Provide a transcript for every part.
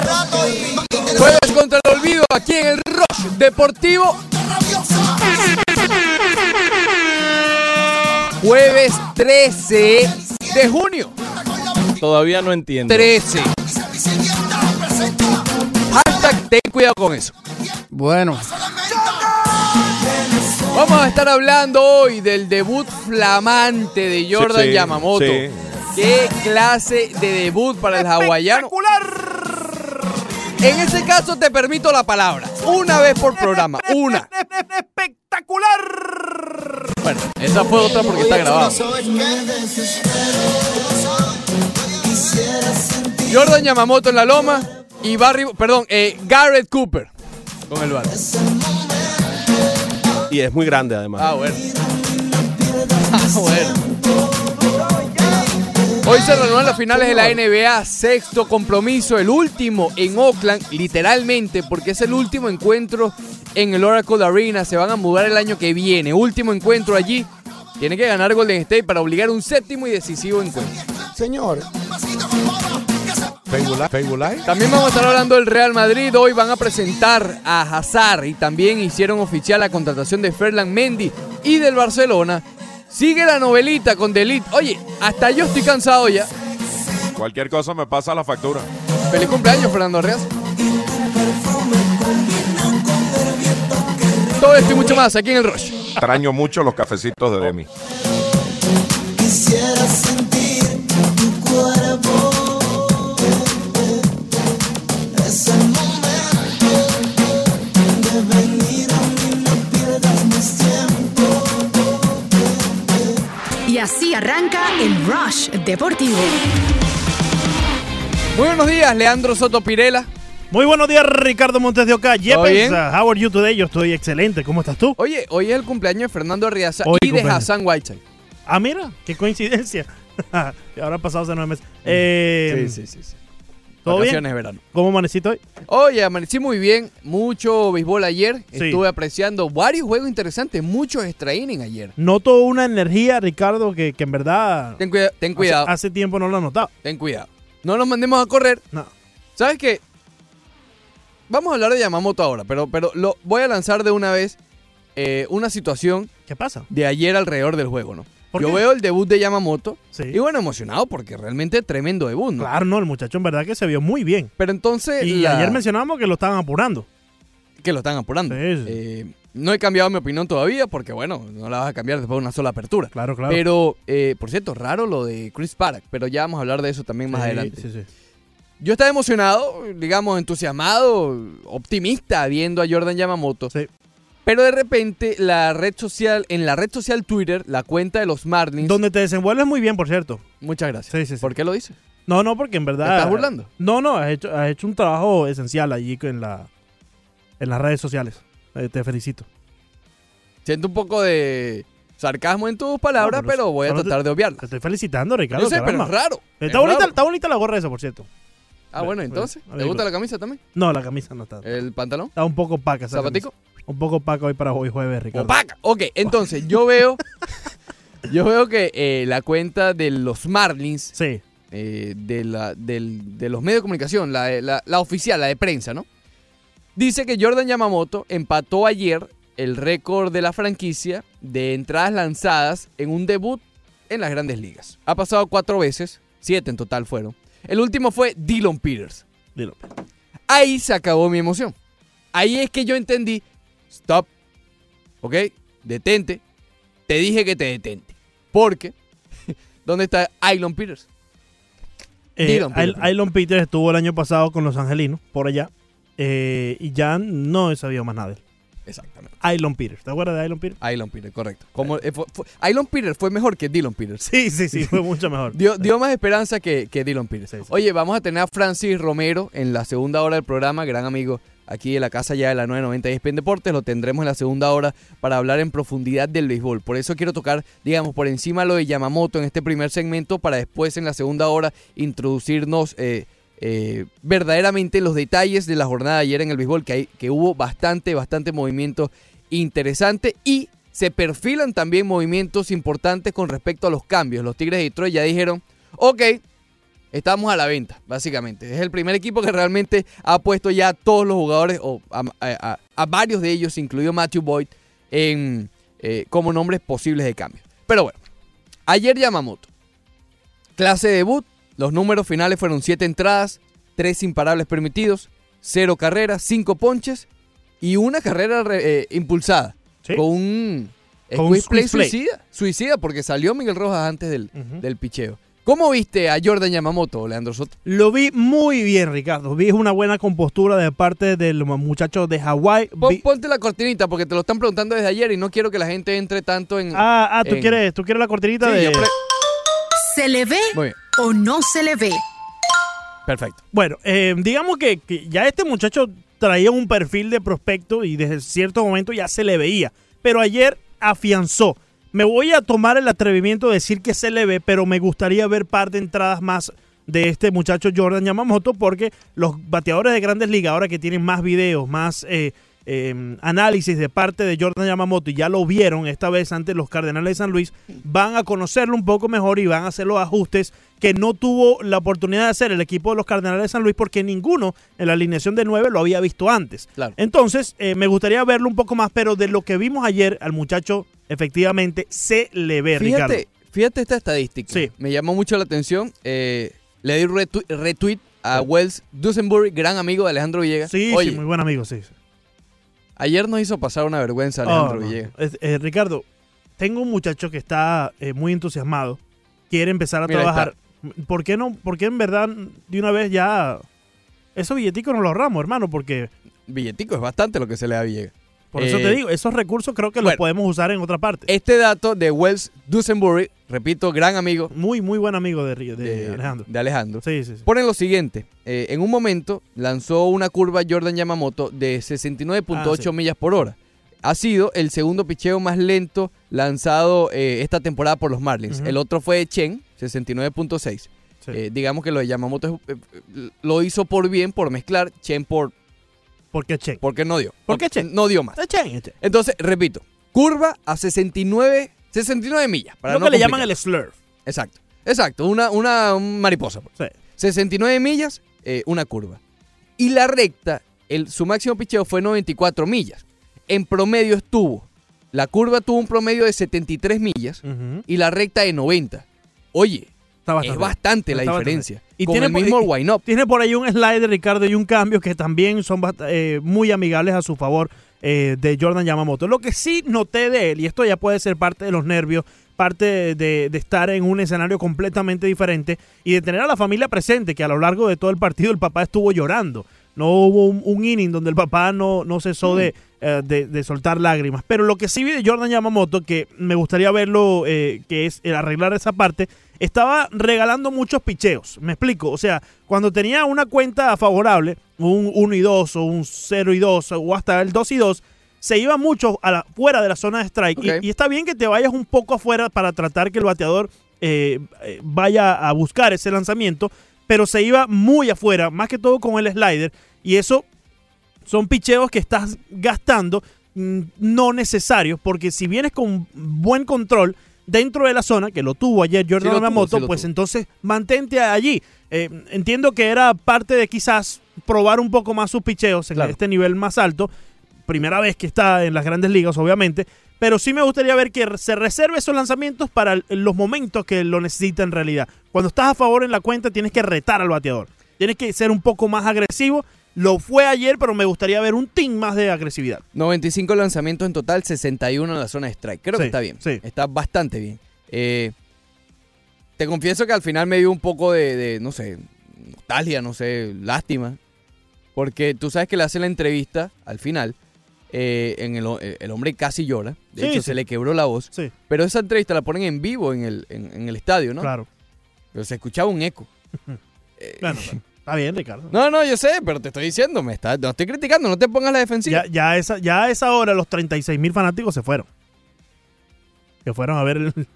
Rato y. Jueves contra el olvido aquí en el Rush Deportivo. Jueves 13 de junio. Todavía no entiendo. 13. Hashtag ten cuidado con eso. Bueno. Vamos a estar hablando hoy del debut flamante de Jordan Sí, sí, Yamamoto. sí. Qué clase de debut para el hawaiano. En ese caso te permito la palabra. Una vez por programa. Una. ¡Espectacular! Bueno, esa fue otra porque está grabado. Jordan Yamamoto en la loma y Barry, perdón, eh, Garrett Cooper con el bar. Y es muy grande además. Ah, bueno. Ah, bueno. Hoy se reanudan las finales de la NBA, sexto compromiso, el último en Oakland, literalmente, porque es el último encuentro en el Oracle Arena. Se van a mudar el año que viene. Último encuentro allí. Tiene que ganar Golden State para obligar un séptimo y decisivo encuentro. Señor. Facebook Facebook Live. También vamos a estar hablando del Real Madrid. Hoy van a presentar a Hazard y también hicieron oficial la contratación de Ferland Mendy y del Barcelona. Sigue la novelita con Delit. Oye, hasta yo estoy cansado ya. Cualquier cosa me pasa la factura. Feliz cumpleaños, Fernando Arreaz. Todo esto y mucho más aquí en el Rush. Extraño mucho los cafecitos de Demi. Quisiera sentir arranca el Rush Deportivo. Muy buenos días, Leandro Soto Pirela. Muy buenos días, Ricardo Montes de Oca. ¿Todo Yepes, bien? uh, how are you today? Yo estoy excelente. ¿Cómo estás tú? Oye, hoy es el cumpleaños de Fernando Arriaza Hoy y de. Hassan Whiteside. Ah, mira, qué coincidencia. Ahora han pasado hace nueve meses. Eh, sí, sí, sí. sí. ¿Todo Vacaciones bien? de verano. ¿Cómo amaneciste hoy? Oye, amanecí muy bien. Mucho béisbol ayer. Sí. Estuve apreciando varios juegos interesantes. Muchos extra ayer. Noto una energía, Ricardo, que, que en verdad Ten, cuida- ten cuidado. Hace, hace tiempo no lo he notado. Ten cuidado. No nos mandemos a correr. No. ¿Sabes qué? Vamos a hablar de Yamamoto ahora, pero, pero lo voy a lanzar de una vez eh, una situación ¿Qué pasa? de ayer alrededor del juego, ¿no? ¿Por Yo qué? veo el debut de Yamamoto Sí. y bueno, emocionado porque realmente tremendo debut, ¿no? Claro, no, el muchacho en verdad que se vio muy bien. Pero entonces... Y la- ayer mencionábamos que lo estaban apurando. Que lo están apurando. Sí, sí. Eh, no he cambiado mi opinión todavía porque, bueno, no la vas a cambiar después de una sola apertura. Claro, claro. Pero, eh, por cierto, raro lo de Chris Paddock, pero ya vamos a hablar de eso también más Sí, adelante. Sí, sí. Yo estaba emocionado, digamos, entusiasmado, optimista viendo a Jordan Yamamoto. Sí. Pero de repente la red social, en la red social Twitter, la cuenta de los Marlins. Donde te desenvuelves muy bien, por cierto. Muchas gracias. Sí, sí, sí. ¿Por qué lo dices? No, no, porque en verdad. ¿Te estás burlando? No, no, has hecho, has hecho un trabajo esencial allí en, la, en las redes sociales. Eh, te felicito. Siento un poco de sarcasmo en tus palabras, No, pero pero voy a te- tratar de Te obviarlas. estoy felicitando, Ricardo. Yo sé, pero es raro. Está es bonita, raro. está bonita la gorra esa, por cierto. Ah, bueno, entonces. ¿Te gusta la camisa también? No, la camisa no está. ¿El pantalón? Está un poco opaca esa ¿Zapatico? camisa. Un poco opaca hoy para hoy jueves, Ricardo. Opaca. Ok, entonces yo veo. yo veo que eh, la cuenta de los Marlins, Sí. eh, de, la, del- de los medios de comunicación, la, la- la oficial, la de prensa, ¿no? Dice que Jordan Yamamoto empató ayer el récord de la franquicia de entradas lanzadas en un debut en las grandes ligas. Ha pasado cuatro veces, siete en total fueron. El último fue Dylan Peters. Dilo. Ahí se acabó mi emoción. Ahí es que yo entendí, stop, ¿ok? Detente. Te dije que te detente. Porque, ¿dónde está Ailon Peters? Eh, Ayl- Peters. Estuvo el año pasado con los angelinos, por allá. eh, y ya no he sabido más nada de él. Exactamente. Aylon Peters. ¿Te acuerdas de Aylon Peters? Aylon Peters, correcto. Como, eh, fue- fue- Aylon Peters fue mejor que Dylan Peters. Sí, sí, sí, fue mucho mejor. Dio, dio más esperanza que, que Dylan Peters. Sí, sí. Oye, vamos a tener a Francis Romero en la segunda hora del programa, gran amigo aquí de la casa ya de la 990 y ESPN Deportes. Lo tendremos en la segunda hora para hablar en profundidad del béisbol. Por eso quiero tocar, digamos, por encima lo de Yamamoto en este primer segmento para después en la segunda hora introducirnos eh, eh, verdaderamente los detalles de la jornada de ayer en el béisbol, que, hay, que hubo bastante, bastante movimiento interesante y se perfilan también movimientos importantes con respecto a los cambios. Los Tigres de Detroit ya dijeron, ok, estamos a la venta, básicamente. Es el primer equipo que realmente ha puesto ya a todos los jugadores, o a, a- a- a varios de ellos, incluido Matthew Boyd, en, eh, como nombres posibles de cambio. Pero bueno, ayer Yamamoto. Clase de debut, los números finales fueron 7 entradas, 3 imparables permitidos, 0 carreras, 5 ponches y una carrera re- eh, impulsada. Sí. Con un Con un play suicida. Suicida porque salió Miguel Rojas antes del, del picheo. ¿Cómo viste a Jordan Yamamoto, Leandro Soto? Lo vi muy bien, Ricardo. Vi una buena compostura de parte del muchacho de Hawái. Pon- ponte la cortinita porque te lo están preguntando desde ayer y no quiero que la gente entre tanto en... Ah, ah, ¿tú en- quieres, tú quieres la cortinita Sí, de... ¿Se le ve o no se le ve? perfecto. Bueno, eh, digamos que, que ya este muchacho traía un perfil de prospecto y desde cierto momento ya se le veía. Pero ayer afianzó. Me voy a tomar el atrevimiento de decir que se le ve, pero me gustaría ver par de entradas más de este muchacho Jordan Yamamoto porque los bateadores de grandes ligas ahora que tienen más videos, más eh, eh, análisis de parte de Jordan Yamamoto y ya lo vieron esta vez ante los Cardenales de San Luis, van a conocerlo un poco mejor y van a hacer los ajustes que no tuvo la oportunidad de hacer el equipo de los Cardenales de San Luis porque ninguno en la alineación de 9 lo había visto antes. Claro. Entonces, eh, me gustaría verlo un poco más, pero de lo que vimos ayer al muchacho, efectivamente, se le ve, Ricardo. Fíjate, fíjate esta estadística. Sí. Me llamó mucho la atención. Eh, le di retu- retweet a Wells Dusenbury, gran amigo de Alejandro Villegas. Sí, Oye, sí, muy buen amigo, sí. ayer nos hizo pasar una vergüenza Alejandro Oh, no. Villegas. Eh, Ricardo, tengo un muchacho que está eh, muy entusiasmado, quiere empezar a Mira, trabajar. ¿Por qué no? ¿Por qué en verdad de una vez ya esos billeticos nos los ahorramos, hermano? Porque Billetico es bastante lo que se le da a Villegas. Por eso Eh, te digo, esos recursos creo que los podemos usar en otra parte. Este dato de Wells Dusenbury, repito, gran amigo muy, muy buen amigo de, de de, Alejandro. de Alejandro. Sí, sí, sí. Ponen lo siguiente, eh, en un momento lanzó una curva Jordan Yamamoto de 69.8 Ah, sí. millas por hora. Ha sido el segundo picheo más lento lanzado eh, esta temporada por los Marlins. El otro fue Chen, 69.6. Sí. Eh, digamos que lo de Yamamoto eh, eh, lo hizo por bien, por mezclar, Chen por ¿Por qué Chen? porque no dio. ¿Por qué Porque Chen? No dio más. Chen, Chen. Entonces, repito, curva a 69, 69 millas. Para Lo no que le llaman el slurf. Exacto, exacto, una, una un mariposa. pues. Sí. 69 millas, eh, una curva. Y la recta, el, su máximo picheo fue 94 millas. En promedio estuvo, la curva tuvo un promedio de 73 millas y la recta de 90. Oye, Está es bastante la Está bastante. Diferencia. Y con tiene el por- mismo y- wind-up. Tiene por ahí un slider, Ricardo, y un cambio que también son eh, muy amigables a su favor eh, de Jordan Yamamoto. Lo que sí noté de él, y esto ya puede ser parte de los nervios, parte de, de estar en un escenario completamente diferente y de tener a la familia presente, que a lo largo de todo el partido el papá estuvo llorando. No hubo un, un inning donde el papá no, no cesó de, eh, de, de soltar lágrimas. Pero lo que sí vi de Jordan Yamamoto, que me gustaría verlo, eh, que es el arreglar esa parte, estaba regalando muchos picheos. Me explico. O sea, cuando tenía una cuenta favorable, un 1 y 2 o un 0 y 2 o hasta el 2 y 2, se iba mucho a la, fuera de la zona de strike. Y- está bien que te vayas un poco afuera para tratar que el bateador eh, vaya a buscar ese lanzamiento, pero se iba muy afuera, más que todo con el slider. Y eso son picheos que estás gastando mm, no necesarios, porque si vienes con buen control dentro de la zona, que lo tuvo ayer Jordan Yamamoto, sí pues tuvo. entonces mantente allí. Eh, entiendo que era parte de quizás probar un poco más sus picheos en Claro. este nivel más alto. Primera vez que está en las grandes ligas, obviamente. Pero sí me gustaría ver que se reserve esos lanzamientos para los momentos que lo necesita en realidad. Cuando estás a favor en la cuenta, tienes que retar al bateador. Tienes que ser un poco más agresivo. Lo fue ayer, pero me gustaría ver un team más de agresividad. 95 lanzamientos en total, 61 en la zona de strike. Creo Sí, que está bien. sí. Está bastante bien. Eh, te confieso que al final me dio un poco de, de, no sé, nostalgia, no sé, lástima. Porque tú sabes que le hace la entrevista al final. eh, en el, el hombre casi llora. De Sí, hecho, se le quebró la voz. Sí, Pero esa entrevista la ponen en vivo en el, en, en el estadio, ¿no? claro. Pero se escuchaba un eco. Eh, Bueno, bueno, está bien, Ricardo. No, no, yo sé, pero te estoy diciendo, me está, no estoy criticando, no te pongas la defensiva. Ya, esa, ya a esa hora los 36 mil fanáticos se fueron. Que fueron a ver el...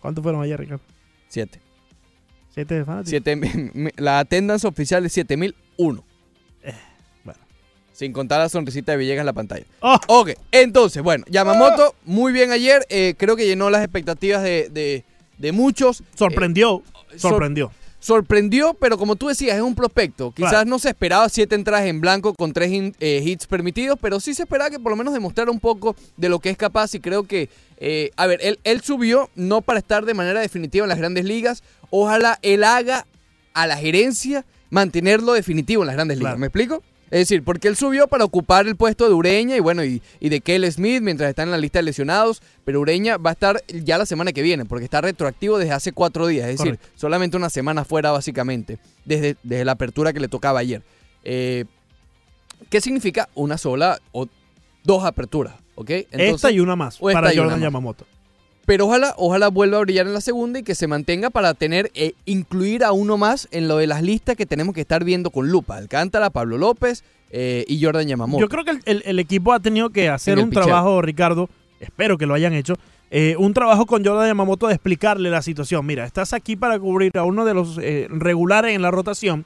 ¿Cuántos fueron ayer, Ricardo? Siete. ¿Siete fanáticos? Siete la attendance oficial es 7001. Eh, bueno. Sin contar la sonrisita de Villegas en la pantalla. ¡Oh! Ok, entonces, bueno, Yamamoto muy bien ayer. eh, creo que llenó las expectativas de, de- de muchos. Sorprendió. Eh, sor- sorprendió. pero como tú decías, es un prospecto. Quizás Claro. no se esperaba siete entradas en blanco con tres eh, hits permitidos, pero sí se esperaba que por lo menos demostrara un poco de lo que es capaz y creo que, eh, a ver, él, él subió no para estar de manera definitiva en las grandes ligas. Ojalá él haga a la gerencia mantenerlo definitivo en las grandes ligas. Claro. ¿Me explico? Es decir, porque él subió para ocupar el puesto de Ureña y bueno, y, y de Kelly Smith mientras está en la lista de lesionados, pero Ureña va a estar ya la semana que viene, porque está retroactivo desde hace cuatro días, es decir, solamente una semana fuera básicamente, desde, desde la apertura que le tocaba ayer. Eh, ¿Qué significa una sola o dos aperturas? ¿Ok? esta y una más para Jordan. Yamamoto. Pero ojalá, ojalá vuelva a brillar en la segunda y que se mantenga para tener, eh, incluir a uno más en lo de las listas que tenemos que estar viendo con lupa. Alcántara, Pablo López eh, y Jordan Yamamoto. Yo creo que el, el- el equipo ha tenido que hacer un picheo. trabajo, Ricardo, espero que lo hayan hecho, eh, un trabajo con Jordan Yamamoto de explicarle la situación. Mira, estás aquí para cubrir a uno de los eh, regulares en la rotación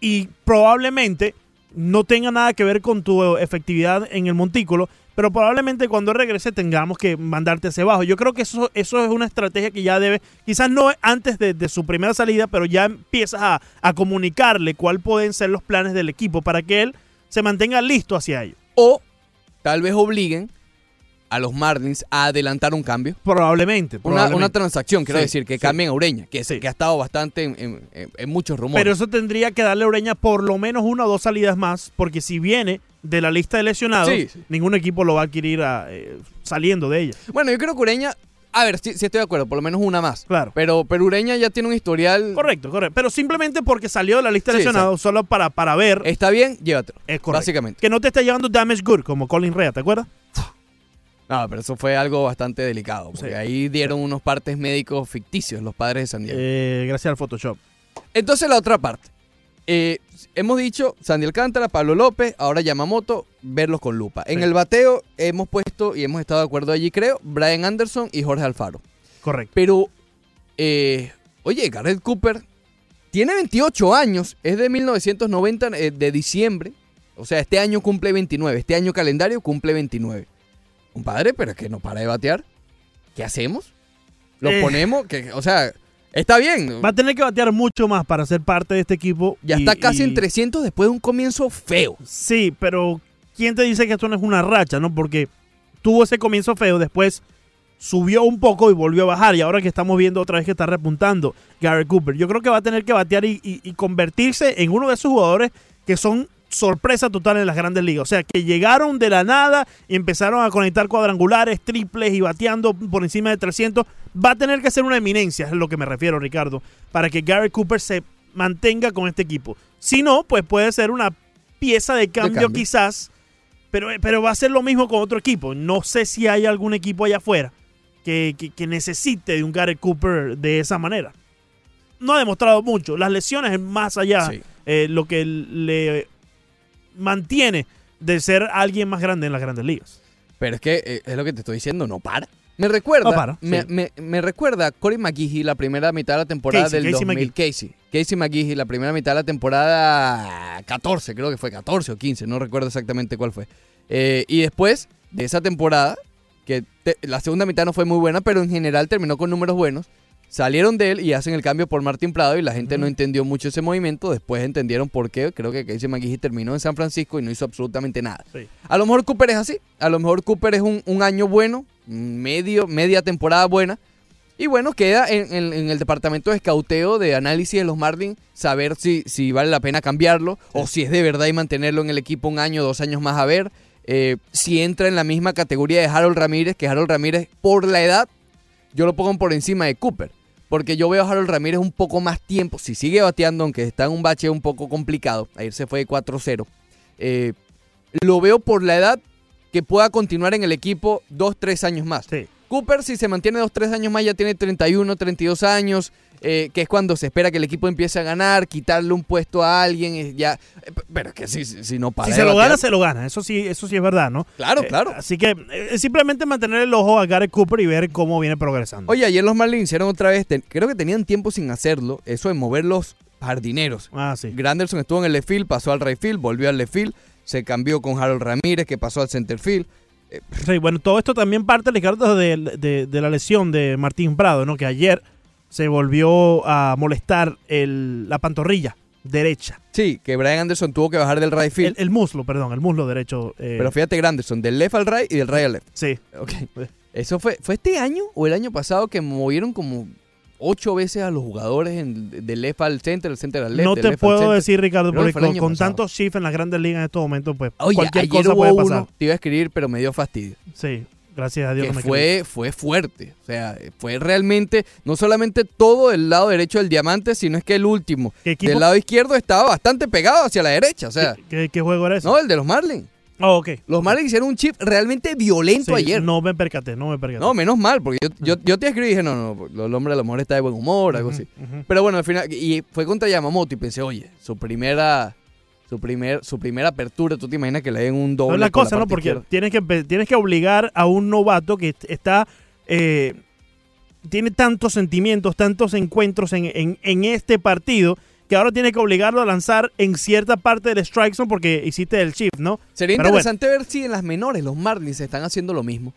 y probablemente no tenga nada que ver con tu efectividad en el montículo, pero probablemente cuando regrese tengamos que mandarte hacia abajo. Yo creo que eso, eso es una estrategia que ya debe, quizás no antes de, de su primera salida, pero ya empiezas a, a comunicarle cuáles pueden ser los planes del equipo para que él se mantenga listo hacia ello. O tal vez obliguen a los Marlins a adelantar un cambio. Probablemente. Una, probablemente. una transacción, quiero Sí, decir, que sí. cambien a Ureña, que, Sí. que ha estado bastante en- en- en muchos rumores. Pero eso tendría que darle a Ureña por lo menos una o dos salidas más, porque si viene de la lista de lesionados, Sí, sí. ningún equipo lo va a adquirir a, eh, saliendo de ella. Bueno, yo creo que Ureña, a ver, sí, sí estoy de acuerdo, por lo menos una más. Claro. Pero, pero Ureña ya tiene un historial. Correcto, correcto. Pero simplemente porque salió de la lista de Sí, lesionados, solo para, para ver, Está bien, llévatelo. es correcto. Básicamente. Que no te esté llevando damage good, como Colin Rea, ¿te acuerdas? No, pero eso fue algo bastante delicado. Porque Sí. ahí dieron unos partes médicos ficticios los padres de San Diego. Eh, gracias al Photoshop. Entonces la otra parte. Eh, hemos dicho Sandy Alcántara, Pablo López, ahora Yamamoto, verlos con lupa. En Sí. el bateo hemos puesto y hemos estado de acuerdo allí, creo, Brian Anderson y Jorge Alfaro. Correcto. Pero, eh, oye, Garrett Cooper tiene 28 años, es de 1990, eh, de diciembre. O sea, este año cumple 29, este año calendario cumple 29. Un padre, pero es que no para de batear. ¿Qué hacemos? Lo Eh. ponemos, que, o sea, está bien. Va a tener que batear mucho más para ser parte de este equipo. Ya y- está casi y- en 300 después de un comienzo feo. Sí, pero ¿quién te dice que esto no es una racha, no? Porque tuvo ese comienzo feo, después subió un poco y volvió a bajar. Y ahora que estamos viendo otra vez que está repuntando Gary Cooper, yo creo que va a tener que batear y, y- y convertirse en uno de esos jugadores que son sorpresa total en las grandes ligas. O sea, que llegaron de la nada y empezaron a conectar cuadrangulares, triples y bateando por encima de 300. Va a tener que ser una eminencia, es a lo que me refiero, Ricardo, para que Gary Cooper se mantenga con este equipo. Si no, pues puede ser una pieza de cambio, cambio. quizás, pero, pero va a ser lo mismo con otro equipo. No sé si hay algún equipo allá afuera que, que- que necesite de un Gary Cooper de esa manera. No ha demostrado mucho. Las lesiones es más allá Sí. eh, lo que le mantiene de ser alguien más grande en las grandes ligas. Pero es que eh, es lo que te estoy diciendo, no para. Me recuerda, No para, me, sí. me- me recuerda Corey McGehee la primera mitad de la temporada Casey, del Casey 2000. Casey. Casey McGehee la primera mitad de la temporada 14, creo que fue 14 o 15, no recuerdo exactamente cuál fue. Eh, y después de esa temporada, que te- la segunda mitad no fue muy buena, pero en general terminó con números buenos. Salieron de él y hacen el cambio por Martín Prado y la gente no entendió mucho ese movimiento. Después entendieron por qué. Creo que Casey McGehee terminó en San Francisco y no hizo absolutamente nada. Sí. A lo mejor Cooper es así. A lo mejor Cooper es un, un año bueno, medio, media temporada buena. Y bueno, queda en, en- en el departamento de escauteo de análisis de los Marlins saber si, si vale la pena cambiarlo o si es de verdad y mantenerlo en el equipo un año, dos años más a ver. Eh, si entra en la misma categoría de Harold Ramírez, que Harold Ramírez por la edad, yo lo pongo por encima de Cooper. Porque yo veo a Harold Ramírez un poco más tiempo. Si sigue bateando, aunque está en un bache un poco complicado. Ayer se fue de 4-0. eh, lo veo por la edad que pueda continuar en el equipo 2-3 años más. Sí. Cooper, si se mantiene 2-3 años más, ya tiene 31, 32 años. Eh, que es cuando se espera que el equipo empiece a ganar, quitarle un puesto a alguien. eh, ya, eh, pero es que si, si no para. Si se lo gana, se lo gana. Eso sí, eso sí es verdad, ¿no? Claro, Eh, claro. así que eh, simplemente mantener el ojo a Garrett Cooper y ver cómo viene progresando. Oye, ayer los Marlins hicieron otra vez, ten- creo que tenían tiempo sin hacerlo, eso de mover los jardineros. Ah, sí. Granderson estuvo en el left field, pasó al right field, volvió al left field, se cambió con Harold Ramírez, que pasó al center field. Sí, bueno, todo esto también parte, Ricardo, de, de- de la lesión de Martín Prado, ¿no? Que ayer se volvió a molestar el- la pantorrilla derecha. Sí, que Brian Anderson tuvo que bajar del right El, field. el muslo, perdón, el muslo derecho. eh, pero fíjate, Granderson, del left al right y del right al left. Sí. Ok. Eso fue, ¿fue este año o el año pasado que movieron como ocho veces a los jugadores en- del left al center, del center al left? No te puedo decir, Ricardo, porque con, tantos shifts en las grandes ligas en estos momentos, pues Oye, cualquier ayer cosa hubo puede uno, pasar. te iba a escribir, pero me dio fastidio. Sí, gracias a Dios. que no me fue, fue fuerte. O sea, fue realmente, no solamente todo el lado derecho del diamante, sino es que el último del lado izquierdo estaba bastante pegado hacia la derecha. O sea, ¿Qué, qué- qué juego era ese? no, el de los Marlins. Oh, ok. Los Marlins hicieron un chip realmente violento Sí, ayer. No. No me percaté, no me percaté. menos mal, porque yo, yo, yo te escribí y dije, no, no, el hombre a lo mejor está de buen humor, algo así. Pero bueno, al final, y fue contra Yamamoto y pensé, oye, su primera, su primer, su primera apertura, tú te imaginas que le den un No doble. es la cosa, ¿no? Porque izquierda? tienes que, tienes que obligar a un novato que est- está. eh, tiene tantos sentimientos, tantos encuentros en, en- en este partido, que ahora tiene que obligarlo a lanzar en cierta parte del strike zone porque hiciste el shift, ¿no? Sería Pero bueno. interesante ver si en las menores los Marlins están haciendo lo mismo.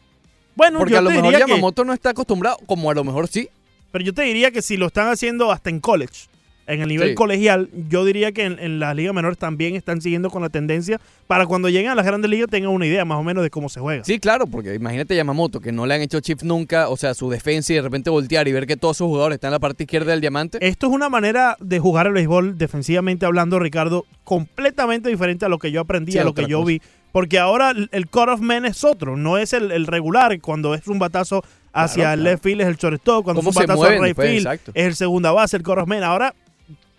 Bueno, Porque yo a lo te mejor diría que, Yamamoto no está acostumbrado, como a lo mejor sí. pero yo te diría que si lo están haciendo hasta en college, en el nivel Sí. colegial, yo diría que en, en las ligas menores también están siguiendo con la tendencia para cuando lleguen a las grandes ligas tengan una idea más o menos de cómo se juega. Sí, claro, porque imagínate Yamamoto, que no le han hecho chips nunca, o sea, su defensa y de repente voltear y ver que todos sus jugadores están en la parte izquierda del diamante. Esto es una manera de jugar el béisbol defensivamente hablando, Ricardo, completamente diferente a lo que yo aprendí, Sí, a lo que yo cosa. vi. Porque ahora el, cut-off man es otro, no es el, el regular. Cuando es un batazo hacia Claro, el left field es el shortstop, cuando es ¿Cómo un batazo al right después? field es el segunda base, el cut-off man. Ahora,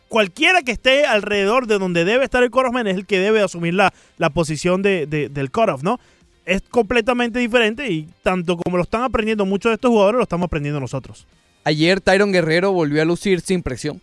cualquiera que esté alrededor de donde debe estar el cut-off man es el que debe asumir la, la posición de, de- del cut-off, ¿no? Es completamente diferente y tanto como lo están aprendiendo muchos de estos jugadores, lo estamos aprendiendo nosotros. Ayer Tyron Guerrero volvió a lucir sin presión.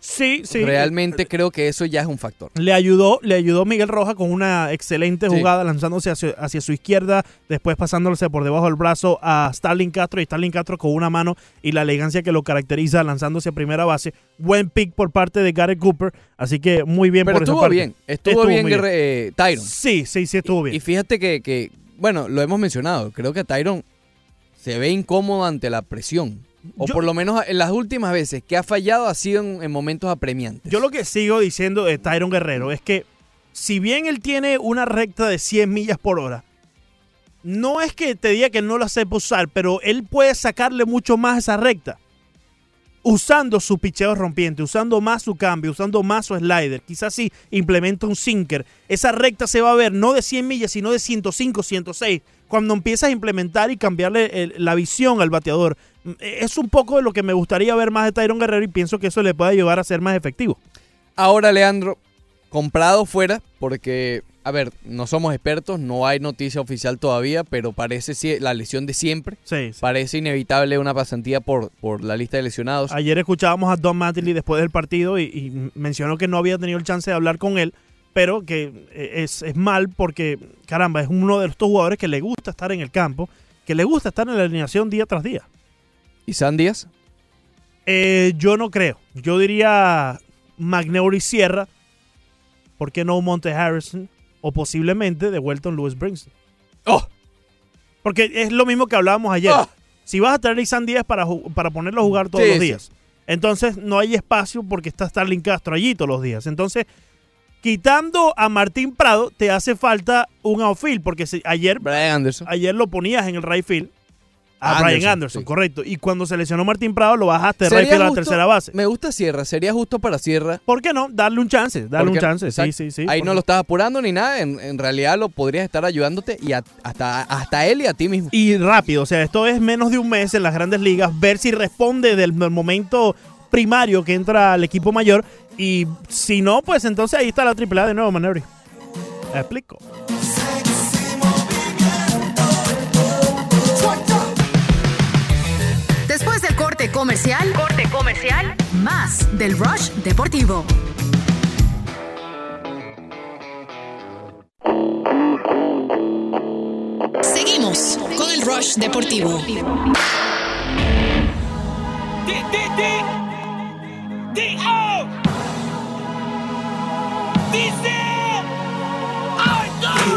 Sí, sí. Realmente creo que eso ya es un factor. Le ayudó, le ayudó Miguel Roja con una excelente Sí. jugada lanzándose hacia, hacia su izquierda, después pasándose por debajo del brazo a Starling Castro y Starling Castro con una mano y la elegancia que lo caracteriza lanzándose a primera base. Buen pick por parte de Garrett Cooper, así que muy bien Pero por esa estuvo parte. bien, estuvo, Estuvo bien, eh, Tyron. Sí, sí, sí estuvo bien. Y fíjate que, que, bueno, lo hemos mencionado, creo que Tyron se ve incómodo ante la presión. O Yo- por lo menos en las últimas veces que ha fallado ha sido en, en momentos apremiantes. Yo lo que sigo diciendo de Tyron Guerrero es que si bien él tiene una recta de 100 millas por hora, no es que te diga que no la sepa usar, pero él puede sacarle mucho más a esa recta. Usando su picheo rompiente, usando más su cambio, usando más su slider. Quizás si implementa un sinker. Esa recta se va a ver no de 100 millas, sino de 105, 106. Cuando empiezas a implementar y cambiarle el- la visión al bateador. Mm, Es un poco de lo que me gustaría ver más de Tyron Guerrero y pienso que eso le puede ayudar a ser más efectivo. Ahora, Leandro, comprado fuera, porque, a ver, no somos expertos, no hay noticia oficial todavía, pero parece la lesión de siempre. Sí, sí. Parece inevitable una pasantía por, por la lista de lesionados. Ayer escuchábamos a Don Mattingly después del partido y, y mencionó que no había tenido el chance de hablar con él, pero que eh, es, es mal porque, caramba, es uno de estos jugadores que le gusta estar en el campo, que le gusta estar en la alineación día tras día. ¿Y San Díaz? Eh, yo no creo. Yo diría Magneuri Sierra, ¿por qué no Monte Harrison? O posiblemente de Welton Lewis Brinson. ¡Oh! Porque es lo mismo que hablábamos ayer. ¡Ah! Si vas a traer a Isan Díaz para, para ponerlo a jugar todos Sí, los sí. días, entonces no hay espacio porque está Starling Castro allí todos los días. Entonces, quitando a Martín Prado, te hace falta un outfield, porque si- ayer, Brian Anderson. ayer lo ponías en el right field A Anderson, Brian Anderson, sí. correcto. Y cuando se lesionó Martín Prado, lo bajaste de Sería right field a la tercera base. Me gusta Sierra, sería justo para Sierra. ¿Por qué no? Darle un chance, darle un chance. exacto. Sí, sí, sí. Ahí ¿por no qué? lo estás apurando ni nada, en, en realidad lo podrías estar ayudándote y a- hasta, hasta él y a ti mismo. Y rápido, o sea, esto es menos de un mes en las grandes ligas, ver si responde del momento primario que entra al equipo mayor. Y si no, pues entonces ahí está la AAA de nuevo, Manebri. Explico. Después del corte comercial, corte comercial, más del Rush Deportivo. Seguimos con el Rush Deportivo.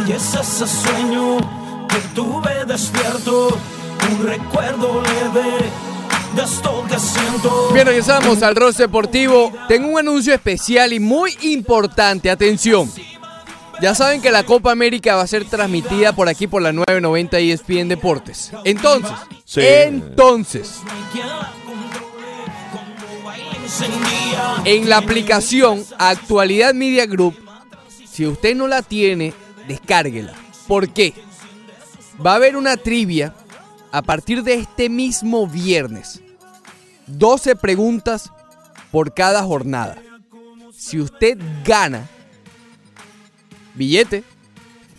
Y es ese sueño que tuve despierto, un recuerdo leve de esto que siento. Bien, regresamos al Ross Deportivo. Tengo un anuncio especial y muy importante. Atención. Ya saben que la Copa América va a ser transmitida por aquí por la 990 ESPN Deportes. Entonces, Sí. entonces, en la aplicación Actualidad Media Group, si usted no la tiene, descárguela. ¿Por qué? Va a haber una trivia a partir de este mismo viernes. 12 preguntas por cada jornada. Si usted gana, billete,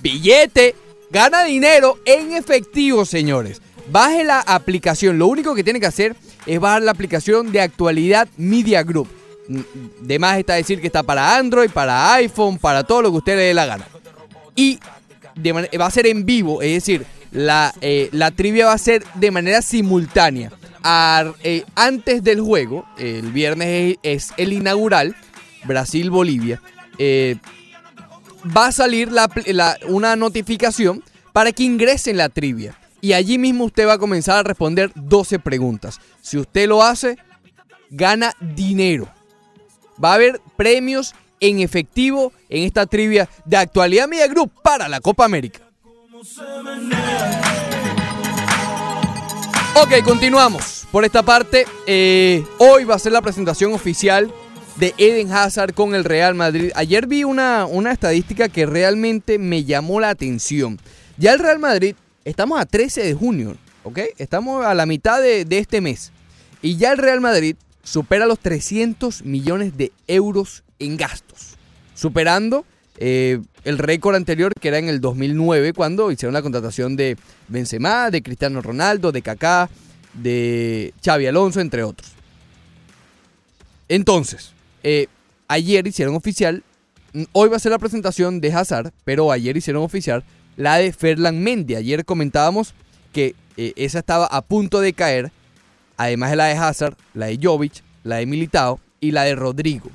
billete, gana dinero en efectivo, señores. Baje la aplicación. Lo único que tiene que hacer bajar la aplicación de actualidad Media Group. Mm, De más está decir que está para Android, para iPhone, para todo lo que usted le dé la gana. Y va a ser en vivo, es decir, la, eh, la trivia va a ser de manera simultánea. Eh, antes del juego, el viernes es, es el inaugural, Brasil-Bolivia, eh, va a salir una notificación para que ingrese en la trivia. Y allí mismo usted va a comenzar a responder 12 preguntas. Si usted lo hace, gana dinero. Va a haber premios en efectivo en esta trivia de Actualidad Media Group para la Copa América. Ok, continuamos. Por esta parte, eh, hoy va a ser la presentación oficial de Eden Hazard con el Real Madrid. Ayer vi una, una estadística que realmente me llamó la atención. Ya el Real Madrid, estamos a 13 de junio, ¿ok? Estamos a la mitad de, este mes. Y ya el Real Madrid supera los 300 millones de euros en gastos. Superando eh, el récord anterior que era en el 2009 cuando hicieron la contratación de Benzema, de Cristiano Ronaldo, de Kaká, de Xavi Alonso, entre otros. Entonces, eh, ayer hicieron oficial, hoy va a ser la presentación de Hazard, pero ayer hicieron oficial la de Ferland Mendy. Ayer comentábamos que eh, esa estaba a punto de caer, además de la de Hazard, la de Jovic, la de Militao y la de Rodrigo.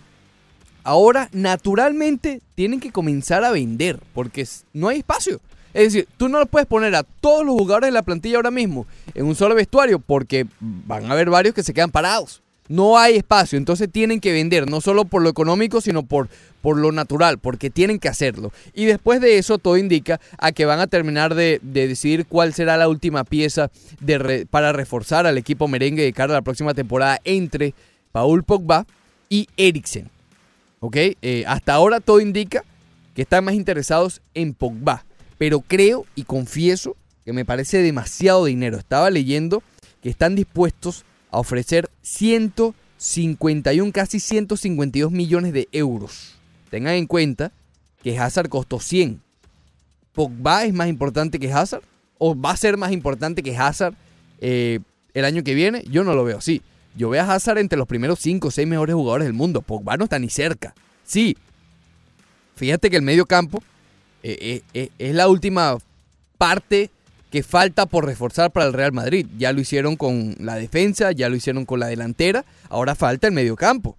Ahora, naturalmente, tienen que comenzar a vender, porque no hay espacio. Es decir, tú no lo puedes poner a todos los jugadores de la plantilla ahora mismo en un solo vestuario, porque van a haber varios que se quedan parados. No hay espacio, entonces tienen que vender, no solo por lo económico, sino por, por lo natural, porque tienen que hacerlo. Y después de eso, todo indica a que van a terminar de, de decidir cuál será la última pieza de para reforzar al equipo merengue de cara a la próxima temporada entre Paul Pogba y Eriksen. ¿Ok? Eh, hasta ahora todo indica que están más interesados en Pogba. Pero creo y confieso que me parece demasiado dinero. Estaba leyendo que están dispuestos a ofrecer 151, casi 152 millones de euros. Tengan en cuenta que Hazard costó 100. ¿Pogba es más importante que Hazard? ¿O va a ser más importante que Hazard eh, el año que viene? Yo no lo veo así. Yo veo a Hazard entre los primeros 5 o 6 mejores jugadores del mundo. Pogba no está ni cerca. Sí. Fíjate que el medio campo eh, eh, es la última parte que falta por reforzar para el Real Madrid. Ya lo hicieron con la defensa, ya lo hicieron con la delantera, ahora falta el medio campo.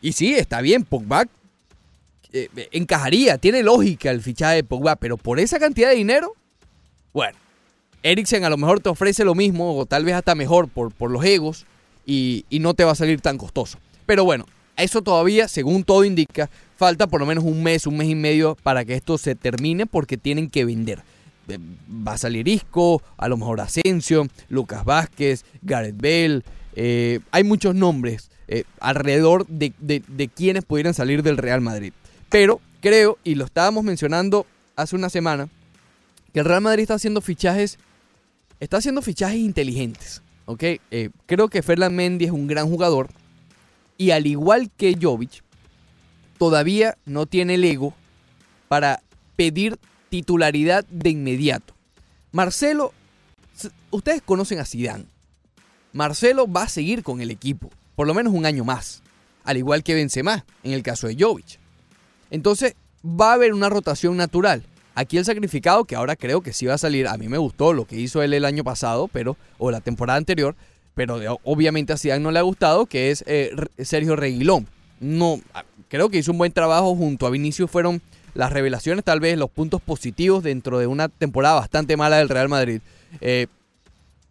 Y sí, está bien, Pogba eh, eh, encajaría, tiene lógica el fichaje de Pogba, pero por esa cantidad de dinero, bueno, Eriksen a lo mejor te ofrece lo mismo o tal vez hasta mejor por, por los egos y, y no te va a salir tan costoso. Pero bueno, eso todavía, según todo indica, falta por lo menos un mes, un mes y medio para que esto se termine porque tienen que vender. Eh, va a salir Isco, a lo mejor Asensio, Lucas Vázquez, Gareth Bale. eh, hay muchos nombres eh, alrededor de, de, quienes pudieran salir del Real Madrid. Pero creo, y lo estábamos mencionando hace una semana, que el Real Madrid está haciendo fichajes, está haciendo fichajes inteligentes. ¿ok? Creo que Ferland Mendy es un gran jugador y al igual que Jovic, todavía no tiene el ego para pedir titularidad de inmediato. Marcelo, ustedes conocen a Zidane. Marcelo va a seguir con el equipo, por lo menos un año más, al igual que Benzema en el caso de Jovic. Entonces, va a haber una rotación natural. Aquí el sacrificado, que ahora creo que sí va a salir, a mí me gustó lo que hizo él el año pasado, pero o la temporada anterior, pero obviamente a Zidane no le ha gustado, que es eh, Sergio Reguilón. No, creo que hizo un buen trabajo junto a Vinicius, fueron las revelaciones, tal vez los puntos positivos dentro de una temporada bastante mala del Real Madrid. Eh,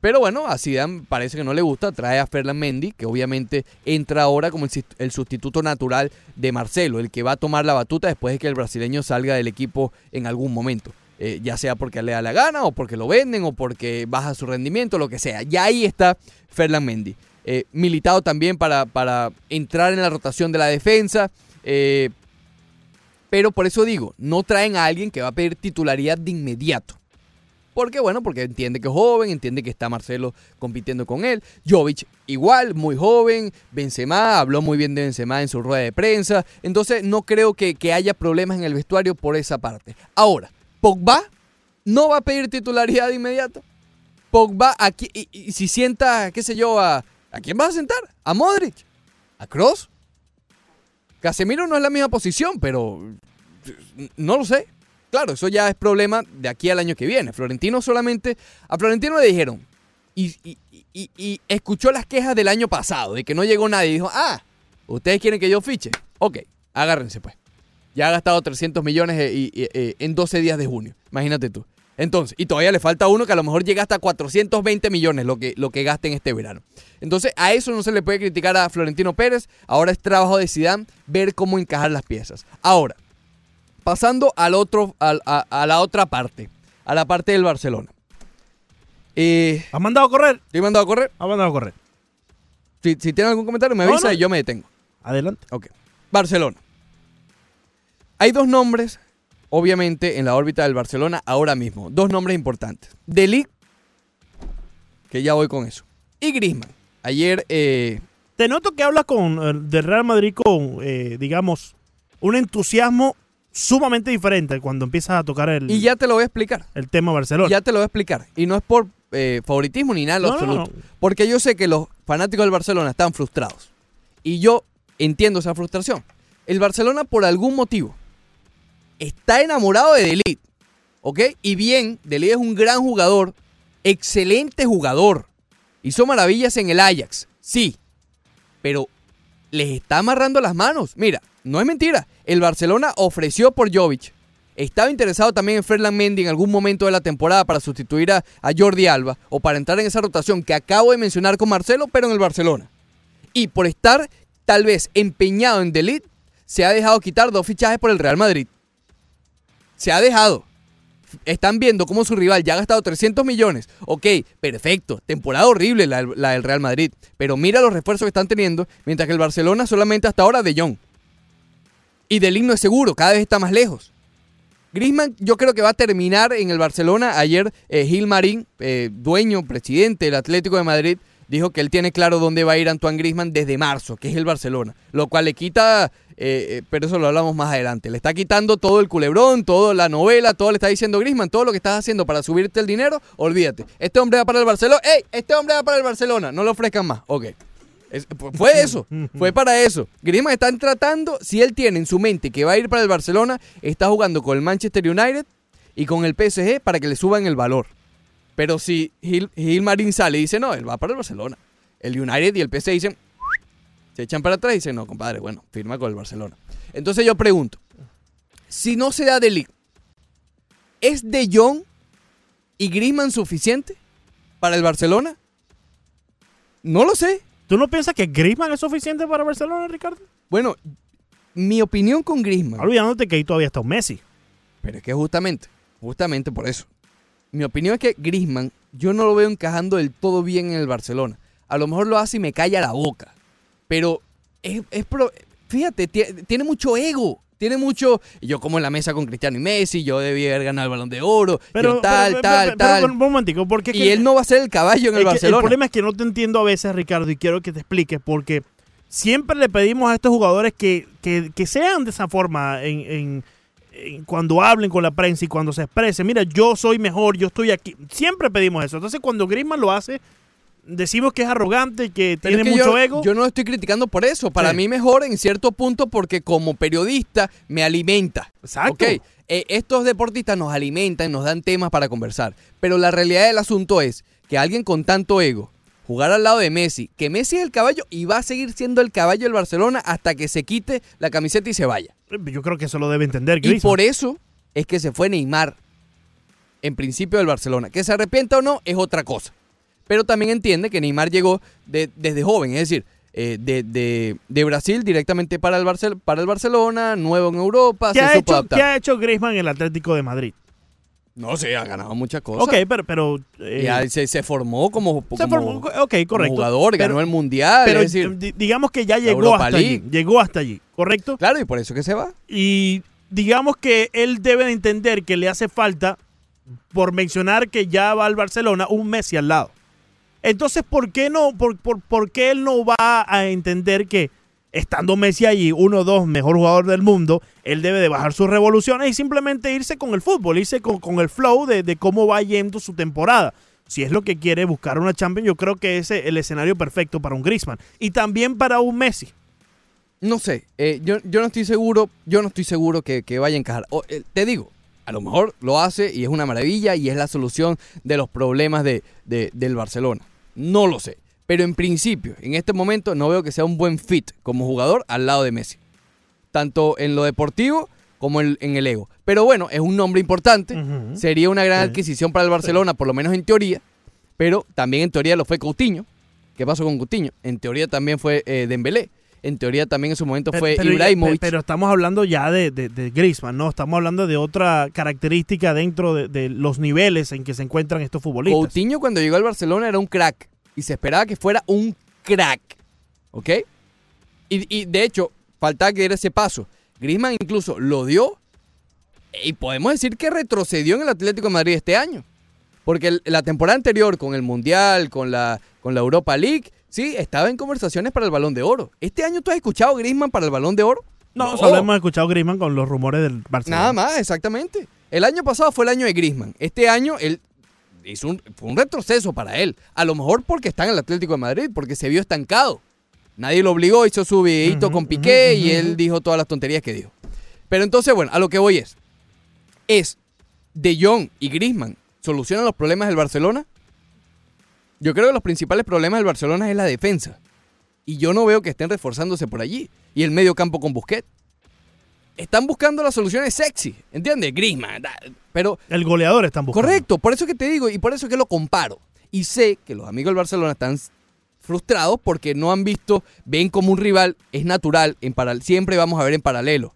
pero bueno, a Zidane parece que no le gusta, trae a Ferland Mendy, que obviamente entra ahora como el, sustituto natural de Marcelo, el que va a tomar la batuta después de que el brasileño salga del equipo en algún momento. Eh, ya sea porque le da la gana, o porque lo venden, o porque baja su rendimiento, lo que sea. Ya ahí está Ferland Mendy. Eh, militado también para, para entrar en la rotación de la defensa. Pero por eso digo, no traen a alguien que va a pedir titularidad de inmediato. ¿Por qué? Bueno, porque entiende que es joven, entiende que está Marcelo compitiendo con él. Jovic igual, muy joven. Benzema, habló muy bien de Benzema en su rueda de prensa. Entonces no creo que, que haya problemas en el vestuario por esa parte. Ahora, Pogba no va a pedir titularidad de inmediato. Pogba, aquí, y, y si sienta, qué sé yo, a, ¿a quién vas a sentar? ¿A Modric? ¿A Cross? Casemiro no es la misma posición, pero no lo sé. Claro, eso ya es problema de aquí al año que viene. Florentino solamente. A Florentino le dijeron. Y, escuchó las quejas del año pasado, de que no llegó nadie. Y dijo, ah, ¿ustedes quieren que yo fiche? Ok, agárrense pues. Ya ha gastado 300 millones eh, y- eh, en 12 días de junio. Imagínate tú. Entonces, y todavía le falta uno que a lo mejor llega hasta 420 millones lo que, lo que gaste en este verano. Entonces, a eso no se le puede criticar a Florentino Pérez. Ahora es trabajo de Zidane ver cómo encajar las piezas. Ahora, pasando al otro, al- a, a la otra parte, a la parte del Barcelona. Eh, ¿Has mandado a correr? ¿Estoy mandado a correr? ¿Has mandado a correr? Si, si tienen algún comentario, me No, avisa no. y yo me detengo. Adelante. Ok. Barcelona. Hay dos nombres, obviamente, en la órbita del Barcelona ahora mismo. Dos nombres importantes. Deli, que ya voy con eso. Y Griezmann. Ayer, eh, Te noto que hablas con eh, del Real Madrid con, eh, digamos, un entusiasmo sumamente diferente cuando empiezas a tocar el, y ya te lo voy a explicar. el tema Barcelona. Ya te lo voy a explicar. Y no es por eh, favoritismo ni nada lo No, no, absoluto. no. Porque yo sé que los fanáticos del Barcelona están frustrados. Y yo entiendo esa frustración. El Barcelona, por algún motivo, está enamorado de Delit. ¿Ok? Y bien, Delit es un gran jugador. Excelente jugador. Hizo maravillas en el Ajax. Sí. Pero les está amarrando las manos. Mira, no es mentira. El Barcelona ofreció por Jovic. Estaba interesado también en Ferland Mendy en algún momento de la temporada para sustituir a, a Jordi Alba o para entrar en esa rotación que acabo de mencionar con Marcelo, pero en el Barcelona. Y por estar tal vez empeñado en Delit, se ha dejado quitar dos fichajes por el Real Madrid. Se ha dejado. Están viendo cómo su rival ya ha gastado 300 millones. Ok, perfecto. Temporada horrible la, del Real Madrid. Pero mira los refuerzos que están teniendo. Mientras que el Barcelona solamente hasta ahora de Jong. Y Delit no es seguro. Cada vez está más lejos. Griezmann yo creo que va a terminar en el Barcelona. Ayer eh, Gil Marín, eh, dueño, presidente del Atlético de Madrid, dijo que él tiene claro dónde va a ir Antoine Griezmann desde marzo, que es el Barcelona. Lo cual le quita, eh, eh, pero eso lo hablamos más adelante, le está quitando todo el culebrón, toda la novela, todo le está diciendo Griezmann, todo lo que estás haciendo para subirte el dinero, olvídate. Este hombre va para el Barcelona, ¡ey! Este hombre va para el Barcelona, no le ofrezcan más. Ok. Es- fue eso, fue para eso. Griezmann está tratando, si él tiene en su mente que va a ir para el Barcelona, está jugando con el Manchester United y con el PSG para que le suban el valor. Pero si Gil, Gil Marín sale y dice, no, él va para el Barcelona. El United y el PSG dicen, se echan para atrás y dicen, no, compadre, bueno, firma con el Barcelona. Entonces yo pregunto, si no se da de Ligt, ¿es De Jong y Griezmann suficiente para el Barcelona? No lo sé. ¿Tú no piensas que Griezmann es suficiente para Barcelona, Ricardo? Bueno, mi opinión con Griezmann, Olvidándote que ahí todavía está un Messi. pero es que justamente, justamente por eso. mi opinión es que Griezmann, yo no lo veo encajando del todo bien en el Barcelona. A lo mejor lo hace y me calla la boca. Pero es, es pro- fíjate, tie- tiene mucho ego. Tiene mucho. Yo como en la mesa con Cristiano y Messi, yo debía haber ganado el balón de oro. Pero, yo tal, pero- tal, pero- tal. un momentico, porque es y él no va a ser el caballo en el Barcelona. El problema es que no te entiendo a veces, Ricardo, y quiero que te expliques, porque siempre le pedimos a estos jugadores que, que- que sean de esa forma en, en- en cuando hablen con la prensa y cuando se expresen. Mira, yo soy mejor, yo estoy aquí. Siempre pedimos eso. Entonces, cuando Griezmann lo hace, decimos que es arrogante y que Pero tiene es que mucho yo, ego. Yo no lo estoy criticando por eso. Para Sí. mí mejor en cierto punto porque como periodista me alimenta. Exacto. Eh, estos deportistas nos alimentan, nos dan temas para conversar. Pero la realidad del asunto es que alguien con tanto ego, jugar al lado de Messi, que Messi es el caballo y va a seguir siendo el caballo del Barcelona hasta que se quite la camiseta y se vaya. Yo creo que eso lo debe entender Y por eso es que se fue Neymar en principio del Barcelona. Que se arrepienta o no es otra cosa. Pero también entiende que Neymar llegó de- desde joven, es decir, eh, de, de- de Brasil directamente para el, Barcel- para el Barcelona, nuevo en Europa, ¿Qué se ha, supo hecho, adaptar. ¿Qué ha hecho Griezmann en el Atlético de Madrid? No sé, ha ganado muchas cosas. Ok, pero... pero eh, Ya se, se formó como, se como- formó- como jugador, Pero- ganó el Mundial. Pero es decir, di- digamos que ya llegó hasta allí. Llegó hasta allí, ¿correcto? claro, y por eso que se va. Y digamos que él debe de entender que le hace falta, por mencionar que ya va al Barcelona, un Messi al lado. Entonces, ¿por qué no, por, por- por qué él no va a entender que estando Messi allí, uno o dos, mejor jugador del mundo, él debe de bajar sus revoluciones y simplemente irse con el fútbol, irse con, con el flow de, de cómo va yendo su temporada? Si es lo que quiere buscar una Champions, yo creo que ese es el escenario perfecto para un Griezmann y también para un Messi. No sé, eh, yo, yo no estoy seguro, yo no estoy seguro que, que vaya a encajar. Eh, te digo, a lo mejor lo hace y es una maravilla y es la solución de los problemas de, de- del Barcelona. No lo sé. Pero en principio, en este momento, no veo que sea un buen fit como jugador al lado de Messi. Tanto en lo deportivo como en, en el ego. Pero bueno, es un nombre importante. Sería una gran adquisición para el Barcelona, por lo menos en teoría. Pero también en teoría lo fue Coutinho. ¿Qué pasó con Coutinho? En teoría también fue eh, Dembélé. En teoría también en su momento Pero- fue pero, Ibrahimovic. Pero, estamos hablando ya de, de, de Griezmann, ¿no? Estamos hablando de otra característica dentro de, de los niveles en que se encuentran estos futbolistas. Coutinho cuando llegó al Barcelona era un crack. Y se esperaba que fuera un crack. ¿Ok? Y, y, de hecho, faltaba que diera ese paso. Griezmann incluso lo dio. Y podemos decir que retrocedió en el Atlético de Madrid este año. Porque el- la temporada anterior, con el Mundial, con la, con la Europa League, sí, estaba en conversaciones para el Balón de Oro. ¿Este año tú has escuchado a Griezmann para el Balón de Oro? No, solo hemos escuchado a Griezmann con los rumores del Barcelona. Nada más, exactamente. El año pasado fue el año de Griezmann. Este año él hizo un, fue un retroceso para él. A lo mejor porque está en el Atlético de Madrid, porque se vio estancado. Nadie lo obligó, hizo su videito con Piqué y él dijo todas las tonterías que dijo. Pero entonces, bueno, a lo que voy es, ¿es De Jong y Griezmann solucionan los problemas del Barcelona? Yo creo que los principales problemas del Barcelona es la defensa. Y yo no veo que estén reforzándose por allí. Y el medio campo con Busquets. Están buscando las soluciones sexy, ¿entiendes? Griezmann, da- pero El goleador están buscando. correcto, por eso que te digo y por eso que lo comparo. Y sé que los amigos del Barcelona están frustrados porque no han visto, ven como un rival, es natural, en paral- siempre vamos a ver en paralelo.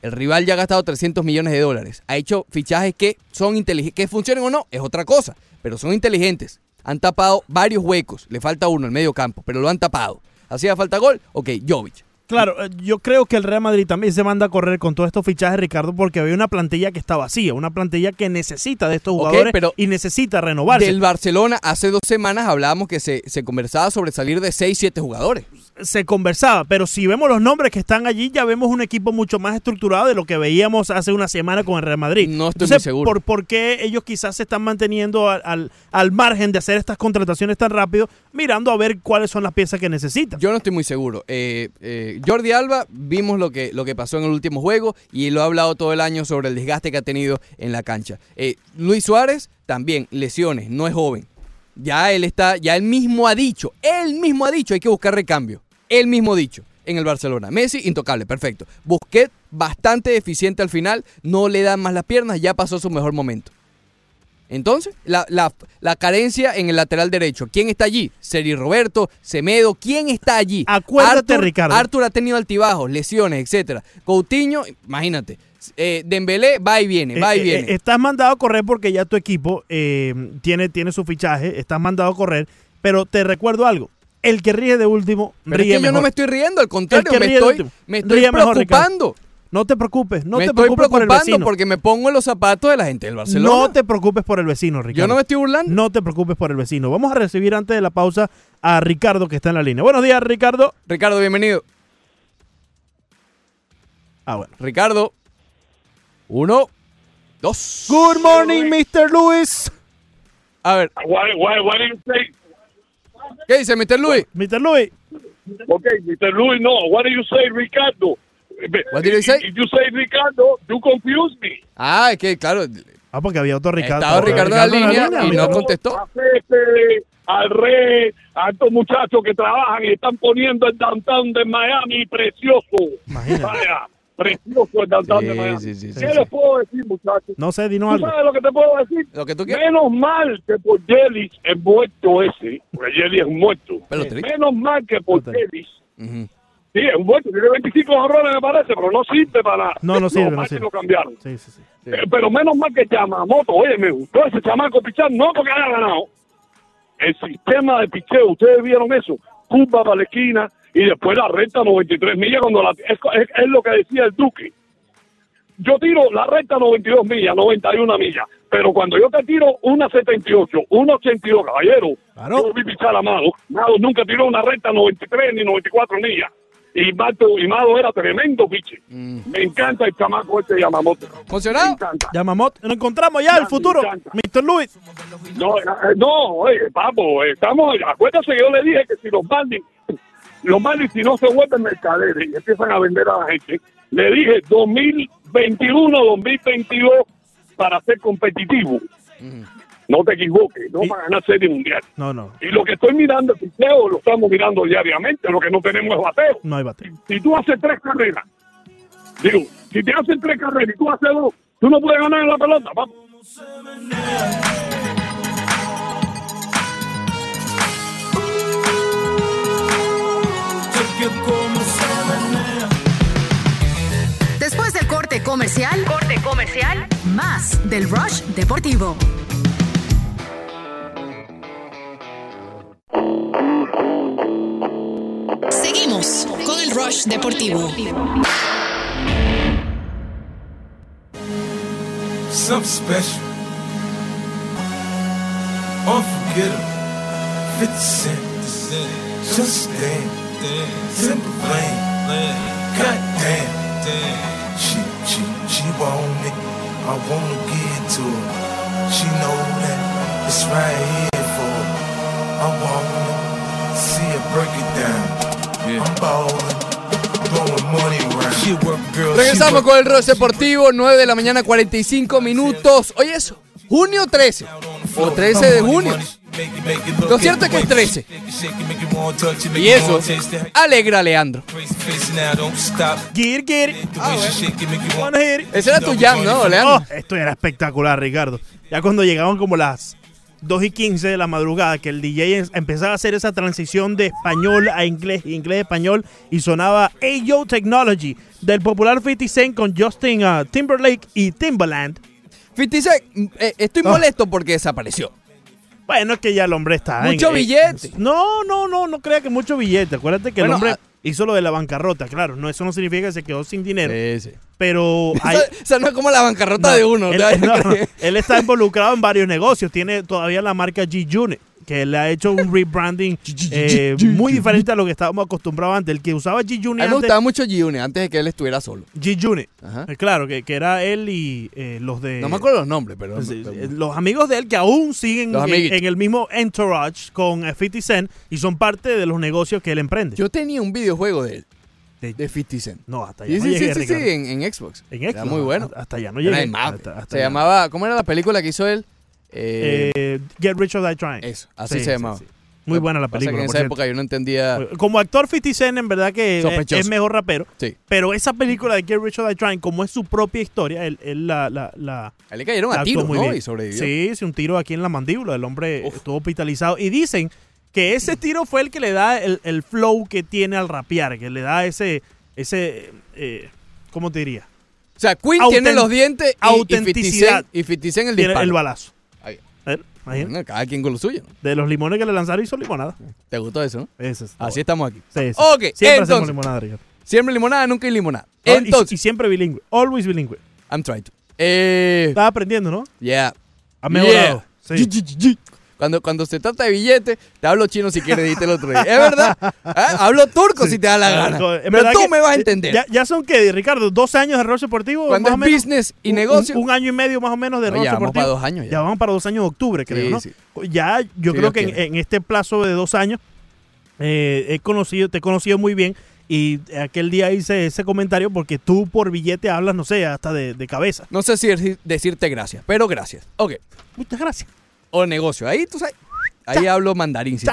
El rival ya ha gastado 300 millones de dólares, ha hecho fichajes que son inteligentes, que funcionen o no, es otra cosa, pero son inteligentes. Han tapado varios huecos, le falta uno, el medio campo, pero lo han tapado. ¿Hacía falta gol? Ok, Jovic. Claro, eh, yo creo que el Real Madrid también se manda a correr con todos estos fichajes, Ricardo, porque había una plantilla que está vacía, una plantilla que necesita de estos jugadores pero y necesita renovarse. Del Barcelona, hace dos semanas hablábamos que se, se conversaba sobre salir de 6, 7 jugadores. Se conversaba, pero si vemos los nombres que están allí, ya vemos un equipo mucho más estructurado de lo que veíamos hace una semana con el Real Madrid. No estoy Entonces, muy seguro. ¿por, por qué ellos quizás se están manteniendo al, al- al margen de hacer estas contrataciones tan rápido, mirando a ver cuáles son las piezas que necesitan? Yo no estoy muy seguro. Eh, eh, Jordi Alba, vimos lo que, lo que pasó en el último juego y lo ha hablado todo el año sobre el desgaste que ha tenido en la cancha. Eh, Luis Suárez, también, lesiones, no es joven. Ya él está, ya él mismo ha dicho, él mismo ha dicho, hay que buscar recambio. Él mismo dicho en el Barcelona. Messi, intocable, perfecto. Busquets, bastante deficiente al final, no le dan más las piernas, ya pasó su mejor momento. Entonces, la, la- la carencia en el lateral derecho. ¿Quién está allí? Seri Roberto, Semedo, ¿quién está allí? Acuérdate, Arthur, Ricardo. Arthur ha tenido altibajos, lesiones, etcétera. Coutinho, imagínate, Eh, Dembélé va y viene, va y Eh, eh, viene. estás mandado a correr porque ya tu equipo eh, tiene, tiene su fichaje, estás mandado a correr, pero te recuerdo algo. El que ríe de último, Pero es ríe que yo no me estoy riendo, al contrario, que me estoy, me estoy Ríe mejor, Ricardo. preocupando. No te preocupes, no me te estoy preocupes por el preocupando vecino. porque me pongo en los zapatos de la gente del Barcelona. No te preocupes por el vecino, Ricardo. yo no me estoy burlando. No te preocupes por el vecino. Vamos a recibir antes de la pausa a Ricardo que está en la línea. Buenos días, Ricardo. Ricardo, bienvenido. Ah, bueno. Ricardo. Uno, dos. Good morning, Mr. Lewis. A ver, Why, why, why do you say, ¿qué dice Mr. Luis? Mr. Luis. okay, Mr. Louis, no, what do you say, Ricardo? What did you say? If you say Ricardo, you confuse me. Ah, es que claro, Ah, porque había otro Ricardo. estaba Ricardo en la línea y no contestó. A Pepe, al Rey, a estos muchachos que trabajan y están poniendo el downtown de Miami precioso. Imagínate. Vaya, precioso el downtown de Miami. sí, sí, sí, ¿Qué sí. les puedo decir, muchachos? No sé, dinos ¿Tú algo. sabes lo que te puedo decir? Lo que tú quieras. Menos mal que por Yelis es muerto ese, porque Yelis es un muerto. Menos mal que por Ujú. Sí, es un muerto, tiene 25 horrores me parece, pero no sirve para nada. No, no sirve, no Martins sirve. lo cambiaron. Sí, sí, sí. Sí. Eh, pero menos mal que Yamamoto, oye, me gustó ese chamaco pichar, no porque haya ganado. El sistema de picheo, ustedes vieron eso, curva para la esquina y después la recta 93 millas cuando la, es, es- es lo que decía el Duque. Yo tiro la recta 92 millas, 91 millas, pero cuando yo te tiro una 78, una 82, caballero, Claro. yo vi pichar a Mado, Mado nunca tiró una recta 93 ni 94 millas. Y Mato, y Mado era tremendo piche. Mm. Me encanta el chamaco este Yamamoto. ¿Funcionado? Yamamoto, nos encontramos ya, el futuro. Mr. Luis. No, eh, no, oye, papo, eh, estamos, acuérdate que yo le dije que si los Marlins, los Marlins si no se vuelven mercaderes y empiezan a vender a la gente, le dije 2021, 2022 para ser competitivo. No te equivoques, no Y- para ganar serie mundial. No, no, Y lo que estoy mirando, el picheo, lo estamos mirando diariamente, lo que no tenemos es bateo. no hay bate. Si tú haces tres carreras, digo, si te hacen tres carreras y tú haces dos, tú no puedes ganar en la pelota, papo. Comercial, corte comercial, más del Rush Deportivo. Seguimos con el Rush Deportivo. Something special. Unforgettable. 50 Cent. Just damn. Simple lane. God damn. She, she, she want it. I wanna get to her. She know that it's right here for her. I wanna see her break it down. I'm ballin'. Blowing money around. She work, girl. she Regresamos con el Ross Deportivo, 9 de la mañana, 45 minutos. Oye, eso, junio 13 o 13 de junio. Lo cierto es que es 13. Y eso alegra a Leandro. It. Wanna hit it. Ese era tu jam, ¿no, Leandro? Oh, esto era espectacular, Ricardo. Ya cuando llegaban como las 2 y 15 de la madrugada, que el DJ es- empezaba a hacer esa transición de español a inglés, inglés a español, y sonaba Ayo Technology del popular 50 Cent con Justin uh, Timberlake y Timbaland. 56, eh, estoy Oh. molesto porque desapareció. Bueno, es que ya el hombre está. Mucho en- billete. No, no, no, no crea que mucho billete. Acuérdate que Bueno, el hombre ah- hizo lo de la bancarrota. Claro, no, eso no significa que se quedó sin dinero. Sí, sí. Pero hay, Esa, esa no es como la bancarrota No, de uno. Él, no, él está involucrado en varios negocios. Tiene todavía la marca G-Unit, que le ha hecho un rebranding eh, muy diferente a lo que estábamos acostumbrados antes. El que usaba A mí G-Unit me gustaba mucho G-Unit antes de que él estuviera solo. G-Unit. Ajá. Eh, Claro, que, que era él y eh, los de... No me acuerdo los nombres, pero. Sí, pero- eh, Los amigos de él que aún siguen en, el mismo entourage con eh, 50 Cent y son parte de los negocios que él emprende. Yo tenía un videojuego de él, De- de 50 Cent. no, hasta allá Sí, no sí, llegué, sí, sí, en, en Xbox. En Era Xbox, muy bueno. Hasta, allá no Era llegué. Hasta- hasta se allá. llamaba. ¿Cómo era la película que hizo él? Eh, Eh, Get Rich or Die Trying. eso, así Sí, se llamaba. sí. Muy buena la Pasa que película. en por esa cierto. época yo no entendía. Como actor 50 Cent, en verdad que es, mejor rapero. Sí. Pero esa película de Get Rich or Die Trying, como es su propia historia, él, él la, la, la, A él le cayeron la a tiros, muy ¿no? bien. Y sobrevivió. Sí, sí, un tiro aquí en la mandíbula. El hombre estuvo hospitalizado. Y dicen que ese tiro fue el que le da el, el flow que tiene al rapear, que le da ese, ese eh, ¿cómo te diría? O sea, Quinn Autent- tiene los dientes y- y 50 autenticidad. Y 50 Cent el Tiene disparo. el balazo. Imagínate. Cada quien con lo suyo. ¿no? De los limones que le lanzaron hizo limonada. ¿Te gustó eso, no? Ese es Así estamos aquí. Sí, sí. Ok, Siempre hacemos limonada, Ricardo. Siempre limonada, nunca hay limonada. Ah, y- Entonces, y, siempre bilingüe. Always bilingüe. I'm trying to. Eh, Estás aprendiendo, ¿no? yeah. Ha mejorado. Yeah. Sí. Cuando, cuando se trata de billetes, te hablo chino si quieres, dijiste el otro día. Es verdad. ¿Ah? Hablo turco si te da la gana. En Pero tú me vas a entender. Ya, ya son que, Ricardo, dos años de rol deportivo. Cuando es menos? business y negocio. Un, un año y medio más o menos de No, rol ya vamos deportivo. para dos años ya. Ya vamos para dos años de octubre, creo, Sí, ¿no? sí. Ya, yo creo que en, este plazo de dos años eh, he conocido, te he conocido muy bien y aquel día hice ese comentario porque tú por billete hablas, no sé, hasta de, de cabeza. No sé si decir- decirte gracias, pero gracias. Ok. Muchas gracias. O negocio. Ahí tú sabes. Ahí hablo mandarín. Si te.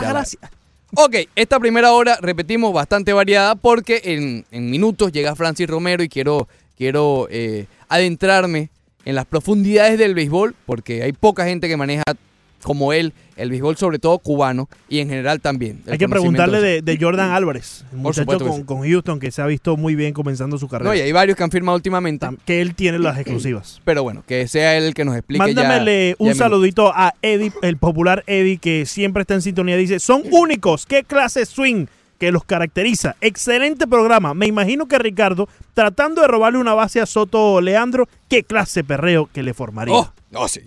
Ok, esta primera hora, repetimos, bastante variada porque en, en minutos llega Francis Romero y quiero, quiero eh, adentrarme en las profundidades del béisbol porque hay poca gente que maneja como él el béisbol, sobre todo cubano y en general también. Hay que preguntarle de- Jordan Álvarez, el muchacho con, sí. con Houston que se ha visto muy bien comenzando su carrera. No, y hay varios que han firmado últimamente, que él tiene las exclusivas. pero bueno, que sea él el que nos explique Mándamele ya un saludito a Eddie, el popular Eddie, que siempre está en sintonía. Dice, son únicos. ¿Qué clase swing que los caracteriza? Excelente programa. Me imagino que Ricardo, tratando de robarle una base a Soto Leandro, ¿qué clase perreo que le formaría? Oh, no, sí.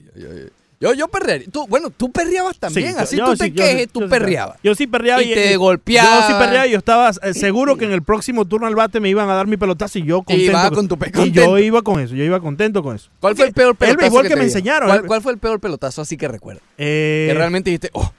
Yo, yo perrearía. Tú, bueno, tú perreabas también. Sí, así yo tú sí, te yo quejes, yo tú sí perreabas. Yo sí perreaba. Y te golpeaba. Yo sí perreaba y yo estaba eh, seguro que en el próximo turno al bate me iban a dar mi pelotazo y yo contento. ibas con- con tu pe- y yo iba con eso, yo iba contento con eso. ¿Cuál fue el peor El pelotazo béisbol que, me dieron? enseñaron. ¿Cuál, el- cuál fue el peor pelotazo así que recuerdas? eh, que realmente dijiste, oh,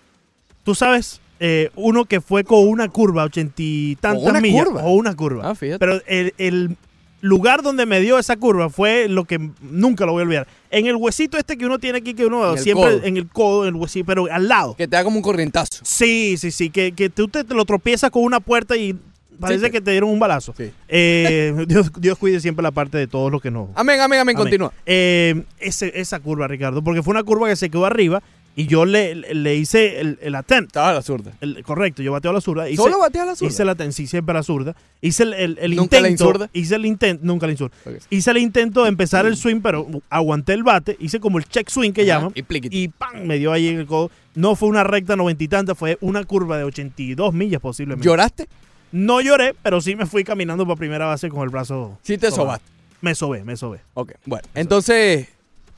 Tú sabes, eh, uno que fue con una curva, ochenta y tantas millas. curva? O una curva. Ah, fíjate. Pero el, el lugar donde me dio esa curva fue lo que nunca lo voy a olvidar. En el huesito este que uno tiene aquí, que uno En siempre codo. en el codo, en el huesito, pero al lado. que te da como un corrientazo. Sí, sí, sí, que, que tú te, te lo tropiezas con una puerta y parece Sí, que te dieron un balazo. Sí. Eh, Dios, Dios cuide siempre la parte de todos los que no. Amén, amén, amén, Amén. continúa. Eh, ese- esa curva, Ricardo, porque fue una curva que se quedó arriba y yo le, le hice el, el attempt. Estaba a la zurda. El- correcto, yo bateo a la zurda. Hice, ¿Solo bateas a la zurda? Hice la ten- sí, siempre a la zurda. Hice el, el, el ¿Nunca la intento. insurda? Hice el intento, nunca la insurda. Hice el intento de empezar el swing, pero aguanté el bate. Hice como el check swing que Ajá, llaman. y. Y ¡pam! Me dio ahí en el codo. No fue una recta noventa y tantas, fue una curva de 82 millas posiblemente. ¿Lloraste? No lloré, pero sí me fui caminando para primera base con el brazo. Sí te sobaste. Me sobé, me sobé. Ok, bueno. Entonces,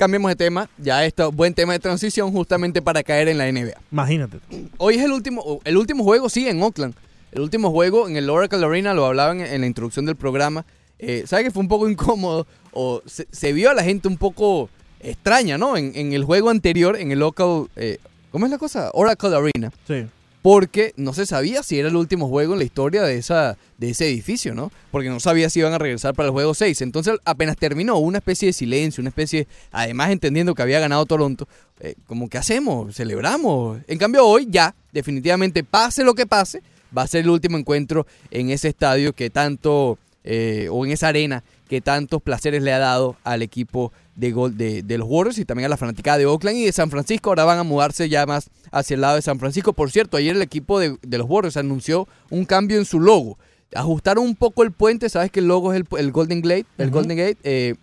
cambiemos de tema. Ya esto, buen tema de transición justamente para caer en la NBA. Imagínate. Hoy es el último, el último juego, sí, en Oakland. El último juego en el Oracle Arena, lo hablaban en, la introducción del programa. Eh, ¿Sabes que fue un poco incómodo? O se, se vio a la gente un poco extraña, ¿no? En, en el juego anterior, en el local, eh, ¿cómo es la cosa? Oracle Arena. Sí. Porque no se sabía si era el último juego en la historia de, esa, de ese edificio, ¿no? Porque no sabía si iban a regresar para el juego 6. Entonces, apenas terminó, una especie de silencio, una especie, además entendiendo que había ganado Toronto, eh, como ¿qué hacemos? ¿Celebramos? En cambio, hoy ya, definitivamente, pase lo que pase, va a ser el último encuentro en ese estadio que tanto, eh, o en esa arena que tantos placeres le ha dado al equipo de, gol, de, de los Warriors y también a la fanaticada de Oakland y de San Francisco. Ahora van a mudarse ya más hacia el lado de San Francisco. Por cierto, ayer el equipo de, de los Warriors anunció un cambio en su logo. Ajustaron un poco el puente, sabes que el logo es el, el Golden Gate, el. Golden Gate, eh,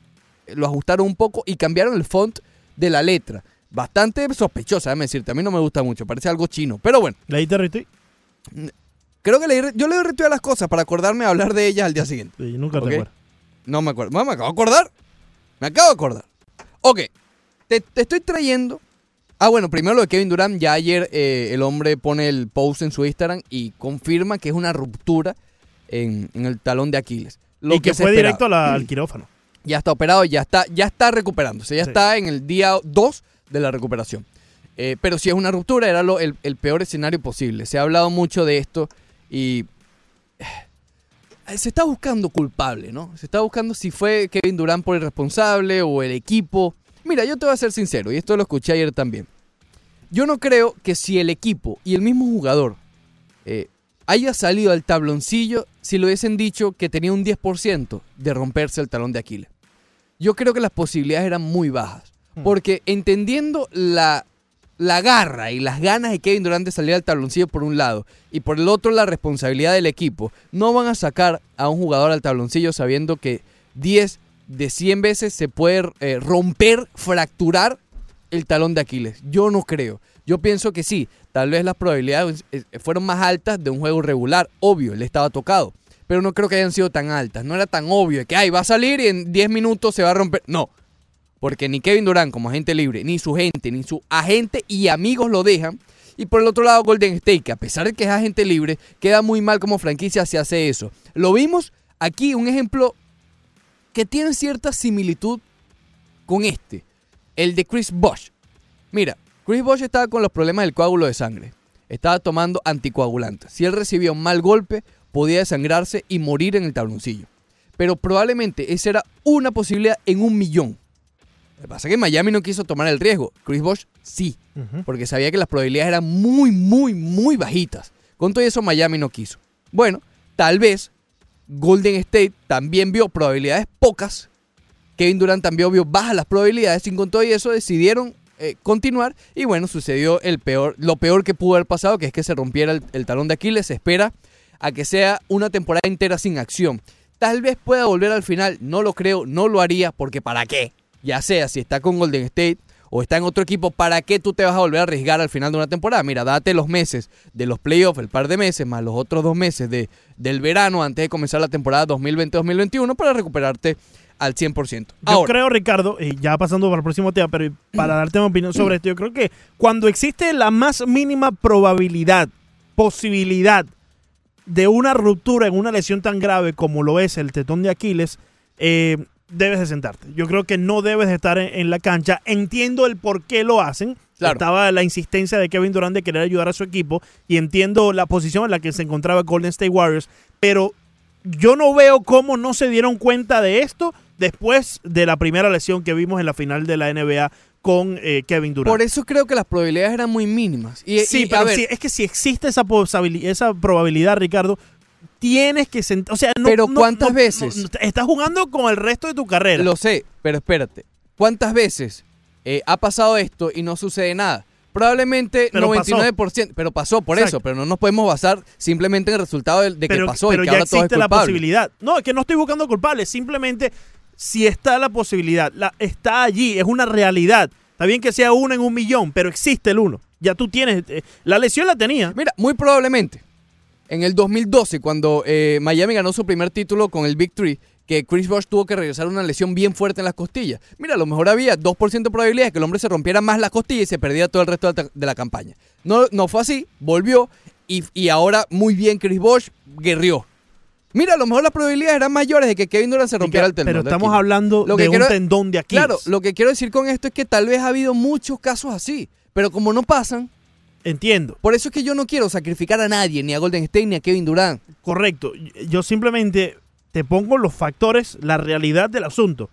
lo ajustaron un poco y cambiaron el font de la letra. Bastante sospechosa, déjame decirte. A mí no me gusta mucho, parece algo chino. Pero bueno, ¿Leíste retweet? creo que le, yo le doy retweet a las cosas para acordarme de hablar de ellas al día siguiente. Sí, nunca Ok. te acuerdas. No me acuerdo. No, me acabo de acordar. Me acabo de acordar. Ok. Te, te estoy trayendo. Ah, bueno, primero lo de Kevin Durant. Ya ayer eh, el hombre pone el post en su Instagram y confirma que es una ruptura en, en el talón de Aquiles. Lo y que, fue esperaba. directo la- al quirófano. Ya está operado, ya está, ya está recuperándose. Ya Sí. está en el día 2 de la recuperación. Eh, pero si es una ruptura, era lo, el, el peor escenario posible. Se ha hablado mucho de esto y eh, se está buscando culpable, ¿no? Se está buscando si fue Kevin Durant por el responsable o el equipo. Mira, yo te voy a ser sincero, y esto lo escuché ayer también. Yo no creo que si el equipo y el mismo jugador eh, haya salido al tabloncillo si le hubiesen dicho que tenía un 10% de romperse el talón de Aquiles. Yo creo que las posibilidades eran muy bajas. Porque entendiendo la, la garra y las ganas de Kevin Durant de salir al tabloncillo por un lado y por el otro la responsabilidad del equipo, no van a sacar a un jugador al tabloncillo sabiendo que 10 de 100 veces se puede eh, romper, fracturar el talón de Aquiles. Yo no creo. Yo pienso que sí, tal vez las probabilidades eh, fueron más altas de un juego regular. Obvio, él estaba tocado. Pero no creo que hayan sido tan altas. No era tan obvio que ay, va a salir y en 10 minutos se va a romper. No. Porque ni Kevin Durant como agente libre, ni su gente, ni su agente y amigos lo dejan. Y por el otro lado, Golden State, que a pesar de que es agente libre, queda muy mal como franquicia si hace eso. Lo vimos aquí, un ejemplo que tiene cierta similitud con este, el de Chris Bosh. Mira, Chris Bosh estaba con los problemas del coágulo de sangre. Estaba tomando anticoagulantes. Si él recibía un mal golpe, podía desangrarse y morir en el tabloncillo. Pero probablemente esa era una posibilidad en un millón. Lo que pasa es que Miami no quiso tomar el riesgo. Chris Bosh sí, porque sabía que las probabilidades eran muy, muy, muy bajitas. Con todo eso Miami no quiso. Bueno, tal vez Golden State también vio probabilidades pocas. Kevin Durant también vio bajas las probabilidades. Y con todo eso decidieron eh, continuar. Y bueno, sucedió el peor, lo peor que pudo haber pasado, que es que se rompiera el, el talón de Aquiles. Se espera a que sea una temporada entera sin acción. Tal vez pueda volver al final, no lo creo, no lo haría, porque ¿para qué? Ya sea si está con Golden State o está en otro equipo, ¿para qué tú te vas a volver a arriesgar al final de una temporada? Mira, date los meses de los playoffs, el par de meses, más los otros dos meses de, del verano antes de comenzar la temporada 2020-2021 para recuperarte al 100%. Yo creo, Ricardo, y ya pasando para el próximo tema, pero para darte mi opinión sobre esto, yo creo que cuando existe la más mínima probabilidad, posibilidad de una ruptura en una lesión tan grave como lo es el tetón de Aquiles, eh, debes de sentarte. Yo creo que no debes de estar en, en la cancha. Entiendo el por qué lo hacen. Claro. Estaba la insistencia de Kevin Durant de querer ayudar a su equipo y entiendo la posición en la que se encontraba Golden State Warriors, pero yo no veo cómo no se dieron cuenta de esto después de la primera lesión que vimos en la final de la NBA con eh, Kevin Durant. por eso creo que las probabilidades eran muy mínimas. Y, Sí, y, a pero ver, sí, es que si existe esa, esa probabilidad, Ricardo, tienes que sentar. O sea, no. Pero no- ¿cuántas no- veces? no- estás jugando con el resto de tu carrera. Lo sé, pero espérate. ¿Cuántas veces eh, ha pasado esto y no sucede nada? Probablemente Pero 99%, pero pasó por Exacto. eso, pero no nos podemos basar simplemente en el resultado de, de que pasó pero y que ya ahora todo es existe la posibilidad. No, es que no estoy buscando culpables. Simplemente, si está la posibilidad, la, está allí, es una realidad. Está bien que sea uno en un millón, pero existe el uno. Ya tú tienes. eh, la lesión la tenía. Mira, muy probablemente en el 2012, cuando eh, Miami ganó su primer título con el Big Three, que Chris Bosh tuvo que regresar una lesión bien fuerte en las costillas. Mira, a lo mejor había 2% de probabilidad de que el hombre se rompiera más las costillas y se perdiera todo el resto de la, campaña. No, no fue así, volvió y, y ahora muy bien Chris Bosh guerrió. Mira, a lo mejor las probabilidades eran mayores de que Kevin Durant se rompiera el tendón. pero estamos hablando Lo que de quiero- un tendón de Aquiles. Claro, lo que quiero decir con esto es que tal vez ha habido muchos casos así, pero como no pasan, Entiendo. por eso es que yo no quiero sacrificar a nadie, ni a Golden State, ni a Kevin Durant. Correcto. Yo simplemente te pongo los factores, la realidad del asunto.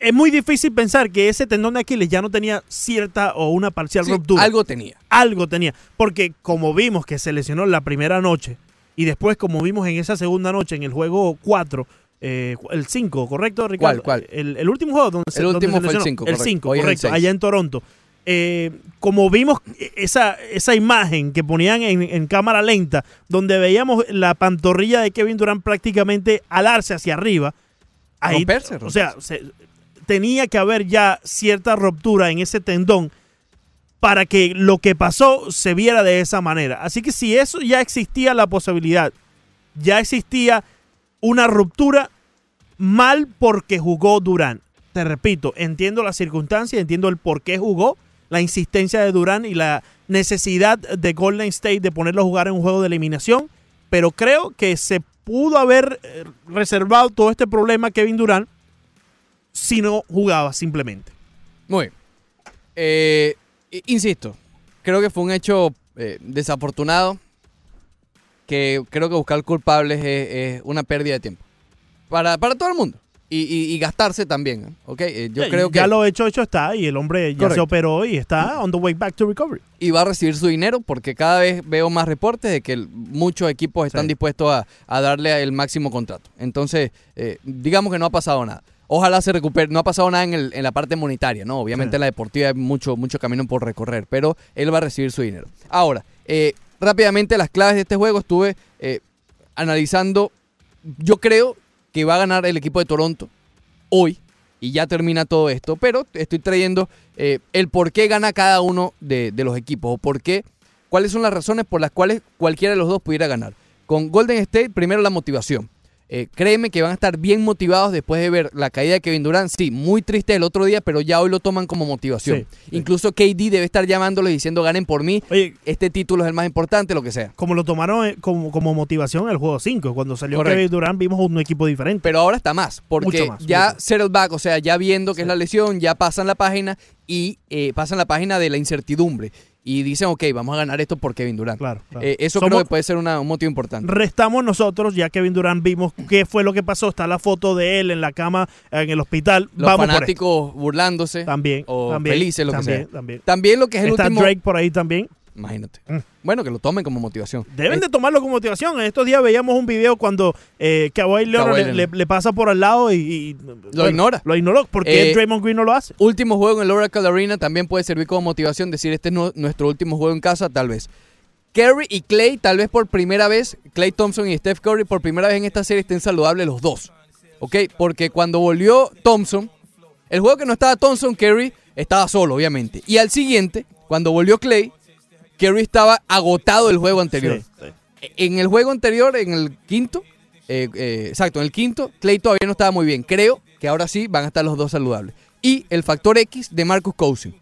Es muy difícil pensar que ese tendón de Aquiles ya no tenía cierta o una parcial Sí, ruptura. algo tenía. Algo tenía. Porque como vimos que se lesionó la primera noche y después como vimos en esa segunda noche en el juego 4, eh, el 5, ¿correcto, Ricardo? cuál? El, el último juego donde se El donde último se fue el lesionó. cinco, El correcto. 5, Hoy es el correcto, seis. allá en Toronto. Eh, como vimos esa, esa imagen que ponían en, en cámara lenta, donde veíamos la pantorrilla de Kevin Durant prácticamente alarse hacia arriba, ahí, Romperse, o sea, se- tenía que haber ya cierta ruptura en ese tendón para que lo que pasó se viera de esa manera. Así que si eso ya existía la posibilidad, ya existía una ruptura mal porque jugó Durán. Te repito, entiendo las circunstancias, entiendo el por qué jugó, la insistencia de Durán y la necesidad de Golden State de ponerlo a jugar en un juego de eliminación, pero creo que se pudo haber eh, reservado todo este problema Kevin Durán si no jugaba simplemente. Muy bien. Eh, insisto, creo que fue un hecho eh, desafortunado que creo que buscar culpables es, es una pérdida de tiempo. Para, para todo el mundo. Y, y- y gastarse también. ¿eh? ¿ok? Eh, yo creo que ya lo hecho, hecho está y el hombre ya se operó y está on the way back to recovery. y va a recibir su dinero porque cada vez veo más reportes de que el- muchos equipos están Sí. dispuestos a, a darle el máximo contrato. Entonces, eh, digamos que no ha pasado nada. Ojalá se recupere. No ha pasado nada en, el- en la parte monetaria, ¿no? Obviamente Sí. en la deportiva hay mucho, mucho camino por recorrer, pero él va a recibir su dinero. Ahora, eh, rápidamente las claves de este juego estuve eh, analizando. Yo creo que va a ganar el equipo de Toronto. hoy y ya termina todo esto, pero estoy trayendo eh, el por qué gana cada uno de, de los equipos o por qué, cuáles son las razones por las cuales cualquiera de los dos pudiera ganar. Con Golden State, primero la motivación. Eh, créeme que van a estar bien motivados después de ver la caída de Kevin Durant. Sí, muy triste el otro día, pero ya hoy lo toman como motivación. Sí, sí. Incluso KD debe estar llamándoles diciendo ganen por mí. Oye, Este título es el más importante, lo que sea. como lo tomaron eh, como, como motivación el juego 5, cuando salió Correcto. Kevin Durant vimos un equipo diferente. Pero ahora está más, porque Mucho más, ya mucho más. settle back, o sea, ya viendo que Sí. es la lesión, ya pasan la página y eh, pasan la página de la incertidumbre. Y dicen, ok, vamos a ganar esto por Kevin Durant. Claro, claro. Eh, eso Somos- creo que puede ser una- un motivo importante. Restamos nosotros, ya Kevin Durant vimos qué fue lo que pasó. Está la foto de él en la cama en el hospital. Los Vamos por fanáticos burlándose. También. o también, felices, lo que también, sea. También. También lo que es el Está último... Drake por ahí también. Imagínate. Mm. Bueno, que lo tomen como motivación. Deben Eh, de tomarlo como motivación. En estos días veíamos un video cuando eh, Kawhi Leonard le, Leonard. le- le pasa por al lado y, y- bueno, ignora. Lo ignoró. ¿Por qué Eh, Draymond Green no lo hace? Último juego en el Oracle Arena también puede servir como motivación. Decir, este es nu- nuestro último juego en casa, tal vez. Curry y Clay, tal vez por primera vez, Clay Thompson y Steph Curry, por primera vez en esta serie estén saludables los dos. ¿Ok? Porque cuando volvió Thompson, el juego que no estaba Thompson, Curry estaba solo, obviamente. Y al siguiente, cuando volvió Clay, Curry estaba agotado del juego anterior. Sí, sí. En el juego anterior, en el quinto, eh, eh, exacto, en el quinto, Clay todavía no estaba muy bien. Creo que ahora sí van a estar los dos saludables. Y el factor X de Marcus Cousins.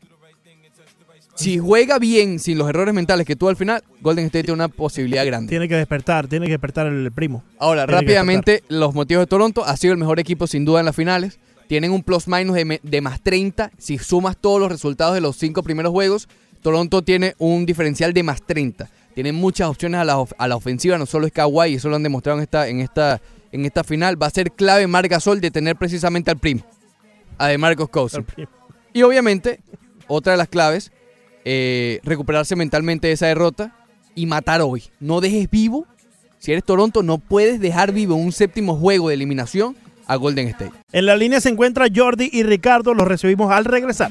Si juega bien sin los errores mentales que tuvo al final, Golden State tiene una posibilidad grande. Tiene que despertar, tiene que despertar el primo. Ahora, tiene rápidamente, los motivos de Toronto ha sido el mejor equipo sin duda en las finales. Tienen un plus minus de, de más 30. Si sumas todos los resultados de los cinco primeros juegos, Toronto tiene un diferencial de más 30. Tienen muchas opciones a la, of- a la ofensiva, no solo es Kawhi, eso lo han demostrado en esta, en esta, en esta final. Va a ser clave Marc Gasol de tener precisamente al primo, a de Marcos Cousins. Y obviamente, otra de las claves, eh, recuperarse mentalmente de esa derrota y matar hoy. No dejes vivo. Si eres Toronto, no puedes dejar vivo un séptimo juego de eliminación a Golden State. En la línea se encuentra Jordi y Ricardo. Los recibimos al regresar.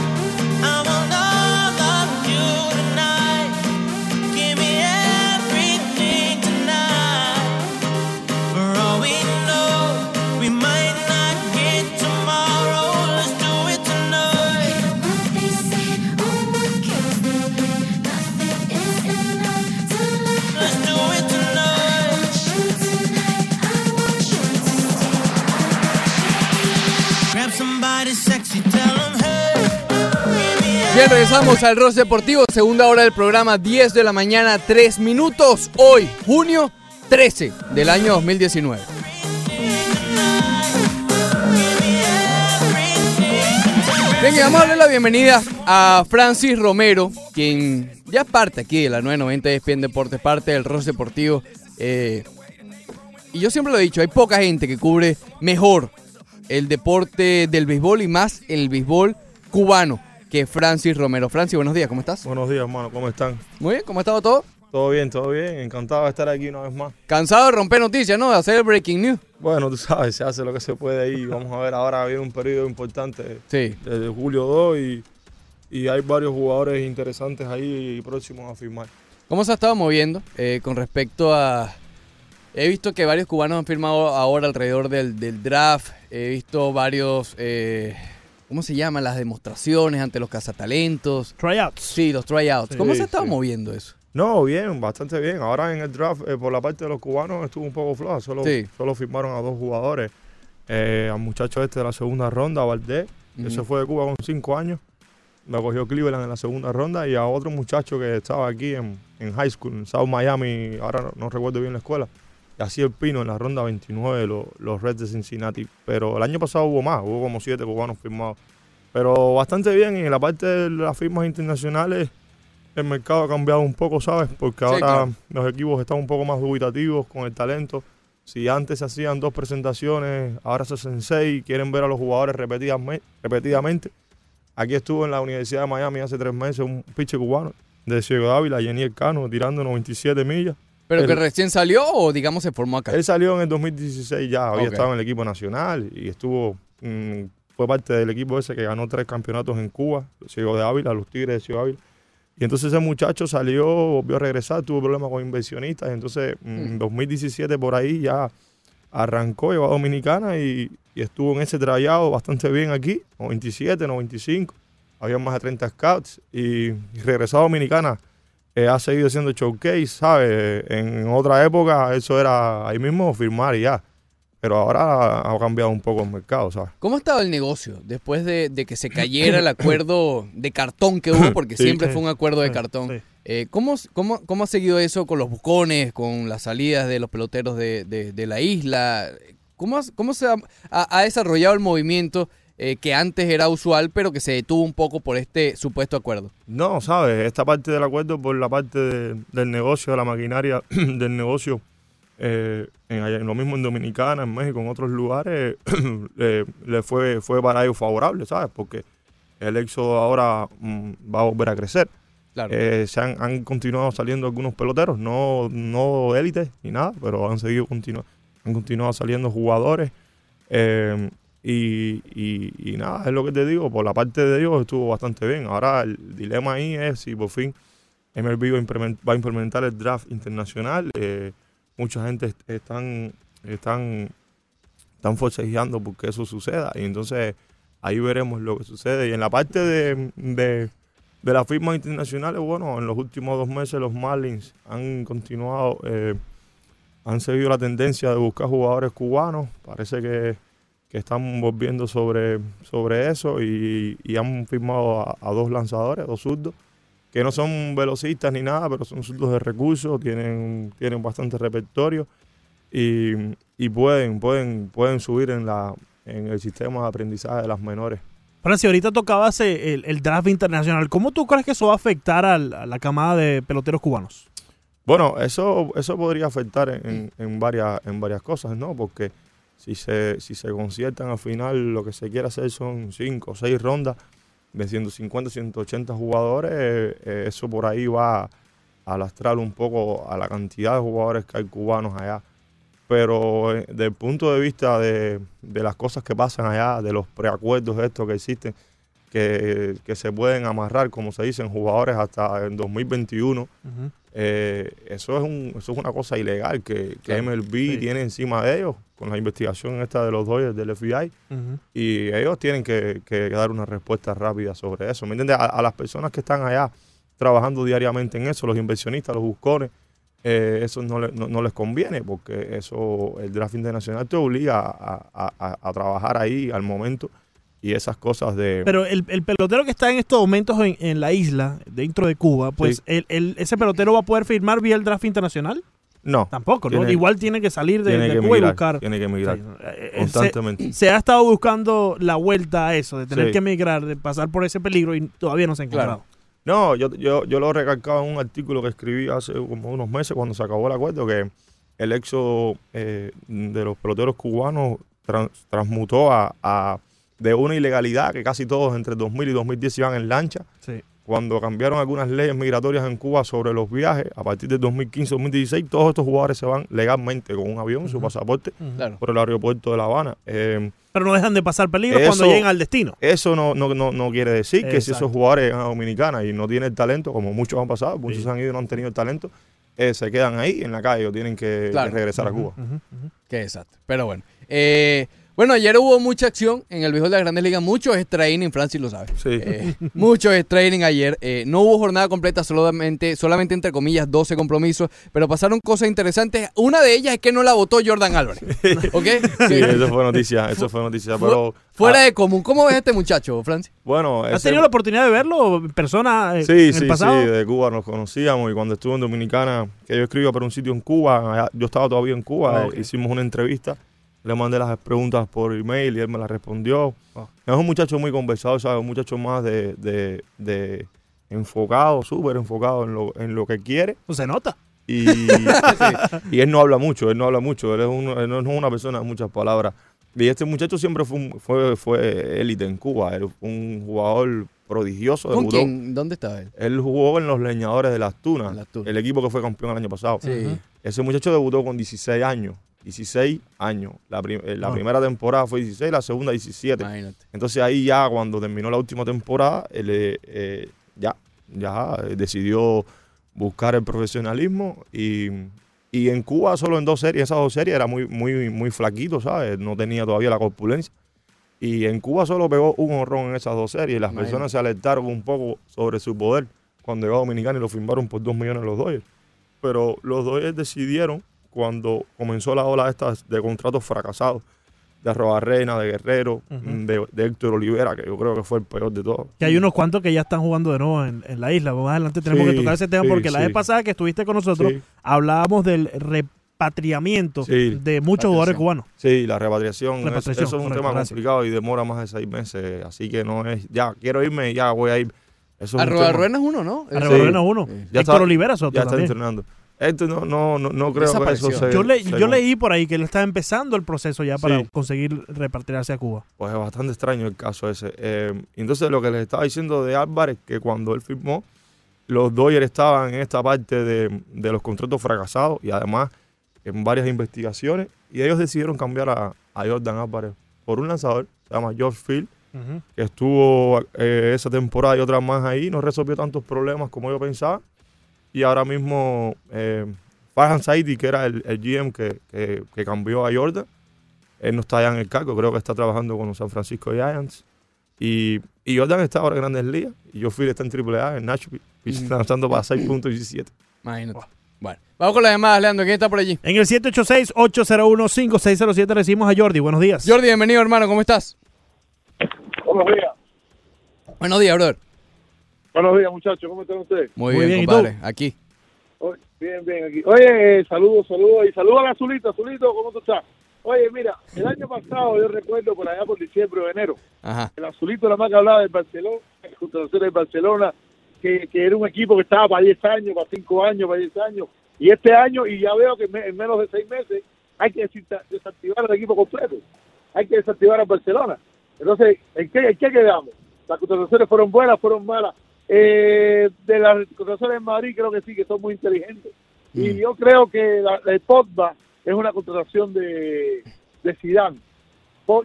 Bien, regresamos al Ross Deportivo, segunda hora del programa, 10 de la mañana, 3 minutos. Hoy, junio 13 del año 2019. Bien, vamos a darle la bienvenida a Francis Romero, quien ya parte aquí de la 990 de ESPN Deportes, parte del Ross Deportivo. Eh, y yo siempre lo he dicho, hay poca gente que cubre mejor el deporte del béisbol y más el béisbol cubano que Francis Romero. Francis, buenos días, ¿cómo estás? Buenos días, hermano. ¿Cómo están? Muy bien, ¿cómo ha estado todo? Todo bien, todo bien. Encantado de estar aquí una vez más. Cansado de romper noticias, ¿no? De hacer el breaking news. Bueno, tú sabes, se hace lo que se puede ahí. Vamos a ver, ahora viene un periodo importante Sí. desde julio 2 y, y hay varios jugadores interesantes ahí próximos a firmar. ¿Cómo se ha estado moviendo eh, con respecto a... He visto que varios cubanos han firmado ahora alrededor del, del draft. He visto varios... eh, ¿Cómo se llaman? Las demostraciones ante los cazatalentos. Tryouts. Sí, los tryouts. Sí, ¿Cómo se ha estado sí. moviendo eso? No, bien, bastante bien. Ahora en el draft, eh, por la parte de los cubanos, estuvo un poco floja. Solo, Sí. solo firmaron a dos jugadores. Eh, al muchacho este de la segunda ronda, Valdés, que se fue de Cuba con cinco años. Lo cogió Cleveland en la segunda ronda. Y a otro muchacho que estaba aquí en, en high school, en South Miami, ahora no, no recuerdo bien la escuela. Y así el Pino en la ronda 29 de los, los Reds de Cincinnati. Pero el año pasado hubo más, hubo como siete cubanos firmados. Pero bastante bien. Y en la parte de las firmas internacionales, el mercado ha cambiado un poco, ¿sabes? Porque ahora claro. los equipos están un poco más dubitativos con el talento. Si antes se hacían dos presentaciones, ahora se hacen seis, quieren ver a los jugadores repetidamente. aquí estuvo en la Universidad de Miami hace tres meses un pitcher cubano de Ciego de Ávila, Yeniel Cano, tirando 97 millas. ¿Pero que El- recién salió o digamos se formó acá? Él salió en el 2016 ya, había Ok. estado en el equipo nacional y estuvo, mm, fue parte del equipo ese que ganó tres campeonatos en Cuba, Ciego de Ávila, los Tigres de de Ávila. Y entonces ese muchacho salió, volvió a regresar, tuvo problemas con inversionistas, y entonces mm, en 2017 por ahí ya arrancó, llegó a Dominicana y, y estuvo en ese trayado bastante bien aquí, 97, 95, había más de 30 scouts y, y regresó a Dominicana. Eh, ha seguido haciendo showcase, ¿sabes? En otra época eso era ahí mismo firmar y ya. Pero ahora ha cambiado un poco el mercado, ¿sabes? ¿Cómo ha estado el negocio después de, de que se cayera el acuerdo de cartón que hubo? Porque Sí. siempre Sí. fue un acuerdo de Sí, cartón. Eh, ¿cómo, cómo, cómo ha seguido eso con los bucones, con las salidas de los peloteros de, de- de la isla? ¿Cómo, cómo se ha desarrollado el movimiento eh, que antes era usual, pero que se detuvo un poco por este supuesto acuerdo? No, ¿sabes? Esta parte del acuerdo por la parte de- del negocio, de la maquinaria del negocio, eh, en, lo mismo en Dominicana, en México, en otros lugares, le, le fue, fue para ellos favorable, ¿sabes? Porque el éxodo ahora mm, va a volver a crecer. Claro. Eh, se han, han continuado saliendo algunos peloteros, no, no élites ni nada, pero han seguido continu- han continuado saliendo jugadores. eh, y, y- y nada, es lo que te digo, por la parte de ellos estuvo bastante bien. Ahora el dilema ahí es si por fin MLB va a implementar el draft internacional. eh, mucha gente est- están, están, están forcejeando porque eso suceda. Y entonces ahí veremos lo que sucede. Y en la parte de, de, de las firmas internacionales, bueno, en los últimos dos meses los Marlins han continuado, eh, han seguido la tendencia de buscar jugadores cubanos. Parece que, que están volviendo sobre, sobre eso y, y han firmado a, a dos lanzadores, dos zurdos, que no son velocistas ni nada, pero son zurdos de recursos, tienen, tienen bastante repertorio y, y pueden, pueden, pueden subir en, la, en el sistema de aprendizaje de las menores. Francis, ahorita tocabas el, el draft internacional. ¿Cómo tú crees que eso va a afectar al- a la camada de peloteros cubanos? Bueno, eso, eso podría afectar en, en varias, en varias cosas, ¿no? Porque si se, si se conciertan al final, lo que se quiere hacer son cinco o seis rondas de 150, 180 jugadores, eh, eso por ahí va a lastrar un poco a la cantidad de jugadores que hay cubanos allá. Pero eh, desde el punto de vista de, de las cosas que pasan allá, de los preacuerdos estos que existen, que, que se pueden amarrar, como se dicen, jugadores hasta el 2021, eh, eso, es un, eso es una cosa ilegal que, que. MLB Sí. tiene encima de ellos con la investigación esta de los Dodgers del FBI y ellos tienen que, que dar una respuesta rápida sobre eso. ¿Me entiendes? A, a las personas que están allá trabajando diariamente en eso, los inversionistas, los buscones, eh, eso no, le- no, no les conviene porque eso el draft internacional te obliga a, a- a- a trabajar ahí al momento y esas cosas de... Pero el, el pelotero que está en estos momentos en, en la isla, dentro de Cuba, pues Sí. el- el- ese pelotero va a poder firmar vía el draft internacional. no, Tampoco, ¿no? Tiene- Igual tiene que salir de, tiene de que Cuba y buscar. tiene que emigrar Sí, eh, eh, constantemente. se, se ha estado buscando la vuelta a eso, de tener Sí. que emigrar, de pasar por ese peligro y todavía no se ha encontrado. Claro. No, yo, yo, yo lo recalcaba en un artículo que escribí hace como unos meses cuando se acabó el acuerdo, que el éxodo eh, de los peloteros cubanos tran- transmutó a, a- de una ilegalidad que casi todos entre 2000 y 2010 iban en lancha. Sí. Cuando cambiaron algunas leyes migratorias en Cuba sobre los viajes, a partir del 2015-2016, todos estos jugadores se van legalmente con un avión, su pasaporte, por el aeropuerto de La Habana. Eh, Pero no dejan de pasar peligro Eso- cuando lleguen al destino. eso no, no, no, no quiere decir que si Exacto. esos jugadores llegan a Dominicana y no tienen el talento, como muchos han pasado, muchos Sí. han ido y no han tenido el talento, eh, se quedan ahí en la calle o tienen que, que regresar a Cuba. Qué desastre. Pero bueno. Eh, bueno, ayer hubo mucha acción en el béisbol de las Grandes Ligas. Mucho es training, Francis lo sabe. Sí. Eh, mucho es training ayer. Eh, no hubo jornada completa, solamente, solamente entre comillas 12 compromisos, pero pasaron cosas interesantes. Una de ellas es que no la votó Jordan Álvarez. ¿Ok? Sí, Sí. eso fue noticia, eso fue noticia. Pero Fuera ah, de común. ¿Cómo ves a este muchacho, Francis? bueno, ¿Has ese- tenido la oportunidad de verlo en persona eh, sí, en sí, el pasado? sí, de Cuba nos conocíamos y cuando estuve en Dominicana, que yo escribía para un sitio en Cuba, yo estaba todavía en Cuba, Ah, eh, hicimos una entrevista, le mandé las preguntas por email y él me las respondió. Ah. Es un muchacho muy conversado, ¿sabes? Un muchacho más de, de, de enfocado, súper enfocado en lo, en lo que quiere. Pues se nota. Y, y él no habla mucho, él no habla mucho, él, es uno- él no es una persona de muchas palabras. Y este muchacho siempre fue un- fue fue élite en Cuba. Él fue un jugador prodigioso. ¿Con debutó- quién? ¿Dónde estaba él? Él jugó en los Leñadores de las Tunas, Las Tunas. el equipo que fue campeón el año pasado. Sí. Ese muchacho debutó con 16 años. 16 años. La, prim- eh, la Ah. primera temporada fue 16, la segunda 17. Imagínate. Entonces ahí ya cuando terminó la última temporada, él eh, eh, ya, ya eh, decidió buscar el profesionalismo y, y en Cuba solo en dos series, esas dos series era muy, muy, muy flaquito, ¿sabes? No tenía todavía la corpulencia. Y en Cuba solo pegó un honrón en esas dos series las Imagínate. personas se alertaron un poco sobre su poder cuando llegó a Dominicana y lo firmaron por dos millones los Dodgers. Pero los Dodgers decidieron cuando comenzó la ola esta de contratos fracasados de Arrobarrena, de Guerrero, de, de Héctor Olivera, que yo creo que fue el peor de todos. Que hay unos cuantos que ya están jugando de nuevo en, en la isla. Más adelante tenemos Sí, que tocar ese tema sí, porque la vez pasada que estuviste con nosotros Sí. hablábamos del repatriamiento Sí. de muchos jugadores cubanos. Sí, la repatriación, Repatriación, eso es un tema complicado y demora más de seis meses, así que no es, ya, quiero irme y ya voy a ir. Eso es un Arroba Ruena es uno, ¿no? Arrobarrena es uno. Sí. Ya Héctor está- Olivera es otro ya está también. entrenando. Esto no, no, no, no creo que eso se... Yo, le- se yo con- leí por ahí que él estaba empezando el proceso ya para Sí. conseguir repatriarse a Cuba. Pues es bastante extraño el caso ese. Eh, entonces lo que les estaba diciendo de Álvarez, que cuando él firmó, los Dodgers estaban en esta parte de, de los contratos fracasados y además en varias investigaciones y ellos decidieron cambiar a, a Jordan Álvarez por un lanzador, se llama George Field, que estuvo eh, esa temporada y otras más ahí, no resolvió tantos problemas como yo pensaba y ahora mismo eh, Farhan Saidi, que era el, el GM que, que- que cambió a Jordan, él no está allá en el cargo, creo que está trabajando con los San Francisco Giants. Y, y Jordan está ahora en Grandes Ligas. Y yo fui está en AAA, en Nashville, y lanzando para 6.17. Imagínate. Bueno, vamos con las llamadas, Leandro. ¿Quién está por allí? En el 786-801-5607 recibimos a Jordi. Buenos días. Jordi, bienvenido, hermano. ¿Cómo estás? Buenos días. Buenos días, brother. Buenos días, muchachos. ¿Cómo están ustedes? Muy, Muy bien, bien, ¿y compadre. Aquí. Oye, bien, bien, aquí. Oye, eh, saludos, saludos. Y saludos a Azulito. Azulito, ¿cómo tú estás? Oye, mira, el año pasado yo recuerdo por allá por diciembre o enero, Ajá. el Azulito la más que hablaba del Barcelona, el contratación del Barcelona, que, que era un equipo que estaba para 10 años, para 5 años, para 10 años. Y este año, y ya veo que me- en menos de 6 meses, hay que desacti- desactivar el equipo completo. Hay que desactivar al Barcelona. Entonces, ¿en qué, en qué quedamos? Las contrataciones fueron buenas, fueron malas. Eh, de las contrataciones en Madrid creo que sí, que son muy inteligentes. Y yo creo que la, la de Pogba es una contratación de, de Zidane.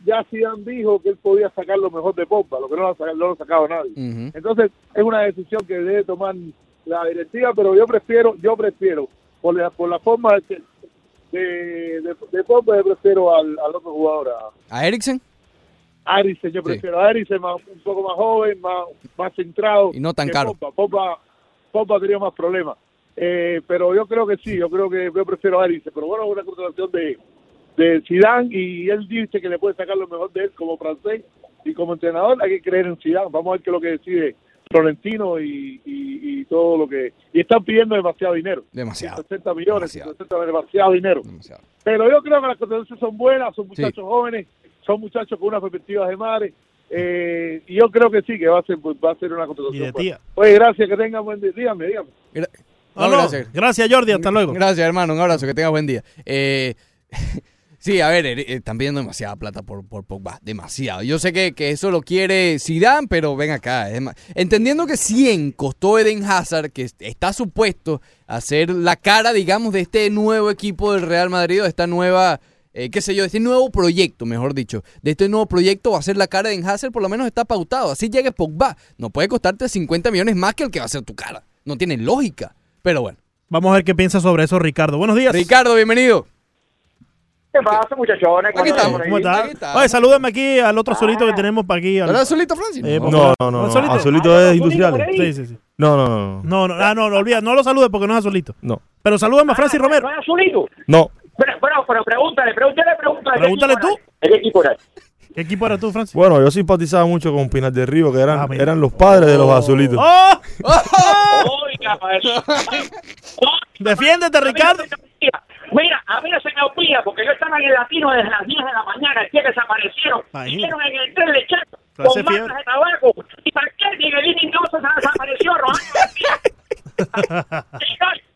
Ya Zidane dijo que él podía sacar lo mejor de Pogba, lo que no lo ha sacado, no lo ha sacado nadie. Entonces, es una decisión que debe tomar la directiva, pero yo prefiero, yo prefiero, por la, por la forma de, de, de, de Pogba, yo prefiero al, al otro jugador, a ¿A Erickson? Arisen, yo prefiero a más, un poco más joven, más, más centrado. Y no tan que caro. Pogba ha tenido más problemas. Eh, pero yo creo que sí, yo creo que yo prefiero a. Pero bueno, es una contratación de, de Zidane y él dice que le puede sacar lo mejor de él como francés y como entrenador hay que creer en Zidane. Vamos a ver qué es lo que decide Florentino y, y, y todo lo que... Y están pidiendo demasiado dinero. Demasiado. 60 millones, Demasiado. 60 demasiado dinero. Demasiado. Pero yo creo que las contrataciones son buenas, son muchachos Sí. jóvenes, son muchachos con unas perspectivas de madre. eh, y yo creo que sí, que va a ser, pues, va a ser una Y contratación. de buena. tía. Oye, gracias, que tengan buen día. Dígame, dígame. Gra- No, No, no, gracias. gracias. Jordi. Hasta luego. Gracias, hermano. Un abrazo. Que tengas buen día. Eh, sí, a ver, eh, eh, están pidiendo demasiada plata por, por Pogba. Demasiado. Yo sé que, que eso lo quiere Zidane, pero ven acá. Entendiendo que 100 costó Eden Hazard, que est- está supuesto a ser la cara, digamos, de este nuevo equipo del Real Madrid, o de esta nueva... eh, qué sé yo, de este nuevo proyecto, mejor dicho, de este nuevo proyecto va a ser la cara de Hazard, por lo menos está pautado. Así llegue Pogba. No puede costarte 50 millones más que el que va a ser tu cara. No tiene lógica. Pero bueno. Vamos a ver qué piensa sobre eso Ricardo. Buenos días. Ricardo, bienvenido. ¿Qué pasa, muchachones? Aquí estamos. ¿Cómo Aquí estás? está. Oye, salúdame aquí al otro solito que tenemos para aquí. al- ¿Ahora azulito, Francis? Eh, No, no, no. no. ¿Azulito? Azulito es industrial. Sí, sí, sí. No, no, no. No. No, no, ah, no, no, olvida, no lo saludes porque no es azulito. No. Pero salúdame a Francis Romero. ¿No es azulito? No. Pero, bueno, pero pregúntale, pregúntale, pregúntale. Pregúntale ¿Qué equipo tú. era? ¿Qué equipo era? ¿Qué equipo eras tú, Francis? Bueno, yo simpatizaba mucho con Pinar del Río, que eran, Ah, eran los padres de los azulitos. ¡Oh! Eso. Defiéndete, Ricardo. Mira, a mí no se me olvida, porque yo estaba en el latino desde las 10 de la mañana, el día que desaparecieron. Hicieron en el tren lechero con marcas de tabaco. ¿Y para qué Miguelín no se desapareció, no,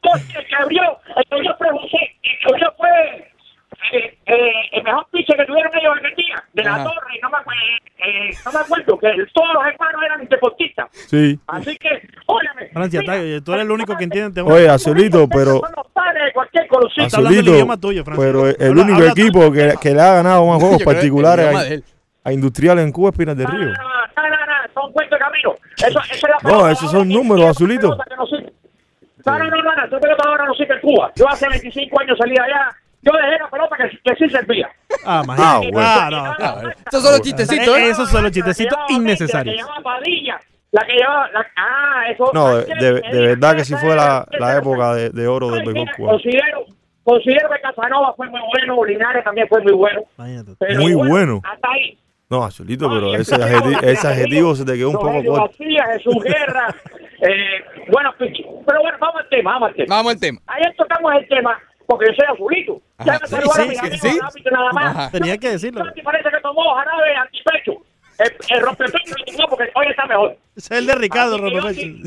Porque el cabrio, el cabrio pregunté, el cabrio fue eh, eh, el mejor piche que tuvieron ellos aquel día, de la torre, no me, acuerdo, eh, no me acuerdo, que todos los hermanos eran deportistas. Sí. Así que, óyame. Francia, tú eres el único que entiende. Oye, Azulito, pero... Azulito, tuyo, pero el, único equipo que, que, le ha ganado más juegos particulares a, a Industrial en Cuba es Pinas del ah, Río. No, son de no, esos son números, Azulito no. No, no, no, no, no, esa pelota ahora no sirve en Cuba. Yo hace 25 años salí allá, yo dejé la pelota que, que sí servía. Ah, Ah, imagínate. bueno. Ah. Ah. Estos son los chistecitos, ¿eh? Esos son los chistecitos innecesarios. La que llevaba Padilla, la que llevaba... La, ah, eso... No, de, de- de verdad que sí fue la, la época de, de oro del béisbol cubano. Considero, considero que Casanova fue muy bueno, Linares también fue muy bueno. Pero Muy bueno. Hasta ahí. No, Azulito, pero ese, empezamos adjeti- la- ese adjetivo se te quedó un poco corto. García, Jesús Guerra, eh, bueno. Pero bueno, vamos al tema, vamos al tema. Vamos al tema. Ayer tocamos el tema porque yo soy azulito. Ajá, Ya me sí, saludaron sí, mis sí, amigos nada más. Ajá. Tenía que decirlo. Parece que tomó jarabe antipecho. El, el rompepecho lo tomó porque hoy está mejor. Ese es el de Ricardo, Ropepecho. sí-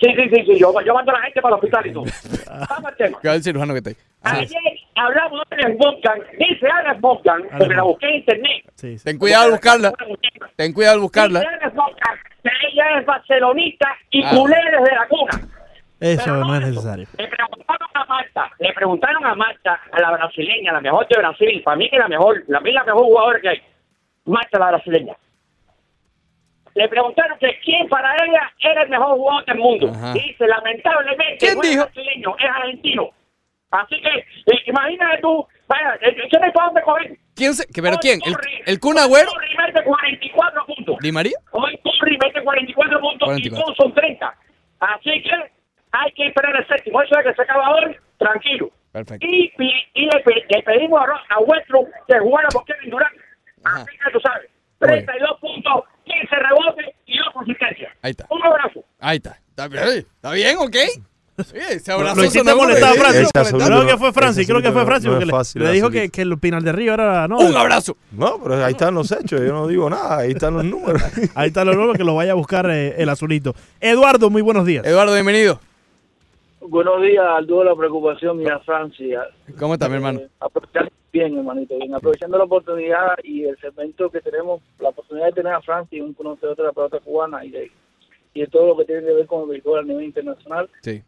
Sí, sí, sí. Yo, yo mando a la gente para el hospital y todo. Vamos al tema. Que va el cirujano que está ahí. Ah, Ayer hablamos de Alex Boncan. Dice Alex Boncan, porque la busqué en internet. Sí, sí. Ten cuidado al buscarla. Ten cuidado al buscarla. Dice Alex Boncan que ella es barcelonista y Ah. culé desde la cuna. Eso no es necesario. Le preguntaron a Marta, le preguntaron a Marta, a la brasileña, la mejor de Brasil, para mí que la mejor, la mí la mejor jugadora que hay, Marta la brasileña. Le preguntaron que quién para ella era el mejor jugador del mundo. Ajá. Dice, lamentablemente, ¿Quién no es dijo? brasileño, es argentino. Así que, eh, imagínate tú, vaya, eh, ¿qué me para dónde coger? ¿Quién se, que- ¿Pero Hoy quién? ¿El, Curry- el Kun Agüero? Curry mete 44 puntos. ¿Di María? Hoy Curry mete 44 puntos 44. y todos son 30. Así que hay que esperar el séptimo. Eso es que se acaba hoy, tranquilo. Perfecto. Y, y le, le pedimos a, a Westbrook que jugara por Kevin Durant. Ajá. Así que tú sabes, Muy bien. 32 puntos, 15 rebotes y 2 consistencias. Ahí está. Un abrazo. Ahí está. ¿Está bien? ¿Está bien? ¿Ok? Sí, ese abrazo Lo hiciste molestar a Francis. Creo que no- fue Francis, creo que fue Francis. porque le- fácil, le dijo que, que el Pinar del Río era. No, Un abrazo. No, pero ahí están los hechos. Yo no digo nada. Ahí están los números. Ahí está lo nuevo que lo vaya a buscar eh, el azulito. Eduardo, muy buenos días. Eduardo, bienvenido. Buenos días, al dúo de la preocupación y a Francia. ¿Cómo está, mi hermano? Eh, bien, hermanito, bien. Aprovechando la oportunidad y el segmento que tenemos, la oportunidad de tener a Francia, un conocedor de la pelota cubana y de, y de todo lo que tiene que ver con el béisbol a nivel internacional, Sí.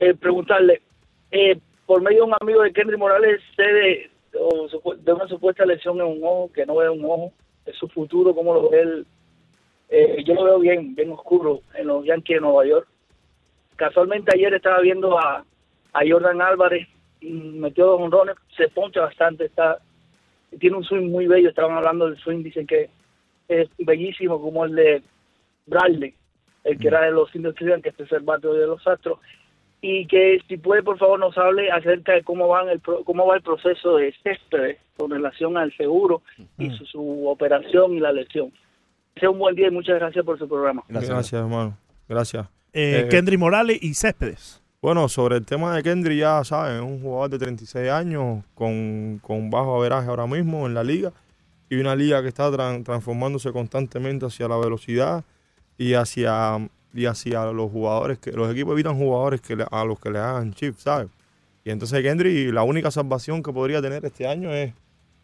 Eh, preguntarle, eh, por medio de un amigo de Kendry Morales, sé de, una supuesta lesión en un ojo, que no ve un ojo, es su futuro, cómo lo ve él. Eh, yo lo veo bien, bien oscuro en los Yankees de Nueva York. Casualmente ayer estaba viendo a, a Jordan Álvarez, y metió dos honrones, se poncha bastante, está tiene un swing muy bello, estaban hablando del swing, dicen que es bellísimo como el de Bradley, el que era de los indios que es el bate de los Astros, y que si puede por favor nos hable acerca de cómo van el pro- cómo va el proceso de Céspedes con relación al seguro y su, su operación y la lesión. Sea un buen día y muchas gracias por su programa. Gracias, hermano. Gracias. Eh, Eh, Kendry Morales y Céspedes. Bueno, sobre el tema de Kendry, ya saben, es un jugador de 36 años con, con bajo averaje ahora mismo en la liga y una liga que está tran- transformándose constantemente hacia la velocidad y hacia, y hacia los jugadores, que los equipos evitan jugadores que le- a los que le hagan chip, ¿sabes? Y entonces Kendry, la única salvación que podría tener este año es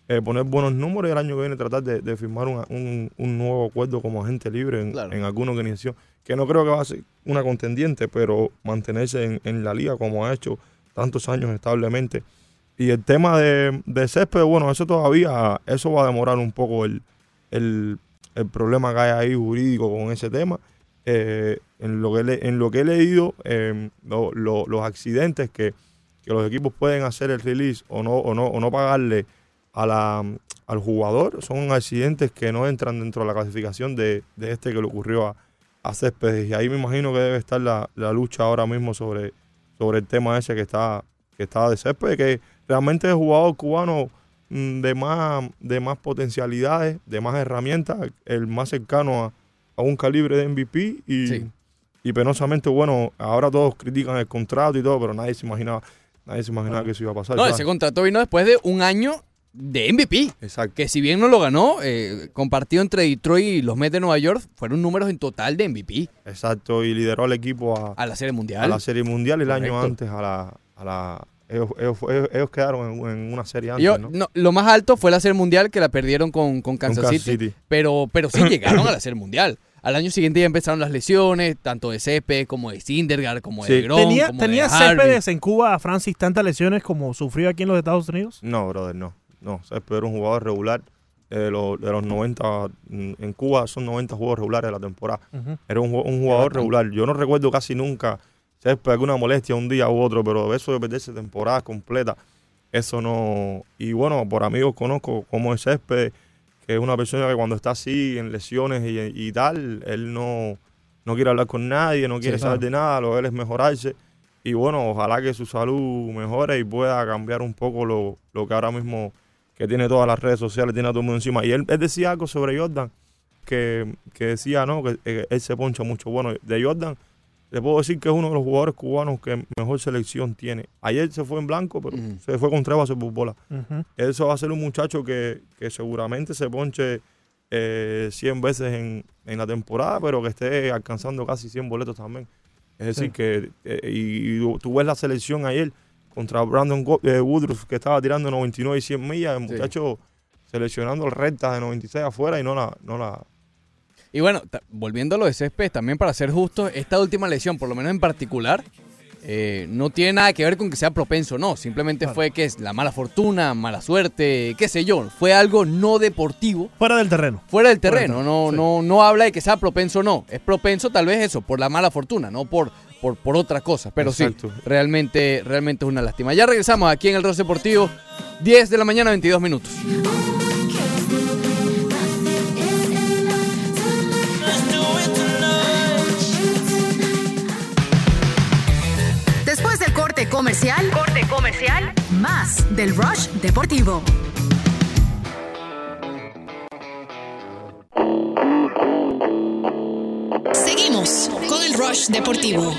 eh, poner buenos números y el año que viene tratar de, de firmar un, un nuevo acuerdo como agente libre en, Claro. en alguna organización, que no creo que va a ser una contendiente, pero mantenerse en, en la liga como ha hecho tantos años establemente. Y el tema de, de césped, bueno, eso todavía, eso va a demorar un poco el, el, el problema que hay ahí jurídico con ese tema. Eh, en, lo que le- en lo que he leído, lo- los accidentes que, que los equipos pueden hacer el release o no, o no, o no pagarle a la, al jugador son accidentes que no entran dentro de la clasificación de, de este que le ocurrió a, a Céspedes. Y ahí me imagino que debe estar la, la lucha ahora mismo sobre, sobre el tema ese que está, que está de Céspedes, que realmente es el jugador cubano mm, de más, de más potencialidades, de más herramientas, el más cercano a, a un calibre de MVP y, Sí. y penosamente, bueno, ahora todos critican el contrato y todo, pero nadie se imaginaba, nadie se imaginaba que eso iba a pasar. No, ¿sabes? ese contrato vino después de un año de MVP. Exacto. Que si bien no lo ganó, eh, compartido entre Detroit y los Mets de Nueva York, fueron números en total de MVP Exacto, y lideró al equipo a, a la Serie a Mundial. la Serie Mundial el año antes a la... A la ellos, ellos- ellos- ellos quedaron en, en una serie antes, Yo- ¿no? no, lo más alto fue la Serie Mundial que la perdieron con, con Kansas, Kansas City, City. Pero, pero sí llegaron a la Serie Mundial. Al año siguiente ya empezaron las lesiones, tanto de Césped como de Sindergaard, como de Sí. Grom, ¿Tenía, como tenía de. Céspedes en Cuba, Francis, tantas lesiones como sufrió aquí en los Estados Unidos? No, brother, no. No, Césped era un jugador regular. eh, de los 90, mm, en Cuba son 90 juegos regulares de la temporada. Era un jugador regular. Yo no recuerdo casi nunca Césped alguna molestia un día u otro, pero eso de perderse temporada completa, eso no. Y bueno, por amigos conozco como es Césped, que es una persona que cuando está así en lesiones y, y tal, él no, no quiere hablar con nadie, no quiere Sí, saber claro. de nada, lo de él es mejorarse. Y bueno, ojalá que su salud mejore y pueda cambiar un poco lo, lo que ahora mismo que tiene todas las redes sociales, tiene a todo el mundo encima. Y él, él decía algo sobre Jordan, que, que decía, ¿no? Que eh, él se poncha mucho. Bueno, de Jordan, le puedo decir que es uno de los jugadores cubanos que mejor selección tiene. Ayer se fue en blanco, pero se fue con tres bases por bola. Eso va a ser un muchacho que, que seguramente se ponche eh, 100 veces en, en la temporada, pero que esté alcanzando casi 100 boletos también. Es decir, Sí. que eh, y, y tú- ves la selección ayer contra Brandon Go- eh, Woodruff, que estaba tirando 99 y 100 millas, el Sí. muchacho seleccionando rectas de 96 afuera y no la, no la, Y bueno, volviendo a lo de Céspedes, también para ser justos, esta última lesión, por lo menos en particular, eh, no tiene nada que ver con que sea propenso, no. Simplemente fue que es la mala fortuna, mala suerte, qué sé yo. Fue algo no deportivo, Fuera del terreno. fuera del Fuera del terreno. No, sí. no, no habla de que sea propenso o no. Es propenso tal vez eso, por la mala fortuna, no por, por, por otra cosa. Pero Exacto. sí, realmente, realmente es una lástima. Ya regresamos aquí en el Ross Deportivo, 10 de la mañana, 22 minutos. Corte comercial, más del Rush Deportivo. Seguimos con el Rush Deportivo.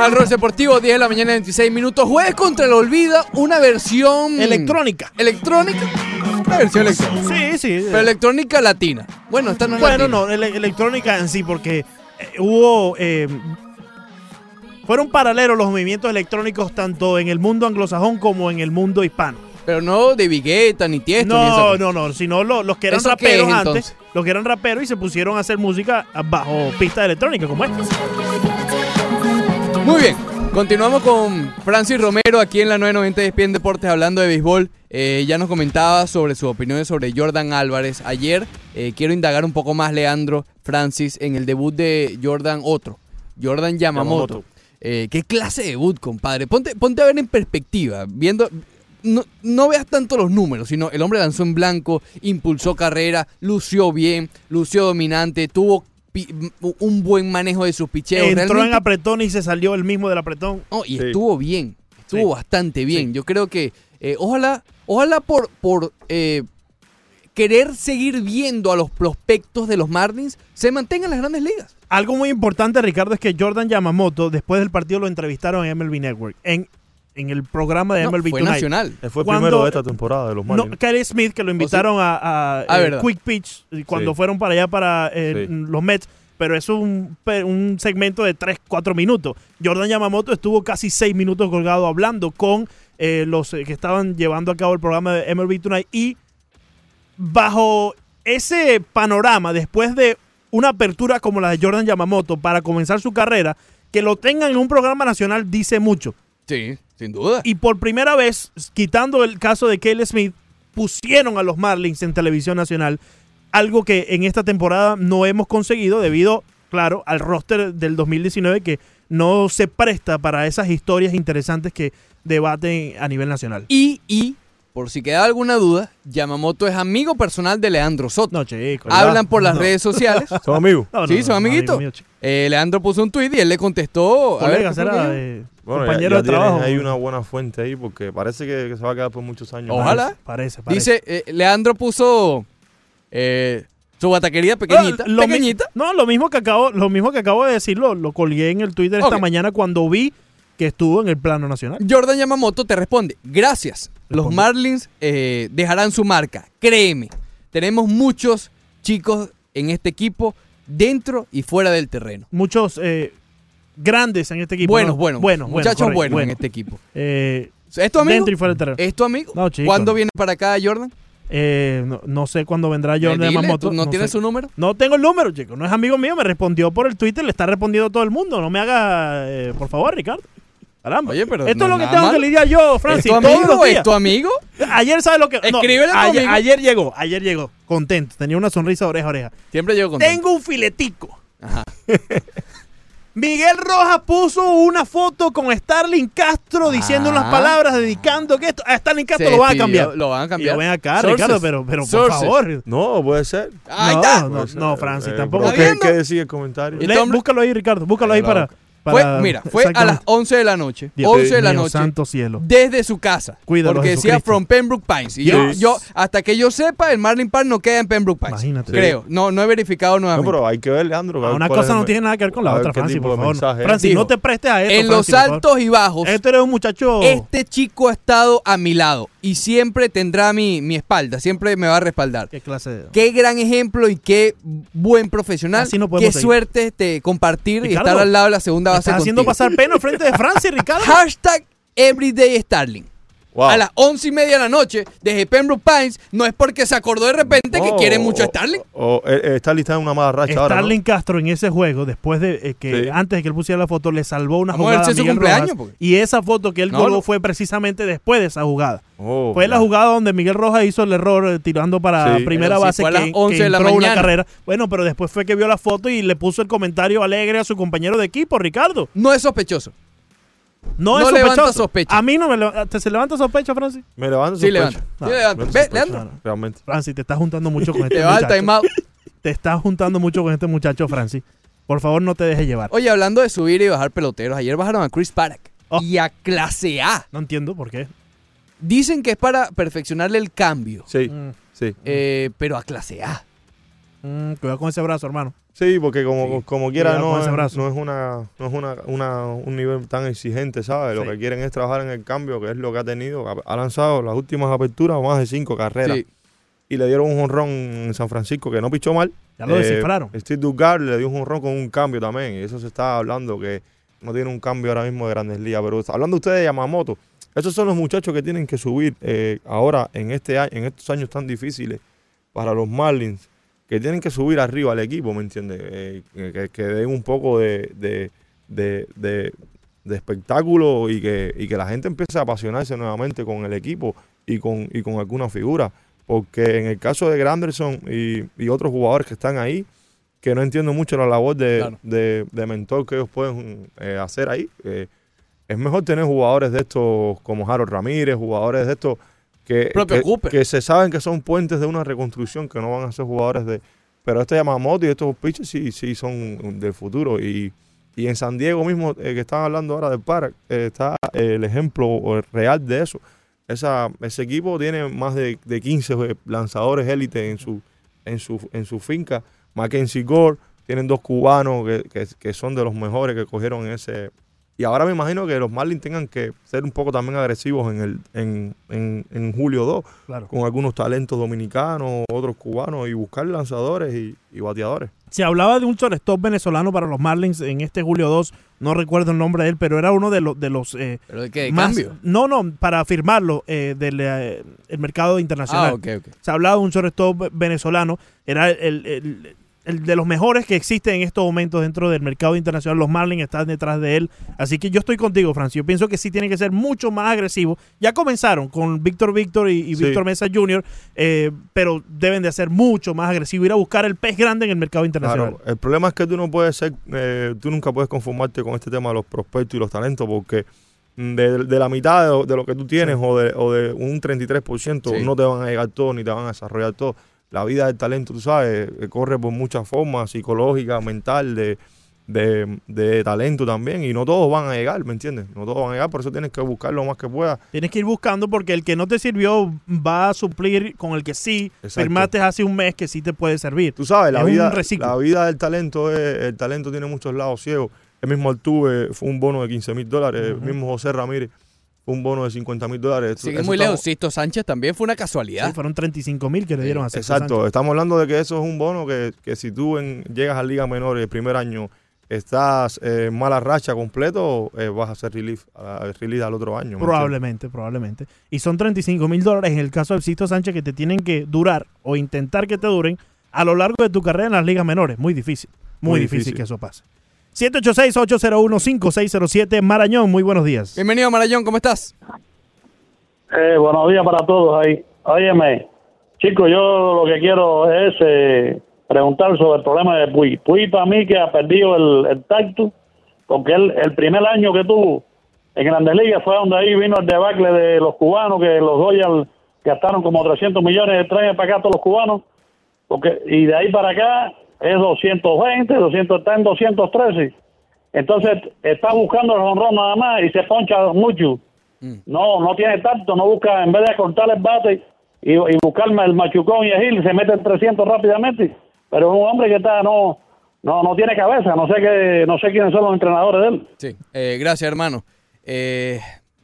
Regresamos al Ross Deportivo, 10 de la mañana, 26 minutos. Jueves contra el Olvida, una versión... Electrónica. ¿Electrónica? Una versión electrónica. Sí, sí. Pero electrónica latina. Bueno, esta no es Bueno, latina. no, ele- electrónica en sí, porque eh, hubo. eh, fueron paralelos los movimientos electrónicos tanto en el mundo anglosajón como en el mundo hispano. Pero no de Vigueta ni Tiesto. ni No, cosa. no, no, sino lo- los que eran ¿Eso qué raperos es, antes, entonces? los que eran raperos y se pusieron a hacer música bajo pista electrónica como esta. Muy bien. Continuamos con Francis Romero aquí en la 990 de ESPN Deportes hablando de béisbol. Eh, ya nos comentaba sobre sus opiniones sobre Jordan Álvarez. Ayer eh, quiero indagar un poco más, Leandro, Francis, en el debut de Jordan otro, Jordan Yamamoto. Yamamoto. Eh, ¿Qué clase de debut, compadre? Ponte, ponte a ver en perspectiva, viendo... No, no veas tanto los números, sino el hombre lanzó en blanco, impulsó carrera, lució bien, lució dominante, tuvo un buen manejo de sus picheos. Entró en apretón y se salió el mismo del apretón. no, y Sí. estuvo bien, estuvo Sí. bastante bien. Yo creo que eh, ojalá, ojalá por, por eh, querer seguir viendo a los prospectos de los Marlins se mantengan en las grandes ligas. Algo muy importante, Ricardo, es que Jordan Yamamoto, después del partido, lo entrevistaron en MLB Network, en, en el programa de No, MLB fue Tonight. nacional. Fue el Cuando- primero de esta temporada de los No, Marlins. Kelly Smith, que lo invitaron a, a, Ah, eh. Quick Pitch y cuando Sí. fueron para allá para eh, Sí. los Mets, pero es un, un segmento de 3, 4 minutos. Jordan Yamamoto estuvo casi 6 minutos colgado hablando con eh, los eh, que estaban llevando a cabo el programa de MLB Tonight y bajo ese panorama, después de una apertura como la de Jordan Yamamoto para comenzar su carrera, que lo tengan en un programa nacional dice mucho. Sí, sin duda. Y por primera vez, quitando el caso de Kelly Smith, pusieron a los Marlins en televisión nacional, algo que en esta temporada no hemos conseguido debido, claro, al roster del 2019 que no se presta para esas historias interesantes que debaten a nivel nacional. Y, y, por si queda alguna duda, Yamamoto es amigo personal de Leandro Soto. No, chicos. Hablan por las No. redes sociales. Son amigos. No, no, sí, no, son no, amiguitos. amigo mío, chico. Eh, Leandro puso un tweet y él le contestó. A ver, Colegas, ¿qué fue era lo que de Bueno, ya- compañero ya de trabajo. ahí una buena fuente ahí porque parece que, que se va a quedar por muchos años. Ojalá. Parece, parece. Dice, eh, Leandro puso eh, su bataquería pequeñita. No, lo mi- pequeñita. no, lo mismo que acabo, lo mismo que acabo de decir, lo, lo colgué en el Twitter esta Ok. mañana cuando vi que estuvo en el plano nacional. Jordan Yamamoto te responde, gracias. Los Marlins eh, dejarán su marca. Créeme, tenemos muchos chicos en este equipo dentro y fuera del terreno. Muchos eh, grandes en este equipo. Buenos, ¿no? buenos. buenos, Muchachos buenos en este equipo. Eh, ¿Es tu amigo? Dentro y fuera del terreno. ¿Es tu amigo? No, chico. ¿Cuándo viene para acá Jordan? Eh, no, no sé cuándo vendrá Jordan Eh, dile, Yamamoto. ¿tú no tienes sé. su número? No tengo el número, chico. No es amigo mío. Me respondió por el Twitter. Le está respondiendo todo el mundo. No me haga, eh, por favor, Ricardo. Caramba. Oye, pero Esto no es lo que tengo malo. que lidiar yo, Francis. ¿Es tu todos amigo? los días. ¿Es tu amigo? Ayer, ¿sabes lo que? no, Escríbele a ayer, amigo. ayer llegó. Ayer llegó. Contento. Tenía una sonrisa oreja a oreja. Siempre llego con Tengo un filetico. Ajá. Miguel Rojas puso una foto con Starling Castro diciendo unas Ah. palabras dedicando que esto a Starling Castro Se lo van a cambiar. Lo van a cambiar. Y yo, ven acá, Sources. Ricardo, pero, pero por Sources. favor. No, puede ser. Ahí no, está. no, no, Francis, Eh, tampoco. pero ¿Está ¿Qué, qué decía el comentario? Le- búscalo ahí, Ricardo. Búscalo ahí para. Fue, mira, fue a las exactamente. 11 de la noche. Dios 11 de la noche. santo cielo. Desde su casa. Cuídalo, porque decía Jesucristo. from Pembroke Pines. Y yo, yo, hasta que yo sepa, el Marlin Park no queda en Pembroke Pines. Imagínate. Creo. No, no he verificado No, nuevamente. pero hay que ver, Leandro. Ah, una cosa no tiene nada que ver con la otra, qué Francis, por favor. Francis, Dijo, no te prestes a esto. en los Francis, altos y bajos, Este eres un muchacho. este chico ha estado a mi lado y siempre tendrá mi, mi espalda. Siempre me va a respaldar. ¿Qué clase de.? Qué gran ejemplo y qué buen profesional. Así no qué podemos seguir. suerte de compartir y estar al lado de la segunda Estás haciendo pasar pena frente de Francis, Ricardo. Hashtag Everyday Starling. Wow. A las once y media de la noche, desde Pembroke Pines, no es porque se acordó de repente que quiere mucho a o- Starling. O, eh, eh, Starling está en una mala racha ahora. ¿no? Starling Castro en ese juego, después de eh, que Sí. antes de que él pusiera la foto, le salvó una Vamos a ver jugada si a Miguel cumpleaños, Rojas, porque- Y esa foto que él No, colgó no. fue precisamente después de esa jugada. Oh, Fue la jugada donde Miguel Rojas hizo el error eh, tirando para Sí. primera Pero si base fue a que, las 11 que de la entró una carrera. Bueno, pero después fue que vio la foto y le puso el comentario alegre a su compañero de equipo, Ricardo. No es sospechoso. No, No es levanta sospecha. A mí no me leva- ¿te se levanta sospecha, Francis? Me levanto Sí, sospecha. levanta. No, Sí, levanta. Ve, Leandro. Realmente. Francis, te estás juntando mucho con este Te va al muchacho. timeout. Te estás juntando mucho con este muchacho, Francis. Por favor, no te dejes llevar. Oye, hablando de subir y bajar peloteros, ayer bajaron a Chris Paddock Oh. y a clase A. No entiendo por qué. Dicen que es para perfeccionarle el cambio, Sí, Mm, sí. eh, pero a clase A. mm, cuidado con ese brazo, hermano. Sí, porque como, Sí. como quiera no es, no es, una, no es una, una- un nivel tan exigente, ¿sabes? Sí. Lo que quieren es trabajar en el cambio, que es lo que ha tenido. Ha, lanzado las últimas aperturas más de cinco carreras. Sí. Y le dieron un jonrón en San Francisco que no pichó mal. Ya lo Eh, descifraron. Steve Duggar le dio un jonrón con un cambio también. Y eso se está hablando que no tiene un cambio ahora mismo de grandes ligas. Pero hablando ustedes de Yamamoto, esos son los muchachos que tienen que subir eh, ahora en este año, en estos años tan difíciles para los Marlins, que tienen que subir arriba al equipo, ¿me entiendes? Eh, que, que den un poco de, de, de- de- de espectáculo y que, y que la gente empiece a apasionarse nuevamente con el equipo y con, y con alguna figura. Porque en el caso de Granderson y, y otros jugadores que están ahí, que no entiendo mucho la labor de, Claro. de- de mentor que ellos pueden eh, hacer ahí. eh, es mejor tener jugadores de estos como Harold Ramírez, jugadores de estos que, se saben que son puentes de una reconstrucción, que no van a ser jugadores de... Pero este Yamamoto y estos pitchers sí, sí son del futuro. Y, y en San Diego mismo, eh, que están hablando ahora del Park, eh, está el ejemplo real de eso. Esa, ese equipo tiene más de, de 15 eh, lanzadores élite en su, en su, en su finca. Mackenzie Gore, tienen dos cubanos que, que- que son de los mejores que cogieron ese. Y ahora me imagino que los Marlins tengan que ser un poco también agresivos en el en, en, en julio 2, Claro. con algunos talentos dominicanos, otros cubanos, y buscar lanzadores y, y bateadores. Se hablaba de un shortstop venezolano para los Marlins en este julio 2. No recuerdo el nombre de él, pero era uno de los de los eh, ¿Pero de qué? ¿De más- cambio? No, no, para firmarlo eh, del eh, el mercado internacional. Ah. Se hablaba de un shortstop venezolano. Era el, el- el de los mejores que existen en estos momentos dentro del mercado internacional. Los Marlins están detrás de él. Así que yo estoy contigo, Francis. Yo pienso que sí tiene que ser mucho más agresivo. Ya comenzaron con Víctor Víctor y, y Sí. Víctor Mesa Jr., eh, pero deben de ser mucho más agresivos. Ir a buscar el pez grande en el mercado internacional. Claro, el problema es que tú no puedes ser, eh, tú nunca puedes conformarte con este tema de los prospectos y los talentos porque mm, de, de la mitad de, lo- de lo que tú tienes o, de, o de un 33% Sí. no te van a llegar todos ni te van a desarrollar todo. La vida del talento, tú sabes, eh, corre por muchas formas, psicológica, mental, de, de, de talento también y no todos van a llegar, ¿me entiendes? No todos van a llegar, por eso tienes que buscar lo más que puedas. Tienes que ir buscando porque el que no te sirvió va a suplir con el que sí Exacto. firmaste hace un mes que sí te puede servir. Tú sabes, la Es vida, la vida del talento es, el talento tiene muchos lados ciegos El mismo Altuve fue un bono de 15 mil dólares. El mismo José Ramírez un bono de 50 mil dólares. Sigue Eso muy estamos- lejos. Sisto Sánchez también fue una casualidad. Sí, fueron 35 mil que le dieron a Sixto Exacto, Sánchez. estamos hablando de que eso es un bono que, que si tú en- llegas a Liga Menor el primer año estás eh, en mala racha completo, eh, vas a hacer relief, a, release al otro año. ¿me Probablemente, probablemente. Y son 35 mil dólares en el caso de Sixto Sánchez que te tienen que durar o intentar que te duren a lo largo de tu carrera en las ligas menores. Muy difícil. Muy, Muy difícil. difícil. que eso pase. 786-801-5607. Marañón, muy buenos días. Bienvenido, Marayón, ¿cómo estás? Eh, buenos días para todos ahí. Óyeme, chicos, yo lo que quiero es eh, preguntar sobre el problema de Puy. Puy para mí que ha perdido el, el tacto, porque él, el primer año que tuvo en Grandes Ligas fue donde ahí vino el debacle de los cubanos, que los Dodgers gastaron como 300 millones de traen para acá todos los cubanos, porque y de ahí para acá es 220, 200, está en 213. Entonces está buscando el honrón nada más y se poncha mucho. No, no tiene tacto, no busca, en vez de cortar el bate y, y buscarme el machucón y el gil, se mete en 300 rápidamente. Pero es un hombre que está, no, no, no tiene cabeza, no sé qué, no sé quiénes son los entrenadores de él. Sí. Eh, gracias, hermano. Eh,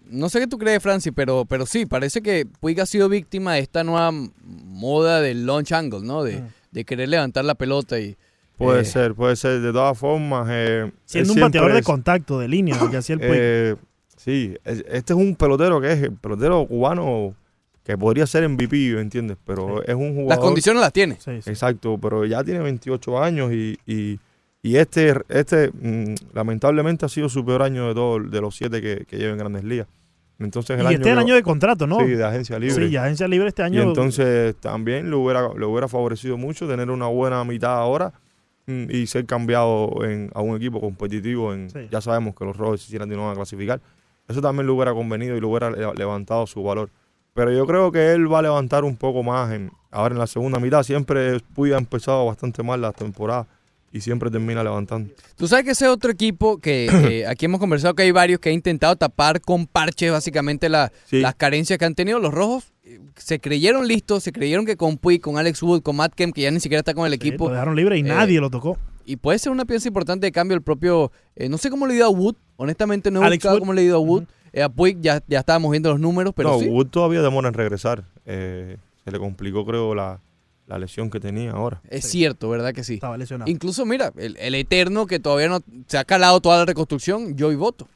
no sé qué tú crees, Francis, pero, pero sí, parece que Puig ha sido víctima de esta nueva moda del launch angle, ¿no? De, de querer levantar la pelota y... Puede eh, ser, puede ser. De todas formas, eh, Siendo un bateador de contacto, de línea, que hacía el. Eh, sí, es- este es un pelotero que es el pelotero cubano que podría ser MVP, ¿entiendes? Pero es un jugador... Las condiciones las tiene. Exacto, pero ya tiene 28 años y, y, y este, este mm, lamentablemente ha sido su peor año de todos, de los siete que, que lleva en Grandes Ligas. Entonces, el y año este es el año de contrato, ¿no? Sí, de agencia libre. Sí, de agencia libre este año. Y entonces también le hubiera, le hubiera favorecido mucho tener una buena mitad ahora mm, y ser cambiado en, a un equipo competitivo. En, Ya sabemos que los Rojos hicieran de nuevo a clasificar. Eso también le hubiera convenido y le hubiera le- levantado su valor. Pero yo creo que él va a levantar un poco más en, ahora en la segunda mitad. Siempre Puy ha empezado bastante mal la temporada y siempre termina levantando. Tú sabes que ese otro equipo que, aquí hemos conversado que hay varios que ha intentado tapar con parches básicamente la- las carencias que han tenido los rojos. eh, Se creyeron listos, se creyeron que con Puig, con Alex Wood, con Matt Kemp, que ya ni siquiera está con el equipo. lo dejaron libre y eh, nadie lo tocó. Y puede ser una pieza importante de cambio el propio. eh, no sé cómo le ha ido a Wood. Honestamente, no he Alex buscado Wood. cómo le ha ido a Wood. Eh, a Puig ya, ya estábamos viendo los números, pero no, sí. Wood todavía demora en regresar. Eh, se le complicó, creo, la, la lesión que tenía ahora. Es cierto, ¿verdad que sí? Estaba lesionado. Incluso, mira, el, el eterno que todavía no se ha calado toda la reconstrucción, Joey Voto.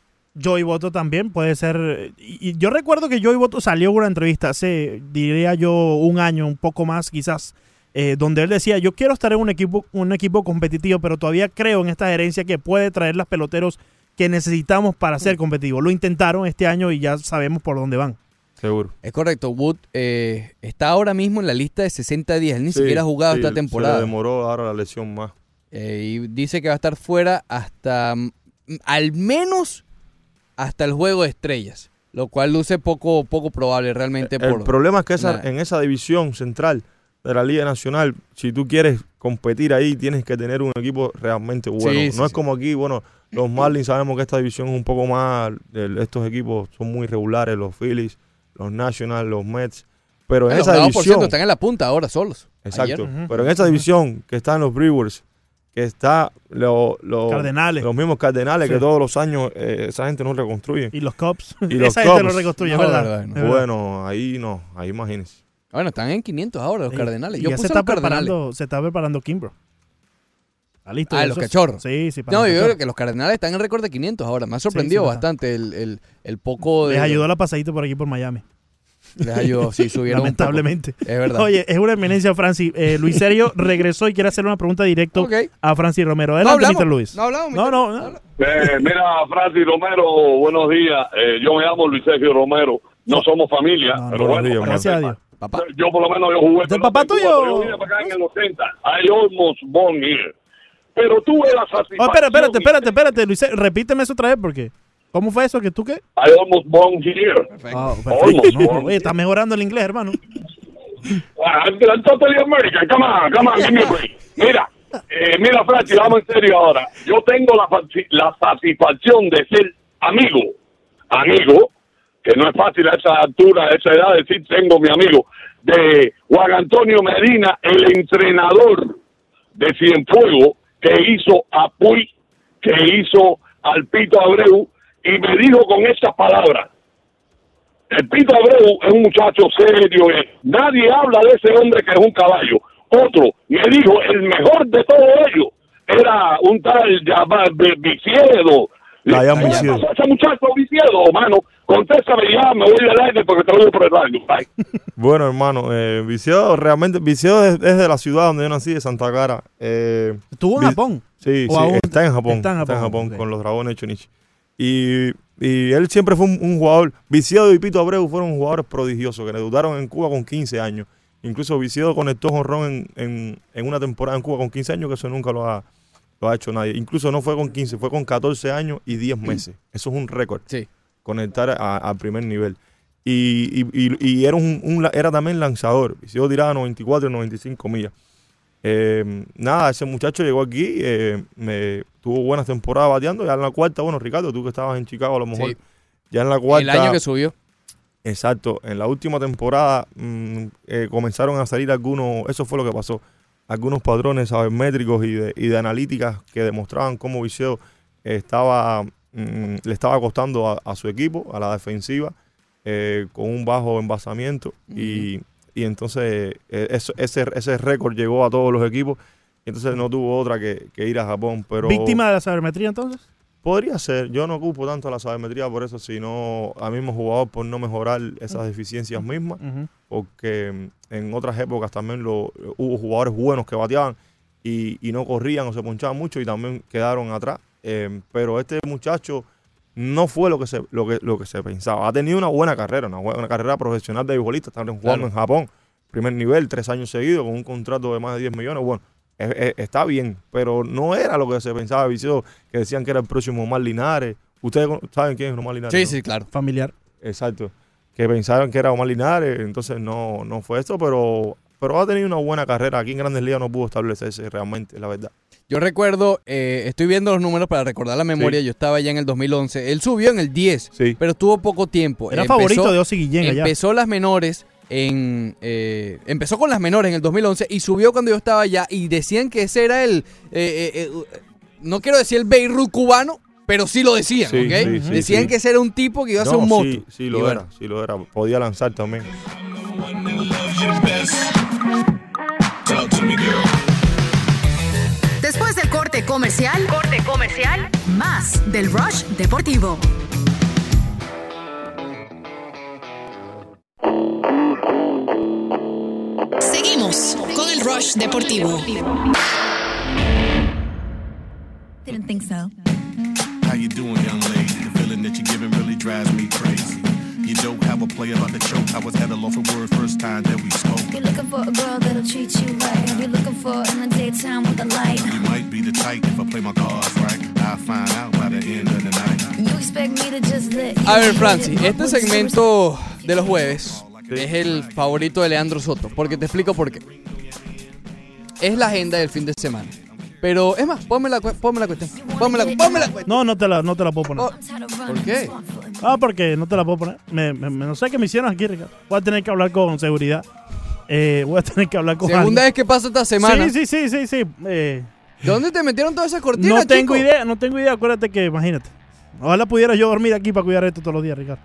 Joey Boto también puede ser. Y, y yo recuerdo que Joey Boto salió en una entrevista hace, diría yo, un año, un poco más quizás, eh, donde él decía: Yo quiero estar en un equipo, un equipo competitivo, pero todavía creo en esta gerencia que puede traer las peloteros que necesitamos para ser competitivos. Lo intentaron este año y ya sabemos por dónde van. Seguro. Es correcto, Wood eh, está ahora mismo en la lista de 60 días. Él ni siquiera ha jugado Sí, esta Se temporada. le demoró ahora la lesión más. Eh, y dice que va a estar fuera hasta mm, al menos hasta el juego de estrellas, lo cual luce poco poco probable realmente. El por problema es que esa- en esa división central de la Liga Nacional, si tú quieres competir ahí, tienes que tener un equipo realmente bueno. Sí, no es como aquí, bueno, los Marlins sabemos que esta división es un poco más, el- estos equipos son muy regulares, los Phillies, los Nationals, los Mets, pero en los esa por división... cierto, están en la punta ahora solos. Exacto, Ayer. pero en esa división que están los Brewers, que está lo- lo- Cardenales. los mismos Cardenales Sí. que todos los años eh, esa gente no reconstruye. Y los Cubs. Y los Esa gente lo Cubs. reconstruye, No, ¿verdad? verdad, no. Bueno, ahí no, ahí imagínense. Bueno, están en 500 ahora los Sí. Cardenales. Y Yo ya puse se está, los Cardenales. preparando, se está preparando Kimbro. Está listo. Ah, los es- cachorros. Sí, sí. para No, yo creo que los Cardenales están en récord de 500 ahora. Me ha sorprendido sí, bastante el, el, el poco de... Les ayudó la pasadita por aquí por Miami. Les ayudó, sí, subieron un poco. Lamentablemente. Es verdad. Oye, es una eminencia, Francis. Eh, Luis Serio regresó y quiere hacer una pregunta directa a Francis Romero. Adelante, hablamos, Mr. Luis. No hablamos. No, no, no. Eh, mira, Francis Romero, buenos días. Eh, yo me llamo Luis Sergio Romero. No somos familia, pero buenos bueno, días, Gracias a Dios. sepa. Yo por lo menos yo jugué. ¿Es el papá tuyo? Yo vine para acá en el 80. I almost born here. Pero tuve la Oh, satisfacción. espera, espérate, espérate, espérate, Luis. Repíteme eso otra vez porque. ¿Cómo fue eso? ¿Que tú qué? I almost born here. Ah, Almost perfecto. No, born oye, está mejorando el inglés, hermano. Ah, I'm totally American. Come on, come on, give me a break. Mira, eh, mira, Franchi, vamos en serio ahora. Yo tengo la, la satisfacción de ser amigo, amigo, que no es fácil a esa altura, a esa edad decir tengo mi amigo, de Juan Antonio Medina, el entrenador de Cienfuegos, que hizo a Puy, que hizo al Pito Abreu y me dijo con estas palabras. El Pito Abreu es un muchacho serio. eh. Nadie habla de ese hombre que es un caballo. Otro me dijo, el mejor de todos ellos era un tal llamado Viciedo. Dayan ¿Qué le Viciedo. pasó a ese muchacho Viciedo, mano? Contéstame ya, me voy del aire porque te voy por el radio. Bye. Bueno, hermano, eh, Viciado realmente, Viciado es, es de la ciudad donde yo nací, de Santa Clara. Eh, ¿Estuvo en Japón? Sí, ¿O sí, aún- está en Japón. está en Japón, con los dragones de Chonichi. Y, y él siempre fue un, un jugador. Viciado y Pito Abreu fueron jugadores prodigiosos que debutaron en Cuba con 15 años. Incluso Viciado conectó jonrón en, en, en una temporada en Cuba con 15 años, que eso nunca lo ha, lo ha hecho nadie. Incluso no fue con 15, fue con 14 años y 10 meses. Eso es un récord. Sí. Conectar a- al primer nivel. Y, y- y- y era, un, era también lanzador. Viciado tiraba 94 y 95 millas. Eh, nada, ese muchacho llegó aquí, eh, me, tuvo buenas temporadas bateando. Ya en la cuarta, bueno, Ricardo, tú que estabas en Chicago, a lo mejor. Sí. Ya en la cuarta. El año que subió. Exacto. En la última temporada mm, eh, comenzaron a salir algunos, eso fue lo que pasó, algunos patrones sabermétricos y de, y de analíticas que demostraban cómo Viseo estaba, mm, le estaba costando a, a su equipo, a la defensiva, eh, con un bajo envasamiento. y, y entonces eh, eso- ese, ese récord llegó a todos los equipos. Y entonces no tuvo otra que, que ir a Japón. Pero ¿Víctima de la sabermetría entonces? Podría ser, yo no ocupo tanto la sabermetría por eso, sino a mismo jugador por no mejorar esas deficiencias mismas, Ujú. porque mm, en otras épocas también lo, hubo jugadores buenos que bateaban y, y no corrían o se ponchaban mucho y también quedaron atrás. Eh, pero este muchacho no fue lo que se lo que, lo que se pensaba. Ha tenido una buena carrera, una buena carrera profesional de beisbolista, está jugando Claro. en Japón, primer nivel, tres años seguidos, con un contrato de más de 10 millones. Bueno, es- es- está bien, pero no era lo que se pensaba Viseo, que decían que era el próximo Omar Linares. Ustedes saben quién es Omar Linares. Sí, ¿no? sí, claro. Familiar. Exacto. Que pensaron que era Omar Linares, entonces no, no fue esto, pero, pero ha tenido una buena carrera. Aquí en Grandes Ligas no pudo establecerse realmente, la verdad. Yo recuerdo, eh, estoy viendo los números para recordar la memoria, Sí. yo estaba ya en el 2011, él subió en el 10, Sí. pero estuvo poco tiempo. Era Empezó- favorito de Ozzy Guillén allá. Empezó las menores en eh, empezó con las menores en el 2011 y subió cuando yo estaba allá y decían que ese era el eh, eh, no quiero decir el Beirut cubano, pero sí lo decían, Sí, ¿ok? sí, sí, decían que ese era un tipo que iba a No, un moto. Sí, sí Y lo bueno, era, sí lo era. Podía lanzar también. Comercial, corte comercial, más del Rush Deportivo. Seguimos con el Rush Deportivo. Didn't think so. How you doing, young lady? The feeling that you're giving really drives me crazy. You don't have a play about the choke. I was at a loss for words first time that we spoke. You're looking for a girl that'll treat you right. You're looking for in the daytime with the light. You might be the type if I play my cards right. I'll find out by the end of the night. You expect me to just let you A ver, Francis, este segmento de los jueves es el favorito de Leandro Soto, porque te explico por qué. Es la agenda del fin de semana. Pero es más, ponme la, ponme la cuestión. Ponme la, ponme la cuestión. No, no te la, no te la puedo poner. ¿Por qué? Ah, porque no te la puedo poner. Me, me- me- no sé qué me hicieron aquí, Ricardo. Voy a tener que hablar con seguridad. Eh, voy a tener que hablar con Segunda vez que pasa esta semana. Sí, sí, sí, sí, sí. Eh, ¿Dónde te metieron todas esas cortinas, no tengo chico? idea, no tengo idea. Acuérdate que, imagínate. Ojalá pudiera yo dormir aquí para cuidar esto todos los días, Ricardo.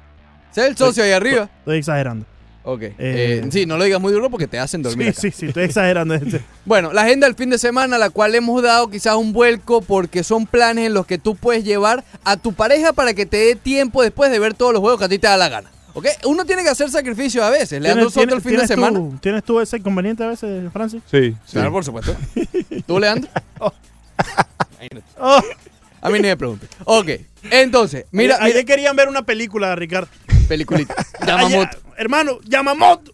Sé el socio ahí arriba. Estoy exagerando. Ok. Eh, Eh, sí, no lo digas muy duro porque te hacen dormir. Sí, acá. sí, sí, estoy exagerando. Bueno, la agenda del fin de semana, la cual hemos dado quizás un vuelco porque son planes en los que tú puedes llevar a tu pareja para que te dé tiempo después de ver todos los juegos que a ti te da la gana. ¿Ok? Uno tiene que hacer sacrificios a veces. Leandro Soto el fin de semana. tú- ¿Tienes tú ese inconveniente a veces, Francis? Sí, Claro, por supuesto. ¿Tú, Leandro? Oh. A mí ni me preguntes. Ok, entonces, mira, Ayer mira querían ver una película, Ricardo. Peliculita. Yamamoto. Hermano, Yamamoto.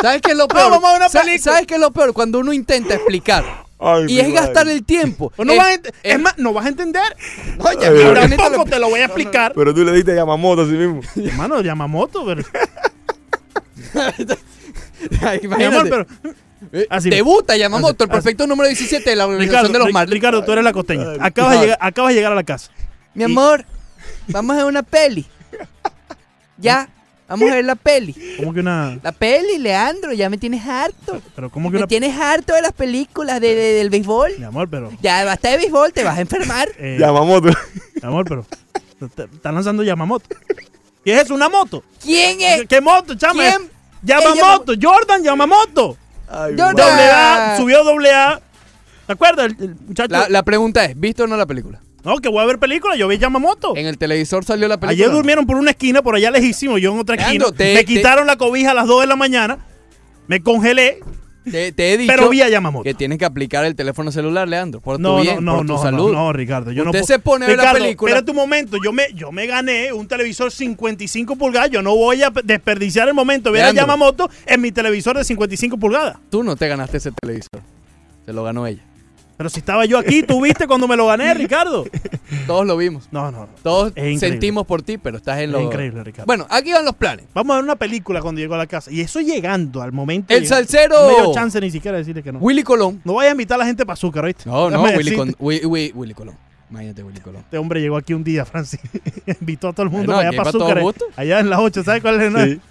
¿Sabes qué es lo peor? vamos a una Sa- película. ¿Sabes qué es lo peor? Cuando uno intenta explicar Ay, y es madre. gastar el tiempo. No Eh, vas es más, no vas a entender. Oye, Ay, ahora Tampoco te lo voy a explicar. Pero tú le diste Yamamoto a sí mismo. Hermano, Yamamoto, pero. Mi amor, pero. Eh, así- Debuta Yamamoto, el así- perfecto número 17 de la organización Ricardo, de los Marlins. Ricardo, tú eres la costeña. Acabas de, llegar, acabas de llegar a la casa. Mi amor, vamos a ver una peli. Ya, vamos a ver la peli. ¿Cómo que una.? La peli, Leandro, ya me tienes harto. Pero ¿cómo que Me una.? tienes harto de las películas de, de- del béisbol. Mi amor, pero. Ya basta de béisbol, te vas a enfermar. eh, Yamamoto. Mi amor, pero te- te están lanzando Yamamoto. ¿Qué es eso? ¿Una moto? ¿Quién es? ¿Qué moto, chama? ¿Quién? Yamamoto, Jordan Yamamoto. Jordan. Doble A, subió doble A. ¿Te acuerdas? El, el muchacho. La, la pregunta es, ¿viste o no la película? No, que voy a ver película, yo vi Yamamoto. En el televisor salió la película. Ayer ¿no? durmieron por una esquina, por allá lejísimo, yo en otra Leandro, esquina. te- me te- quitaron la cobija a las 2 de la mañana. Me congelé. Te, te he dicho Pero vi a Yamamoto. que tienes que aplicar el teléfono celular, Leandro, por No, tu bien, no, no, por tu no, salud. no, no, Ricardo. Yo Usted no se pone a ver la Ricardo, película. Espérate un momento, yo me, yo me gané un televisor 55 pulgadas. Yo no voy a pe- desperdiciar el momento de ver a Leandro. Yamamoto en mi televisor de 55 pulgadas. Tú no te ganaste ese televisor. Se lo ganó ella. Pero si estaba yo aquí, tú viste cuando me lo gané, Ricardo. Todos lo vimos. No, no, no. Todos Es sentimos por ti, pero estás en Es lo... increíble, Ricardo. Bueno, aquí van los planes. Vamos a ver una película cuando llego a la casa. Y eso llegando al momento. El salsero. No me dio chance ni siquiera de decirle que no. Willy Colón. No vaya a invitar a la gente para azúcar, ¿oíste? No, no, Déjame Willy. Con- Wi- Wi- Willy Colón. Imagínate Willy Colón. Este hombre llegó aquí un día, Francis. Invitó a todo el mundo Bueno, para allá para azúcar. gustos. Allá en las 8, ¿sabes cuál es? el Sí.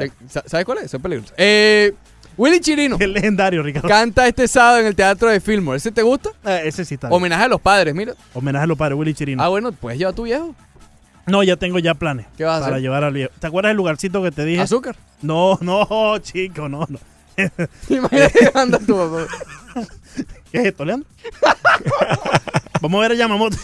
Eh, sa- ¿Sabes cuál es? Eso es peligroso. Eh, Willy Chirino El legendario, Ricardo. canta este sábado en el Teatro de Fillmore. ¿Ese te gusta? Eh, ese sí está. bien. Homenaje a los padres, mira. Homenaje a los padres, Willy Chirino. Ah, bueno, pues lleva a tu viejo. No, ya tengo ya planes. ¿Qué vas a Para hacer? llevar al viejo. ¿Te acuerdas del lugarcito que te dije? ¿Azúcar? No, no, chico, no, no. Imagínate que anda tu papá. ¿Qué es esto, Leandro? Vamos a ver a Yamamoto.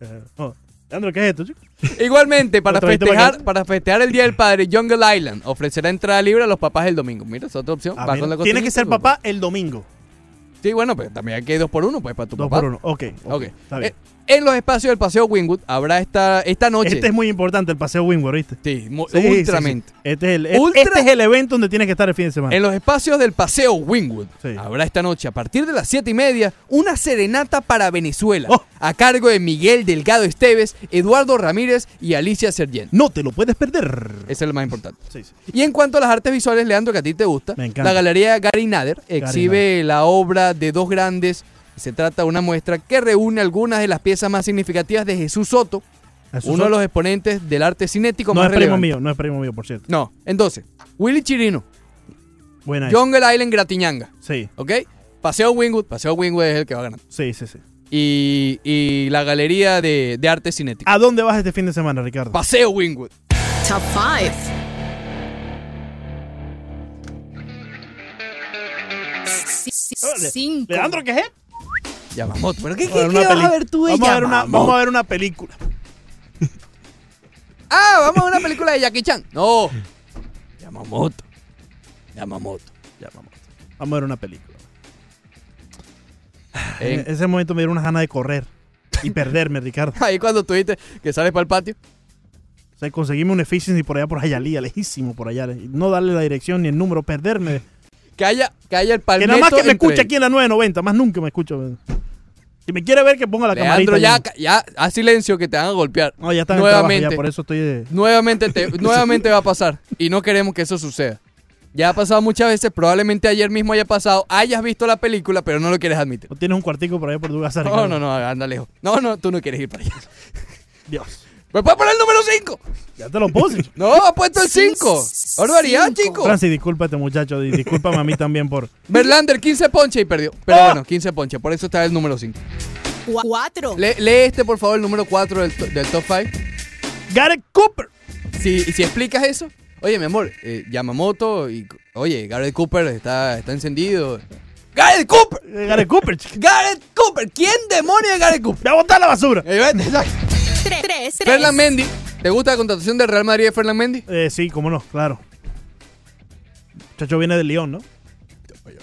Eh, oh, Leandro, ¿qué es esto, chico? Igualmente, para festejar, para festejar el Día del Padre, Jungle Island ofrecerá entrada libre a los papás el domingo. Mira, esa otra opción. Ah, Va mira, con la Tiene que ser papá el domingo. Sí, bueno, pero también hay que ir dos por uno, pues, para tu Dos papá. por uno. Ok, ok, Ok. está bien. Eh, en los espacios del Paseo Wingwood habrá esta, esta noche. Este es muy importante, el paseo Wingwood, ¿viste? Sí, Sí, sí, sí. ultramente. Este, es el, e- Ultra- este es el evento donde tienes que estar el fin de semana. En los espacios del Paseo Wingwood habrá esta noche, a partir de las 7 y media, una serenata para Venezuela, Oh. a cargo de Miguel Delgado Esteves, Eduardo Ramírez y Alicia Sergent. No te lo puedes perder. Ese es lo más importante. Y en cuanto a las artes visuales, Leandro, que a ti te gusta, Me encanta. la galería Gary Nader exhibe la obra de dos grandes. Se trata de una muestra que reúne algunas de las piezas más significativas de Jesús Soto, Jesús uno Soto. de los exponentes del arte cinético No más es primo relevante. mío, no es primo mío, por cierto. No, entonces, Willy Chirino, Buena esa. Jungle Island Gratiñanga, Sí, ¿ok? Paseo Wingwood, Paseo Wingwood es el que va ganando. sí, sí, sí. Y, y la galería de, de arte cinético. ¿A dónde vas este fin de semana, Ricardo? Paseo Wingwood. Top 5. Órale. 5. Leandro, ¿qué es? Yamamoto. ¿Pero qué, Vamos a qué, ver qué una vas a ver tú de vamos a ver, una, vamos a ver una película. Ah, vamos a ver una película de Jackie Chan. No. Yamamoto. Yamamoto. Yamamoto. Vamos a ver una película. En- En ese momento me dieron unas ganas de correr y perderme, Ricardo. Ahí cuando tú dijiste que sales para el patio. O sea, conseguirme un efficiency por allá, por Hialeah, lejísimo por allá. No darle la dirección ni el número, perderme. Que haya, que haya el Que palmeto nada más que me entre- escuche aquí en la 990, más nunca me escucho. Si me quiere ver, que ponga la Leandro, camarita. ya, ya, haz silencio que te van a golpear. No, ya está en el trabajo, nuevamente. ya, por eso estoy... de- Nuevamente, te, nuevamente va a pasar. Y no queremos que eso suceda. Ya ha pasado muchas veces, probablemente ayer mismo haya pasado, hayas visto la película, pero no lo quieres admitir. ¿No tienes un cuartico por allá por tu casa, No, no, no, anda lejos. No, no, tú no quieres ir para allá. Dios. ¿Me puedes poner el número 5? Ya te lo puse. No, ha puesto el 5. Barbaridad, chico. Francis, discúlpate, muchacho. y Discúlpame a mí también por... Verlander, 15 ponche y perdió. Pero ¡Ah! bueno, 15 ponche, por eso está el número 5. 4. lee este, por favor, el número 4 del, del top 5. Gareth Cooper. Si, si explicas eso, oye, mi amor, eh, Yamamoto y. Oye, Gareth Cooper está, está encendido. ¡Gareth Cooper! Eh, Gareth Cooper, chico. ¡Gareth Cooper! ¿Quién demonio es Gareth Cooper? ¡Voy a botar la basura! Eh, vete, exacto. 3. Ferland Mendy. ¿Te gusta la contratación del Real Madrid de Ferland Mendy? Eh, sí, cómo no, claro. Muchacho viene del León, ¿no?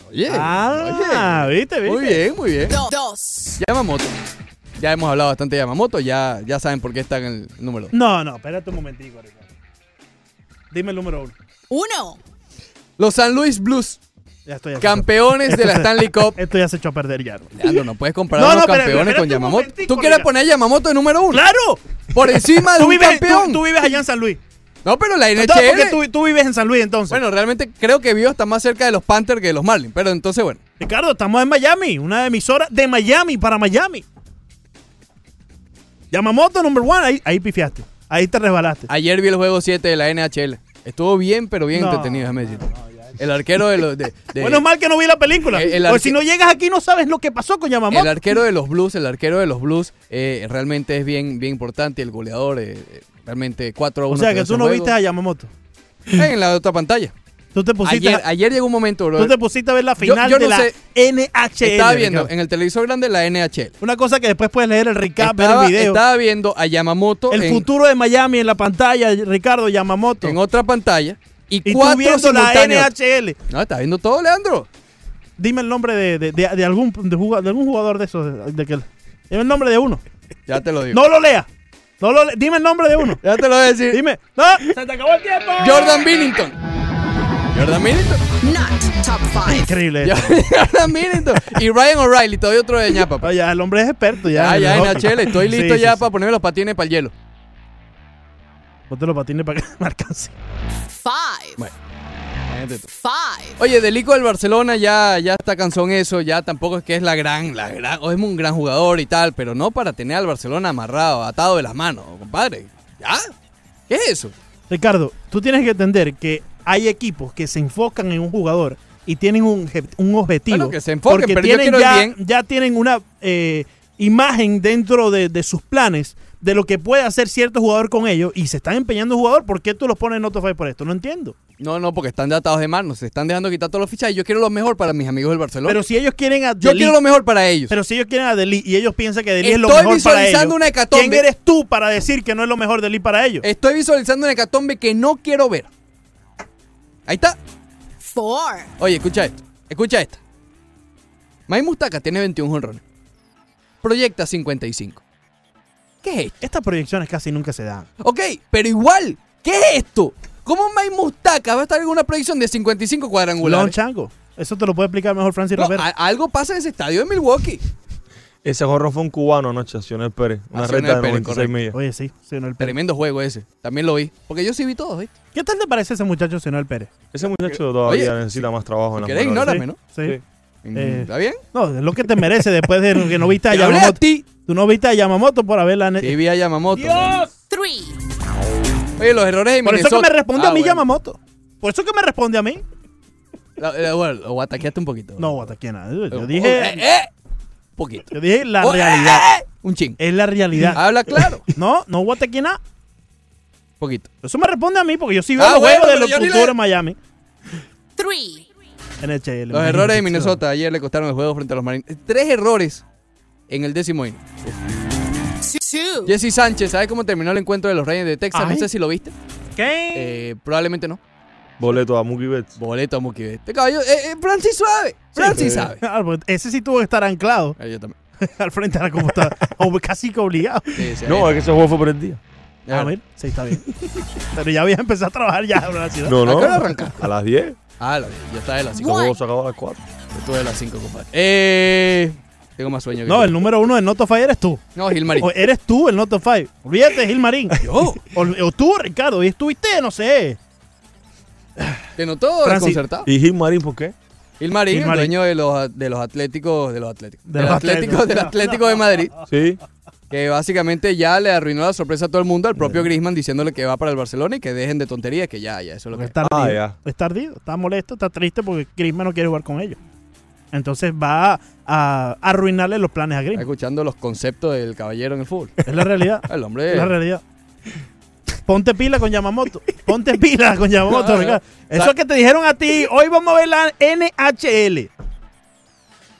Oye, Ah, ¿viste, viste? Muy bien, muy bien. 2. Yamamoto. Ya hemos hablado bastante de Yamamoto, ya, ya saben por qué está en el número 2. No, no, espérate un momentico, Ricardo. Dime el número uno. 1. Los San Luis Blues, Ya estoy aquí. campeones de la se- Stanley Cup. Esto ya se echó a perder ya. ¿no? Leandro, no puedes comparar No, a no, los campeones espérate con un Yamamoto. momentico, ¿Tú quieres poner a Yamamoto de número uno? ¡Claro! Por encima de Tú un vives, campeón. tú, vives allá en San Luis. No, pero la Entonces, ¿por qué NHL. tú, tú vives en San Luis entonces? Bueno, realmente creo que Vio está más cerca de los Panthers que de los Marlins. Pero entonces, bueno. Ricardo, estamos en Miami, una emisora de Miami para Miami. Yamamoto number one, ahí, ahí pifiaste. Ahí te resbalaste. Ayer vi el juego 7 de la NHL. Estuvo bien, pero bien No, entretenido, déjame decirte. El arquero de los. de- de- Bueno, mal que no vi la película. El- el Porque arque- si no llegas aquí no sabes lo que pasó con Yamamoto. El arquero de los Blues, el arquero de los Blues, eh, realmente es bien, bien importante. El goleador, eh, realmente 4 a 1. o sea que tú no viste a Yamamoto. En la otra pantalla. Tú te pusiste, Ayer, ayer llegó un momento, bro. tú te pusiste a ver la final yo de no la sé. NHL. Estaba viendo Ricardo. en el televisor grande la NHL. Una cosa que después puedes leer el recap, ver Estaba, el video. estaba viendo a Yamamoto el en, futuro de Miami en la pantalla, Ricardo Yamamoto. en otra pantalla. Y, y tú cuatro viendo la simultáneos. NHL. No, está viendo todo, Leandro. Dime el nombre de, de- de- de algún, de, algún jugador de esos. De, de que- dime el nombre de uno. Ya te lo digo. No lo lea. No lo le- dime el nombre de uno. Ya te lo voy a decir. Dime. No, se te acabó el tiempo. Jordan Billington. Jordan Billington. Not top 5. Increíble. esto. Jordan Billington. Y Ryan O'Reilly, todavía otro de ñapa. Ah, ya, el hombre es experto. Ya, Ya, ya en. Estoy listo Sí, ya sí, para ponerme los patines para el hielo. Ponte los patines para que me alcance. 5. Bueno. 5. Oye, Delico del Barcelona ya, ya está cansón eso, ya tampoco es que es la gran, la gran, o es un gran jugador y tal, pero no para tener al Barcelona amarrado, atado de las manos, compadre. ¿Ya? ¿Qué es eso? Ricardo, tú tienes que entender que hay equipos que se enfocan en un jugador y tienen un, obje- un objetivo. Bueno, que se enfoquen, porque pero tienen ya, bien. ya tienen una eh, imagen dentro de, de sus planes de lo que puede hacer cierto jugador con ellos y se están empeñando en jugador. ¿Por qué tú los pones en Autofy por esto? No entiendo. No, no, porque están de atados de manos, se están dejando quitar todos los fichajes. Yo quiero lo mejor para mis amigos del Barcelona. Pero si ellos quieren a yo Deli- quiero lo mejor para ellos. Pero si ellos quieren a Deli y ellos piensan que Deli es lo Estoy mejor para visualizando ellos, una hecatombe. ¿quién eres tú para decir que no es lo mejor Deli para ellos? Estoy visualizando una hecatombe que no quiero ver. Ahí está. 4. Oye, escucha esto. Escucha esta. May Mustaka tiene 21 jonrones. Proyecta 55. ¿Qué es esto? Estas proyecciones casi nunca se dan. Ok, pero igual, ¿qué es esto? ¿Cómo May Mustaka va a estar en una proyección de 55 Lon cuadrangulares? Chango. Eso te lo puede explicar mejor Francis No, Rivera. algo pasa en ese estadio de Milwaukee. Ese jorro fue un cubano anoche, Sionel Pérez. Una Ah, Sionel recta de Pérez, 96 correcto. millas. Oye, sí, Sionel Pérez. Tremendo juego ese. También lo vi. Porque yo sí vi todo, ¿viste? ¿Qué tal te parece ese muchacho Sionel Pérez? Ese muchacho todavía Oye, necesita más trabajo en la querés, ignórame, ¿no? Sí. Sí. Mm, Eh, ¿Está bien? No, es lo que te merece después de que no viste a hablé a Yamamoto. ti. Tú no viste a Yamamoto por haberla... Sí, vi a Yamamoto. 3. Oye, los errores de Por eso que me responde Ah, a mí bueno. Yamamoto. Por eso que me responde a mí. La- la- bueno, lo ataqueaste un poquito. No, ataque nada. Yo Oh, dije, eh, eh, poquito. yo dije la Oh, eh, realidad. eh, un ching. Es la realidad. Habla claro. No, no guataque nada. Poquito. Eso me responde a mí porque yo sí veo Ah, los bueno, juegos de los futuros le- en Miami. 3. NHL. Los errores de Minnesota ayer le costaron el juego frente a los Marines. Tres errores en el décimo inning. 2. Jesse Sánchez, ¿sabes cómo terminó el encuentro de los Reyes de Texas? Ay. No sé si lo viste. ¿Qué? Eh, probablemente no. Boleto a Mookie Betts. Boleto a Mookie Betts. Este caballo, eh, eh, Francis suave. Francis Sí, sabe. Ah, pues Ese sí tuvo que estar anclado Eh, yo también. al frente de la computadora. o casi que obligado. Sí, sí, No, es que ese juego fue por el día. A ver, sí, está bien. Pero ya había empezado a trabajar ya en la ciudad. No, no. ¿A qué hora arranca? A las 10. Ah, la- ya está de las Ese 5. juego se acabó a las 4. Yo estuve de las 5, compadre. Eh, tengo más sueño que No, tú. el número uno del Noto Fire eres tú. No, Gilmarín. O eres tú el Noto Five. Olvídate Gilmarín. Yo. O, o tú, Ricardo. Y estuviste, no sé. Te notó desconcertado. ¿Y Gil Marín por qué? Gilmarín, el Gilmarín. dueño de los, de los Atléticos, de los Atléticos, De de los Atléticos, Atléticos. del Atlético de Madrid, Sí. que básicamente ya le arruinó la sorpresa a todo el mundo al propio Griezmann diciéndole que va para el Barcelona y que dejen de tonterías, que ya, ya, eso es lo que está Ah, ardido. ya. Está ardido, está molesto, está triste porque Griezmann no quiere jugar con ellos. Entonces va a arruinarle los planes a Griezmann. escuchando los conceptos del caballero en el fútbol. Es la realidad. El hombre Es la realidad. Ponte pila con Yamamoto. Ponte pila con Yamamoto, No, no. Eso que te dijeron a ti. Hoy vamos a ver la NHL.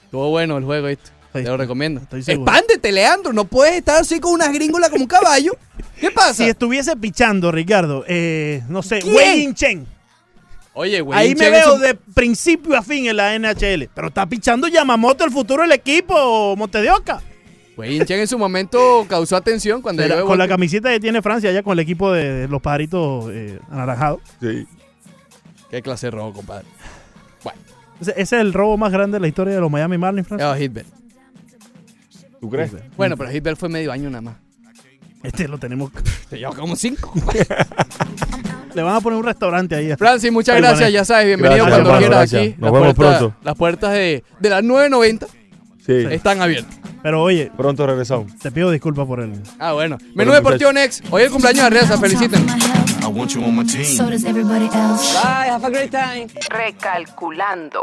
estuvo bueno el juego. Sí, Te lo recomiendo. Expándete, Leandro, no puedes estar así con unas gringolas como un caballo. ¿Qué pasa? Si estuviese pichando, Ricardo, eh, no sé, Yin Chen. Oye, güey. Ahí me veo de principio a fin en la NHL. Pero está pichando Yamamoto el futuro del equipo, Monte de Oca. Güey, Chen en su momento causó atención cuando Era- con la camiseta que tiene Francia allá con el equipo de, de los pajaritos eh, anaranjados. Sí. Qué clase de robo, compadre. Bueno, Ese, ese es el robo más grande de la historia de los Miami Marlins, Francia. era Hitler. ¿Tú crees? Bueno, pero Hitler fue medio año nada más. Este lo tenemos. Se llevó como cinco. Le van a poner un restaurante ahí. Francis, muchas Ahí, gracias. Ya sabes, bienvenido Gracias, cuando quieras aquí. Nos Las vemos puertas- pronto. Las puertas de, de las 9.90 Sí. están abiertas. Pero oye, Pronto regresamos. te pido disculpas por el. Ah, bueno. Menú Deportivo Next. Hoy es el cumpleaños de Reza. Feliciten. I want you on my team. So does everybody else. Bye, have a great time. Recalculando.